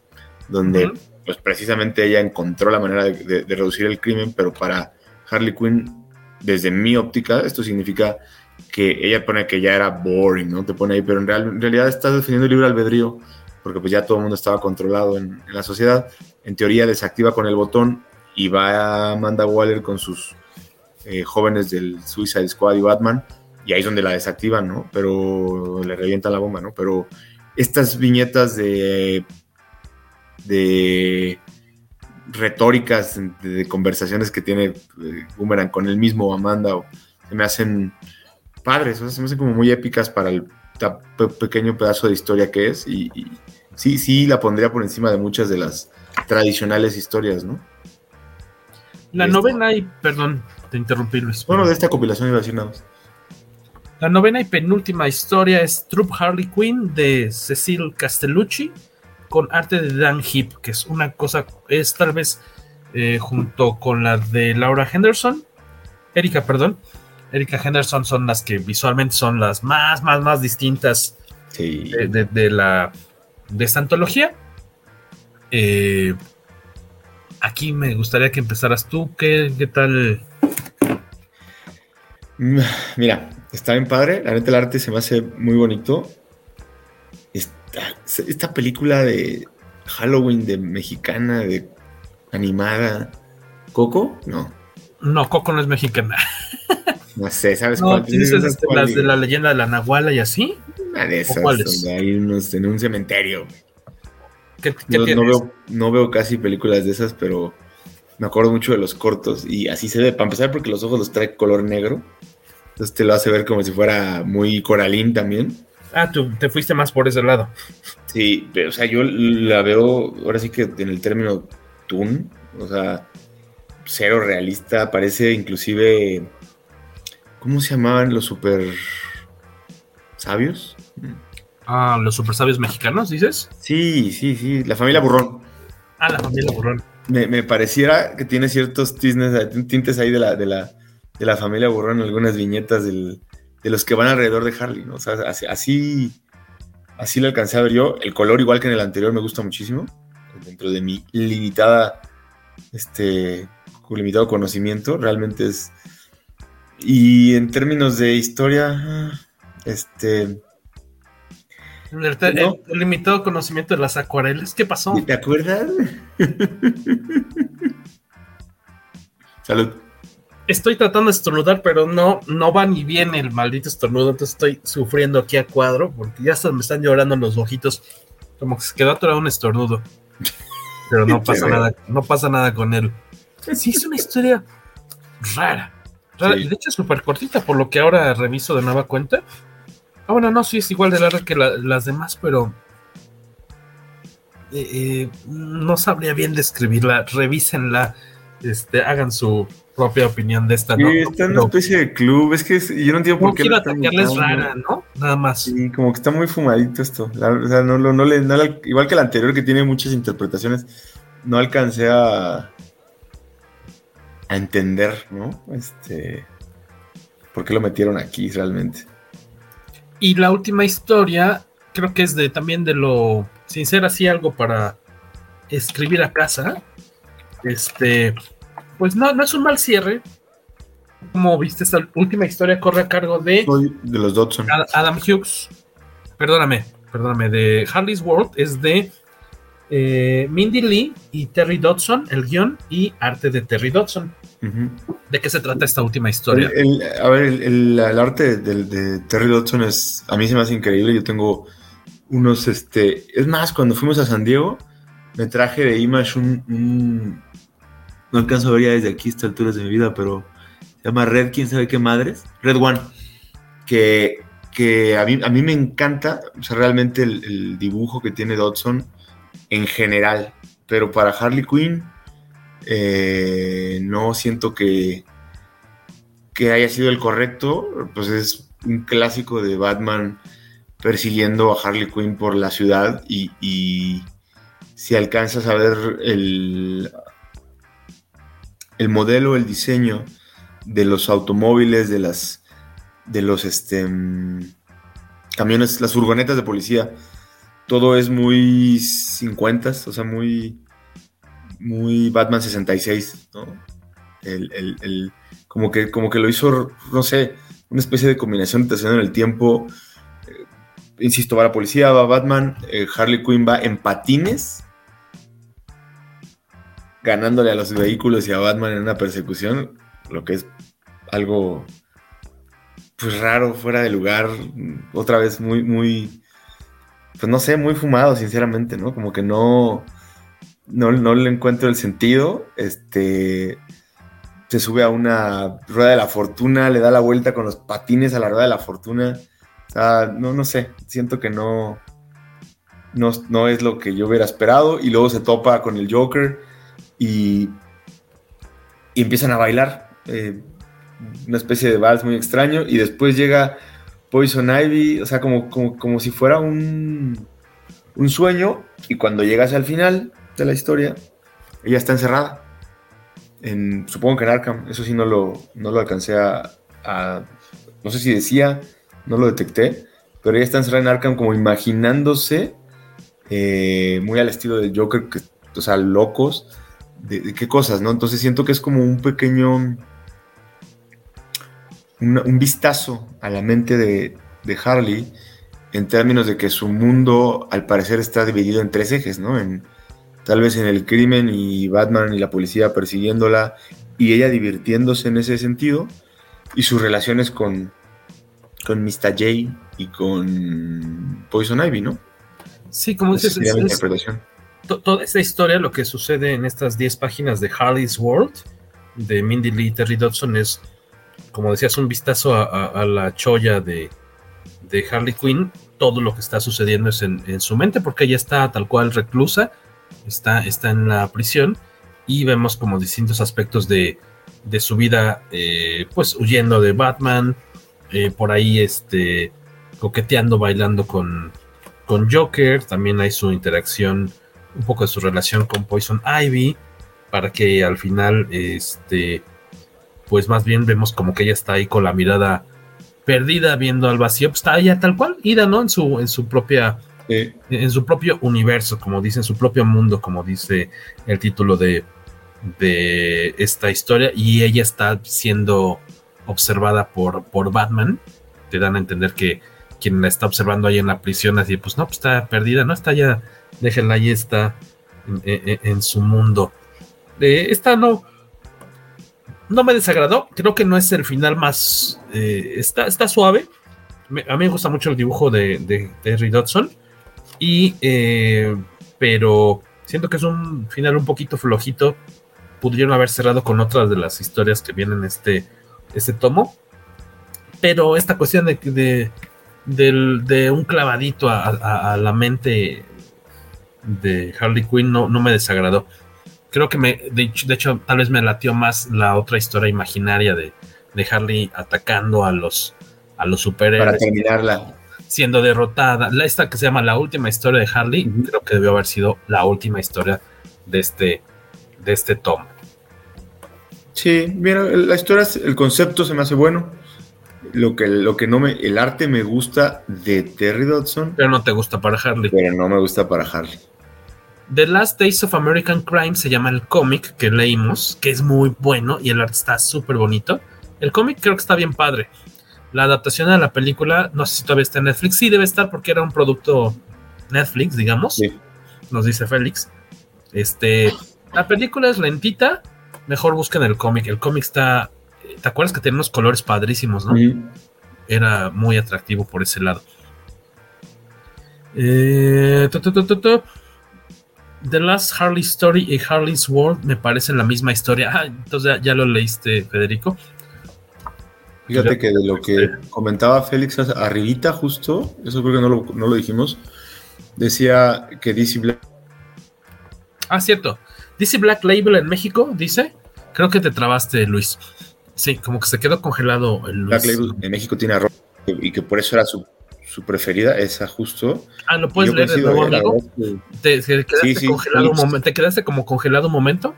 Speaker 9: donde, uh -huh. pues precisamente ella encontró la manera de, de, de reducir el crimen, pero para Harley Quinn desde mi óptica, esto significa que ella pone que ya era boring, ¿no? Te pone ahí, pero en, en realidad estás defendiendo el libre albedrío, porque pues ya todo el mundo estaba controlado en, la sociedad. En teoría desactiva con el botón y va Amanda Waller con sus eh, jóvenes del Suicide Squad y Batman, y ahí es donde la desactivan, ¿no? Pero le revienta la bomba, ¿no? Pero estas viñetas de... de retóricas de, de, conversaciones que tiene eh, Boomerang con el mismo Amanda o se me hacen padres, o sea, se me hacen como muy épicas para el pequeño pedazo de historia que es y, y, sí, sí la pondría por encima de muchas de las tradicionales historias, ¿no?
Speaker 8: La novena y, perdón, te interrumpí Luis.
Speaker 9: Bueno, de esta compilación iba a decir nada más.
Speaker 8: La novena y penúltima historia es Troop Harley Quinn de Cecil Castellucci con arte de Dan Heap, que es una cosa, es tal vez eh, junto con la de Laura Henderson, Erika, perdón, Erika Henderson son las que visualmente son las más, más, más distintas
Speaker 9: sí.
Speaker 8: de, de, de, la de esta antología. Eh, aquí me gustaría que empezaras tú. ¿Qué, qué tal?
Speaker 9: Mira, está bien padre. La neta, el arte se me hace muy bonito. Esta, esta película de Halloween de mexicana, de animada. ¿Coco? No.
Speaker 8: No, Coco no es mexicana.
Speaker 9: No sé, ¿sabes
Speaker 8: no,
Speaker 9: cuál?
Speaker 8: ¿Dices este, las de la leyenda de la Nahuala y así?
Speaker 9: Una de esas, donde hay unos en un cementerio.
Speaker 8: ¿Qué, qué
Speaker 9: no, no, veo, no veo casi películas de esas, pero me acuerdo mucho de los cortos y así se ve. Para empezar, porque los ojos los trae color negro. Entonces te lo hace ver como si fuera muy coralín también.
Speaker 8: Ah, tú te fuiste más por ese lado.
Speaker 9: Sí, pero, o sea, yo la veo ahora sí que en el término toon, o sea, cero realista, parece inclusive, ¿cómo se llamaban los super sabios?
Speaker 8: Ah, los super sabios mexicanos, dices?
Speaker 9: Sí, sí, sí, la familia Burrón.
Speaker 8: Ah, la familia Burrón.
Speaker 9: Me, me pareciera que tiene ciertos tisnes, tintes ahí de la, de la, de la familia Burrón, algunas viñetas del, de los que van alrededor de Harley, ¿no? O sea, así, así, lo alcancé a ver yo. El color, igual que en el anterior, me gusta muchísimo. Dentro de mi limitada, este, limitado conocimiento, realmente es. Y en términos de historia, este.
Speaker 8: El, el, el, limitado conocimiento de las acuarelas, ¿qué pasó?
Speaker 9: ¿Te acuerdas? Salud.
Speaker 8: Estoy tratando de estornudar, pero no, no va ni bien el maldito estornudo, entonces estoy sufriendo aquí a cuadro, porque ya hasta me están llorando los ojitos, como que se quedó atorado un estornudo. Pero no pasa nada, no pasa nada con él. Sí, es una historia rara. rara. Sí. Y de hecho es súper cortita, por lo que ahora reviso de nueva cuenta. Ah, bueno, no, sí es igual de larga que la, las demás, pero eh, eh, no sabría bien describirla. Revísenla, este, hagan su propia opinión de esta.
Speaker 9: Sí, ¿no? está en una especie de club. Es que es, yo no entiendo por
Speaker 8: no
Speaker 9: qué.
Speaker 8: quiero atacarles rara, ¿no? Nada más.
Speaker 9: Sí, como que está muy fumadito esto. La, o sea, no, no, no, le, no, igual que el anterior, que tiene muchas interpretaciones, no alcancé a, a entender, ¿no? Este. ¿Por qué lo metieron aquí realmente?
Speaker 8: Y la última historia, creo que es de también de lo. Sin ser así algo para escribir a casa. Este. Pues no, no es un mal cierre. Como viste, esta última historia corre a cargo de.
Speaker 9: De los Dodson.
Speaker 8: Adam Hughes. Perdóname, perdóname. De Harley's World es de eh, Mindy Lee y Terry Dodson, el guion y arte de Terry Dodson. Uh -huh. ¿De qué se trata esta última historia?
Speaker 9: El, el, a ver, el, el arte de, de, Terry Dodson es. A mí se me hace increíble. Yo tengo unos. este Es más, cuando fuimos a San Diego, me traje de Image un, un no alcanzo a ver ya desde aquí estas alturas de mi vida, pero se llama Red, quién sabe qué madres, Red One, que, que a, mí, a mí me encanta, o sea, realmente el, el, dibujo que tiene Dodson en general, pero para Harley Quinn eh, no siento que, que haya sido el correcto, pues es un clásico de Batman persiguiendo a Harley Quinn por la ciudad y, y si alcanzas a ver el el modelo, el diseño de los automóviles, de las de los este, camiones, las furgonetas de policía, todo es muy 50, o sea, muy muy Batman 66, ¿no? El, el, el, como, que, como que lo hizo, no sé, una especie de combinación de en el tiempo. Eh, insisto, va la policía, va Batman, eh, Harley Quinn va en patines, ganándole a los vehículos y a Batman en una persecución, lo que es algo pues raro, fuera de lugar, otra vez muy, muy, pues no sé, muy fumado, sinceramente, ¿no? Como que no, no, no le encuentro el sentido, este, se sube a una rueda de la fortuna, le da la vuelta con los patines a la rueda de la fortuna, no, no sé, siento que no, no, no es lo que yo hubiera esperado. Y luego se topa con el Joker y, empiezan a bailar. Eh, una especie de vals muy extraño. Y después llega Poison Ivy, o sea, como, como, como si fuera un, un sueño. Y cuando llegas al final de la historia, ella está encerrada. En, supongo que en Arkham, eso sí no lo, no lo alcancé a, No sé si decía, no lo detecté, pero ella está encerrada en Arkham como imaginándose, eh, muy al estilo del Joker, o sea, locos, de, qué cosas, ¿no? Entonces siento que es como un pequeño. Un, vistazo a la mente de, de Harley en términos de que su mundo al parecer está dividido en tres ejes, ¿no? En, tal vez en el crimen y Batman y la policía persiguiéndola y ella divirtiéndose en ese sentido y sus relaciones con, con Mr. J y con Poison Ivy, ¿no?
Speaker 8: Sí, como dices,
Speaker 9: es,
Speaker 8: toda esta historia, lo que sucede en estas 10 páginas de Harley's World de Mindy Lee Terry Dodson es, como decías, un vistazo a, la cholla de, de, Harley Quinn. Todo lo que está sucediendo es en, su mente porque ella está tal cual reclusa está, está en la prisión y vemos como distintos aspectos de, su vida, eh, pues huyendo de Batman, eh, por ahí este, coqueteando, bailando con, con Joker, también hay su interacción, un poco de su relación con Poison Ivy, para que al final, este, pues más bien vemos como que ella está ahí con la mirada perdida, viendo al vacío, pues está ella tal cual, ida, ¿no? En su, en su propia en su propio universo, como dice, en su propio mundo, como dice el título de, de esta historia, y ella está siendo observada por, por Batman. Te dan a entender que quien la está observando ahí en la prisión, así, pues no, pues está perdida, no está ya, déjenla ahí, está en, su mundo. Esta no, no me desagradó, creo que no es el final más, eh, está, está suave. a mí me gusta mucho el dibujo de, de Terry Dodson. Y, eh, pero siento que es un final un poquito flojito. Pudieron haber cerrado con otras de las historias que vienen en este, este tomo. Pero esta cuestión de, de, un clavadito a, la mente de Harley Quinn no, no me desagradó. Creo que me, de hecho, de hecho, tal vez me latió más la otra historia imaginaria de, de Harley atacando a los, a los superhéroes.
Speaker 9: Para terminarla
Speaker 8: siendo derrotada. La, esta que se llama La última historia de Harley, creo que debió haber sido la última historia de este, de este tomo.
Speaker 9: Sí, mira, la historia, el concepto se me hace bueno. Lo que, lo que no me, el arte me gusta de Terry Dodson.
Speaker 8: Pero no te gusta para Harley.
Speaker 9: Pero no me gusta para Harley.
Speaker 8: The Last Days of American Crime se llama el cómic que leímos, que es muy bueno y el arte está súper bonito. El cómic creo que está bien padre. La adaptación a la película, no sé si todavía está en Netflix. Sí, debe estar porque era un producto Netflix, digamos. Nos dice Félix. Este, la película es lentita. Mejor busquen el cómic. El cómic está. ¿Te acuerdas que tenía unos colores padrísimos, no? Era muy atractivo por ese lado. Eh, The Last Harley Story y Harley's World me parecen la misma historia. Ah, entonces ya, lo leíste, Federico.
Speaker 9: Fíjate que de lo que comentaba Félix arribita justo, eso creo que no lo, no lo dijimos, decía que DC Black...
Speaker 8: Ah, cierto. DC Black Label en México, dice. Creo que te trabaste, Luis. Sí, como que se quedó congelado el Luis.
Speaker 9: Black Label en México tiene arroz y que por eso era su, su preferida, esa justo.
Speaker 8: Ah, ¿lo puedes leer de nuevo, amigo? ¿Te, quedaste congelado un momento? ¿Te quedaste como congelado un momento?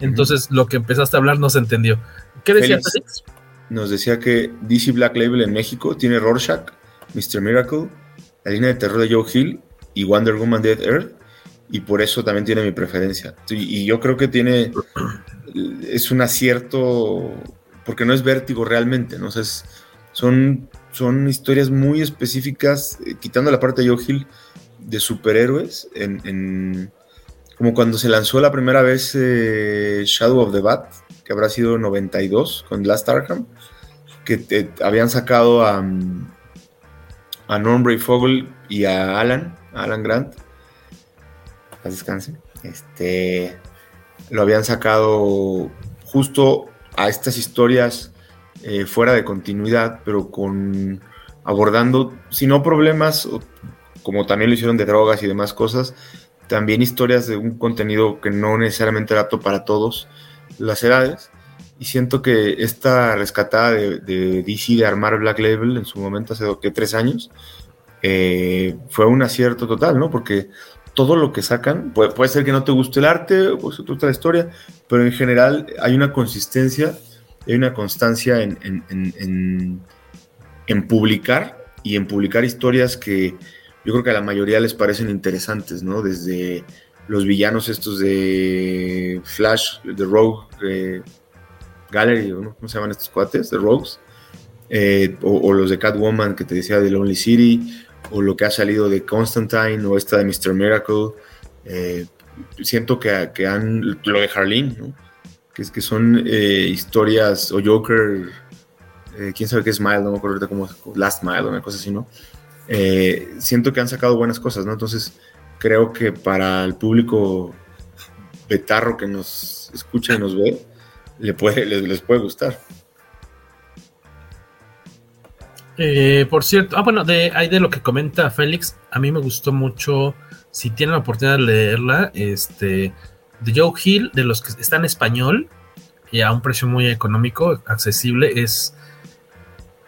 Speaker 8: Entonces lo que empezaste a hablar no se entendió. ¿Qué decía Félix?
Speaker 9: nos decía que DC Black Label en México tiene Rorschach, Mr. Miracle, la línea de terror de Joe Hill y Wonder Woman Dead Earth, y por eso también tiene mi preferencia. Y, yo creo que tiene, es un acierto, porque no es vértigo realmente, ¿no? son, son historias muy específicas, eh, quitando la parte de Joe de superhéroes, en, como cuando se lanzó la primera vez eh, Shadow of the Bat, que habrá sido 92 con Last Arkham, que habían sacado a, a Norm Fogel y a Alan, Alan Grant. Paz descanse. Este, lo habían sacado justo a estas historias eh, fuera de continuidad, pero con abordando, si no problemas, como también lo hicieron de drogas y demás cosas, también historias de un contenido que no necesariamente era apto para todos las edades. Y siento que esta rescatada de, de DC de armar Black Label en su momento, hace que tres años, eh, fue un acierto total, ¿no? Porque todo lo que sacan, puede, puede ser que no te guste el arte, o guste la historia, pero en general hay una consistencia, hay una constancia en, en, en, publicar y en publicar historias que yo creo que a la mayoría les parecen interesantes, ¿no? Desde los villanos estos de Flash, de Rogue Gallery. ¿cómo se llaman estos cuates? De Rogues. Eh, o, o, los de Catwoman que te decía de Lonely City, o lo que ha salido de Constantine, o esta de Mr. Miracle. Eh, siento que, que, han. Lo de Harleen, ¿no? Que, que son eh, historias, o Joker, quién sabe qué es Smile, no me acuerdo ahorita cómo Last Mile, o una cosa así, ¿no? siento que han sacado buenas cosas, ¿no? Entonces creo que para el público betarro que nos escucha y nos ve, le puede, les, puede gustar.
Speaker 8: Eh, por cierto, ah, bueno, de, ahí de lo que comenta Félix, a mí me gustó mucho, si tienen la oportunidad de leerla, este, de Joe Hill, de los que está en español, y a un precio muy económico, accesible, es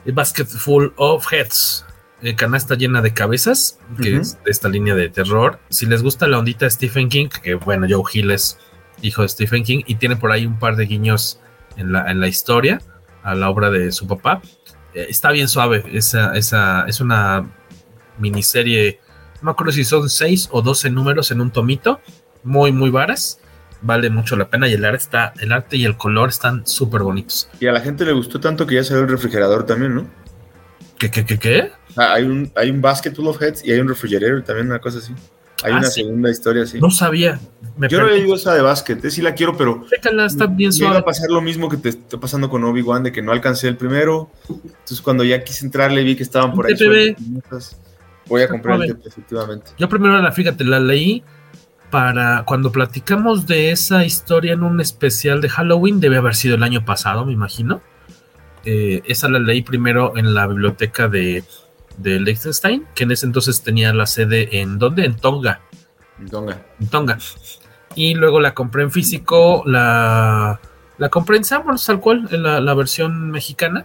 Speaker 8: A Basket Full of Heads, eh, canasta llena de cabezas, que uh -huh. es de esta línea de terror. Si les gusta la ondita de Stephen King, que bueno, Joe Hill es hijo de Stephen King y tiene por ahí un par de guiños en la, en la historia a la obra de su papá. Eh, está bien suave, esa, esa, es una miniserie, no me acuerdo si son 6 o 12 números en un tomito, muy, muy varas. Vale mucho la pena y el arte, está, el arte y el color están súper bonitos.
Speaker 9: Y a la gente le gustó tanto que ya salió el refrigerador también, ¿no?
Speaker 8: ¿Qué, qué, qué, qué?
Speaker 9: Ah, hay, un, hay un basket full of heads y hay un refrigerador también, una cosa así. Hay ah, una ¿sí? segunda historia así.
Speaker 8: No sabía.
Speaker 9: Me Yo no he leído esa de básquet, eh, sí la quiero, pero.
Speaker 8: Chécala, está bien suave.
Speaker 9: Iba a pasar lo mismo que te está pasando con Obi-Wan, de que no alcancé el primero. Entonces, cuando ya quise entrarle, vi que estaban por ahí. Voy a comprar el TP, efectivamente.
Speaker 8: Yo primero, la, fíjate, la leí para cuando platicamos de esa historia en un especial de Halloween, debe haber sido el año pasado, me imagino. Eh, esa la leí primero en la biblioteca de, de Liechtenstein, que en ese entonces tenía la sede en ¿dónde? En Tonga.
Speaker 9: En Tonga.
Speaker 8: En Tonga. Y luego la compré en físico, la, la compré en Samuels, tal cual, en la, la, versión mexicana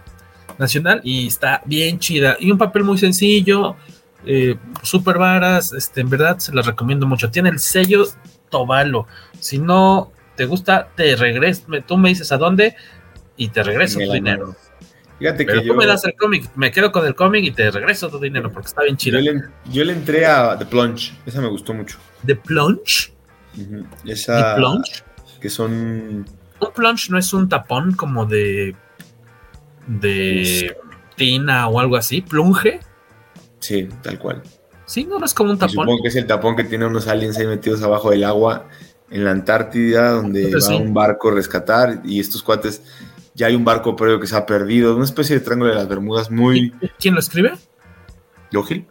Speaker 8: nacional, y está bien chida. Y un papel muy sencillo, eh, súper varas, este, en verdad se las recomiendo mucho. Tiene el sello Tobalo. Si no te gusta, te regreso, tú me dices a dónde y te regreso tu dinero.
Speaker 9: Fíjate
Speaker 8: Pero
Speaker 9: que
Speaker 8: tú
Speaker 9: yo,
Speaker 8: me das el cómic, me quedo con el cómic y te regreso tu dinero porque está bien chido.
Speaker 9: Yo le, yo le, entré a The Plunge, esa me gustó mucho.
Speaker 8: ¿The Plunge?
Speaker 9: Uh -huh. Esa,
Speaker 8: ¿The Plunge?
Speaker 9: Que son.
Speaker 8: Un plunge no es un tapón como de. de. tina o algo así, plunge.
Speaker 9: Sí, tal cual.
Speaker 8: Sí, no, no es como un tapón.
Speaker 9: Y supongo que es el tapón que tiene unos aliens ahí metidos abajo del agua en la Antártida, donde va sí. un barco a rescatar y estos cuates ya hay un barco previo que se ha perdido, una especie de triángulo de las Bermudas muy...
Speaker 8: ¿Quién lo escribe?
Speaker 9: Joe Hill.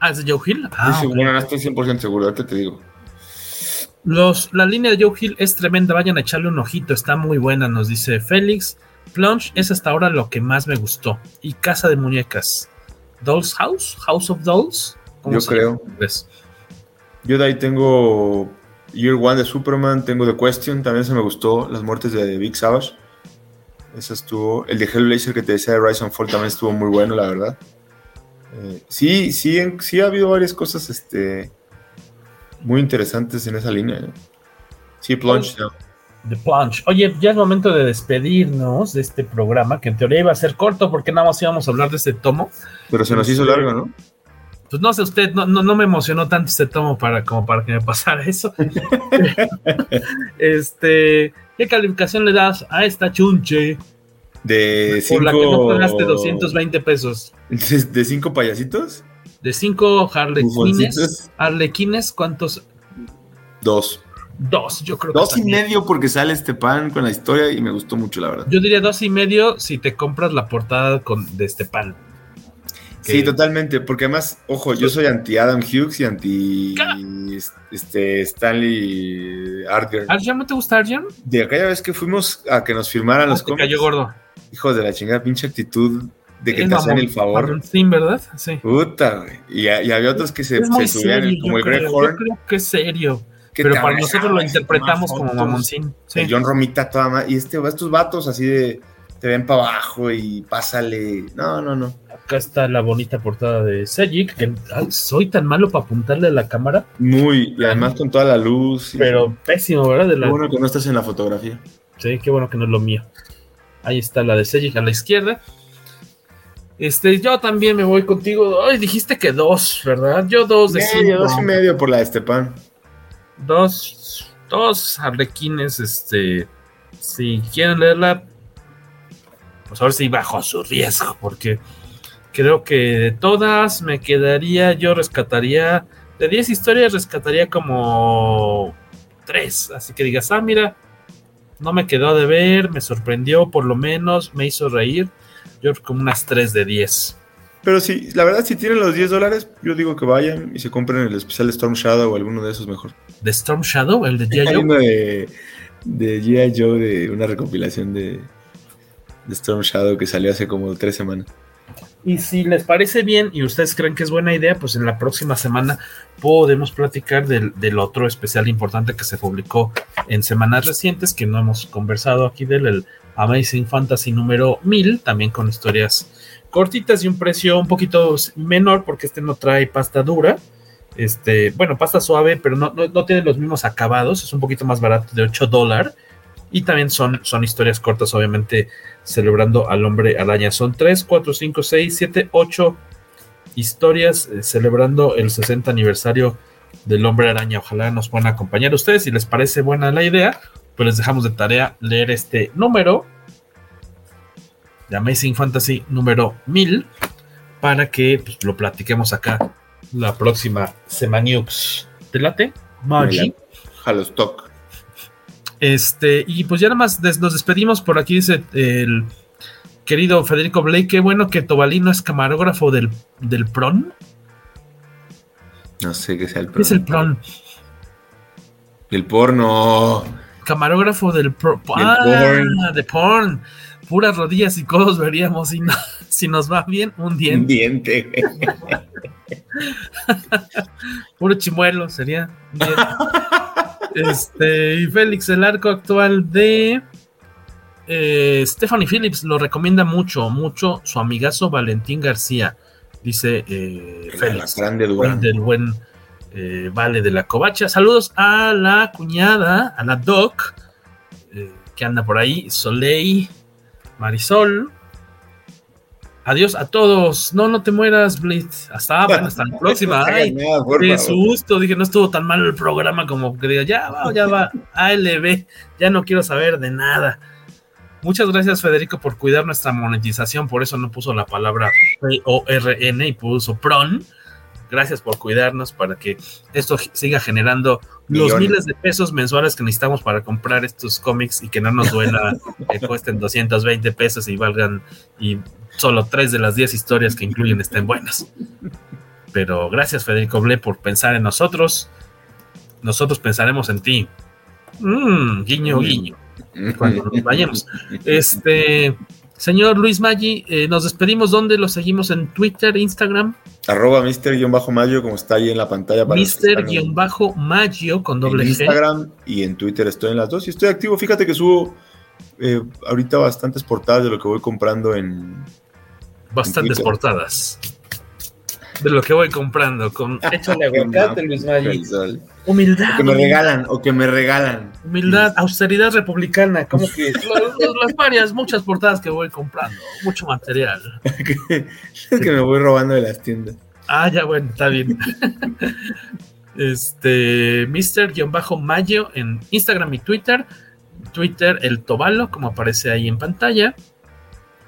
Speaker 8: Ah, es de Joe Hill. Ah,
Speaker 9: sí, okay. Bueno, no estoy 100% seguro, ahorita te digo.
Speaker 8: Los, la línea de Joe Hill es tremenda, vayan a echarle un ojito, está muy buena, nos dice Félix. Plunge es hasta ahora lo que más me gustó. Y Casa de Muñecas. Dolls House, House of Dolls.
Speaker 9: Yo creo.
Speaker 8: ¿Ves?
Speaker 9: Yo de ahí tengo Year One de Superman, tengo The Question, también se me gustó, Las muertes de Big Savage. Esa estuvo. El de Hellblazer que te decía de Rise and Fall también estuvo muy bueno, la verdad. Eh, sí, sí, sí ha habido varias cosas este, muy interesantes en esa línea. ¿eh? Sí, Plunge.
Speaker 8: Oh, The Plunge. Oye, ya es momento de despedirnos de este programa, que en teoría iba a ser corto porque nada más íbamos a hablar de este tomo.
Speaker 9: Pero se nos hizo largo, ¿no?
Speaker 8: Pues no sé, usted no, no, no me emocionó tanto este tomo para, como para que me pasara eso. este, ¿qué calificación le das a esta chunche?
Speaker 9: De cinco...
Speaker 8: Por la que no pagaste 220 pesos.
Speaker 9: ¿De cinco payasitos?
Speaker 8: De cinco harlequines. Harlequines, ¿cuántos?
Speaker 9: Dos.
Speaker 8: Dos, yo creo
Speaker 9: dos que. Y medio porque sale este pan con la historia y me gustó mucho, la verdad.
Speaker 8: Yo diría dos y medio si te compras la portada con, de este pan.
Speaker 9: Que... Sí, totalmente, porque además, ojo, yo soy anti Adam Hughes y anti este, Stanley Arger.
Speaker 8: ¿Arger no te gusta Arger?
Speaker 9: De aquella vez que fuimos a que nos firmaran
Speaker 8: ah,
Speaker 9: los
Speaker 8: te cayó gordo.
Speaker 9: Hijos de la chingada, pinche actitud de que te hacen el favor.
Speaker 8: Sí, ¿verdad? Sí.
Speaker 9: Puta, güey. Y, y, había otros que se, se subían
Speaker 8: serio,
Speaker 9: como el Greg
Speaker 8: creo,
Speaker 9: Horn.
Speaker 8: Yo creo que es serio. Pero para nosotros lo interpretamos como mamoncín.
Speaker 9: Sí. John Romita toda más. Y este, estos vatos así de te ven para abajo y pásale. No, no, no.
Speaker 8: Acá está la bonita portada de Sejic, que ay, soy tan malo para apuntarle a la cámara.
Speaker 9: Muy, y además con toda la luz.
Speaker 8: Pero pésimo, ¿verdad? De la...
Speaker 9: Qué bueno que no estás en la fotografía.
Speaker 8: Sí, qué bueno que no es lo mío. Ahí está la de Sejic a la izquierda. Este, yo también me voy contigo. Ay, dijiste que dos, ¿verdad? Yo dos de
Speaker 9: medio, dos y medio por la de Estepan.
Speaker 8: Dos, dos arlequines, este, si quieren leerla, pues ahora sí bajo su riesgo, porque creo que de todas me quedaría, yo rescataría, de 10 historias rescataría como 3, así que digas, ah, mira, no me quedó de ver, me sorprendió por lo menos, me hizo reír, yo como unas 3 de 10.
Speaker 9: Pero sí, la verdad, si tienen los 10 dólares, yo digo que vayan y se compren el especial de Storm Shadow o alguno de esos mejor.
Speaker 8: ¿De Storm Shadow? ¿El de G.I. Joe?
Speaker 9: de, de G.I. Joe, de una recopilación de, de Storm Shadow que salió hace como tres semanas.
Speaker 8: Y si les parece bien y ustedes creen que es buena idea, pues en la próxima semana podemos platicar del, del, otro especial importante que se publicó en semanas recientes, que no hemos conversado aquí del el Amazing Fantasy número 1000, también con historias cortitas y un precio un poquito menor, porque este no trae pasta dura. Este, bueno, pasta suave, pero no, no, no tiene los mismos acabados, es un poquito más barato de 8 dólares. Y también son, son historias cortas, obviamente, celebrando al hombre araña. Son 3, 4, 5, 6, 7, 8 historias eh, celebrando el 60 aniversario del hombre araña. Ojalá nos puedan acompañar ustedes. Si les parece buena la idea, pues les dejamos de tarea leer este número de Amazing Fantasy número 1000 para que pues, lo platiquemos acá la próxima Semanux. ¿Te late? Maggi.
Speaker 9: Halostock.
Speaker 8: Este, y pues ya nada más des, nos despedimos. Por aquí dice el querido Federico Blake. Qué bueno que Tobalino es camarógrafo del, del PRON.
Speaker 9: No sé qué sea el PRON.
Speaker 8: ¿Qué es el PRON?
Speaker 9: El porno.
Speaker 8: Camarógrafo del pro, ah, porn. de porn. Puras rodillas y codos veríamos. Si, no, si nos va bien, un diente.
Speaker 9: Un diente.
Speaker 8: Puro chimuelo sería. Un diente. Este, y Félix, el arco actual de eh, Stephanie Phillips lo recomienda mucho, mucho su amigazo Valentín García, dice eh, Félix,
Speaker 9: buen
Speaker 8: del buen eh, Vale de la Covacha. Saludos a la cuñada, a la Doc, eh, que anda por ahí, Soleil, Marisol. Adiós a todos. No, no te mueras, Blitz. Hasta, bueno, hasta la próxima. Ay, qué susto. Dije, no estuvo tan mal el programa como que diga, ya va, ya va. ALB, ya no quiero saber de nada. Muchas gracias, Federico, por cuidar nuestra monetización. Por eso no puso la palabra P-O-R-N y puso PRON. Gracias por cuidarnos para que esto siga generando los miles de pesos mensuales que necesitamos para comprar estos cómics y que no nos duela que cuesten 220 pesos y valgan y solo tres de las 10 historias que incluyen estén buenas. Pero gracias Federico Ble por pensar en nosotros. Nosotros pensaremos en ti. Mm, guiño, guiño. Cuando nos vayamos. Este, señor Luis Maggi, eh, nos despedimos. ¿Dónde lo seguimos? ¿En Twitter, Instagram?
Speaker 9: Arroba Mister-Mayo, como está ahí en la pantalla.
Speaker 8: Mister-Mayo con doble
Speaker 9: en Instagram y en Twitter estoy en las dos y estoy activo. Fíjate que subo eh, ahorita bastantes portadas de lo que voy comprando en.
Speaker 8: Bastantes en portadas. De lo que voy comprando. Con échale aguacate, Luis Maggi. Humildad.
Speaker 9: O que me regalan, o que me regalan.
Speaker 8: Humildad, austeridad republicana. Como que las varias, muchas portadas que voy comprando. Mucho material.
Speaker 9: es que me voy robando de las tiendas.
Speaker 8: Ah, ya bueno, está bien. este, Mr-Mayo en Instagram y Twitter. Twitter, el Tobalo, como aparece ahí en pantalla.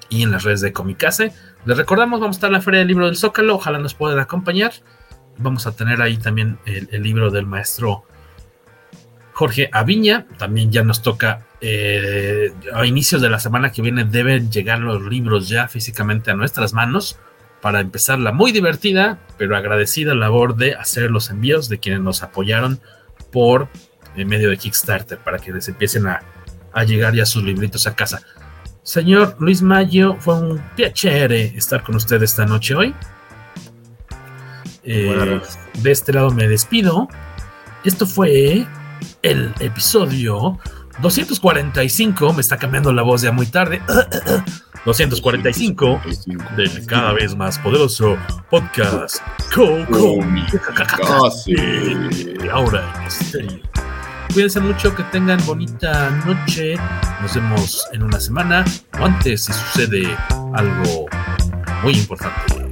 Speaker 8: Y en las redes de Comicase. Les recordamos, vamos a estar en la Feria del Libro del Zócalo. Ojalá nos puedan acompañar. Vamos a tener ahí también el, libro del maestro Jorge Aviña. También ya nos toca eh, a inicios de la semana que viene. Deben llegar los libros ya físicamente a nuestras manos para empezar la muy divertida, pero agradecida labor de hacer los envíos de quienes nos apoyaron por en medio de Kickstarter para que les empiecen a, a llegar ya sus libritos a casa. Señor Luis Mayo, fue un piacere estar con usted esta noche hoy. Eh, de este lado me despido. Esto fue el episodio 245. Me está cambiando la voz ya muy tarde. 245 del cada vez más poderoso podcast Coco Ahora en estéreo. Cuídense mucho, que tengan bonita noche. Nos vemos en una semana o antes si sucede algo muy importante.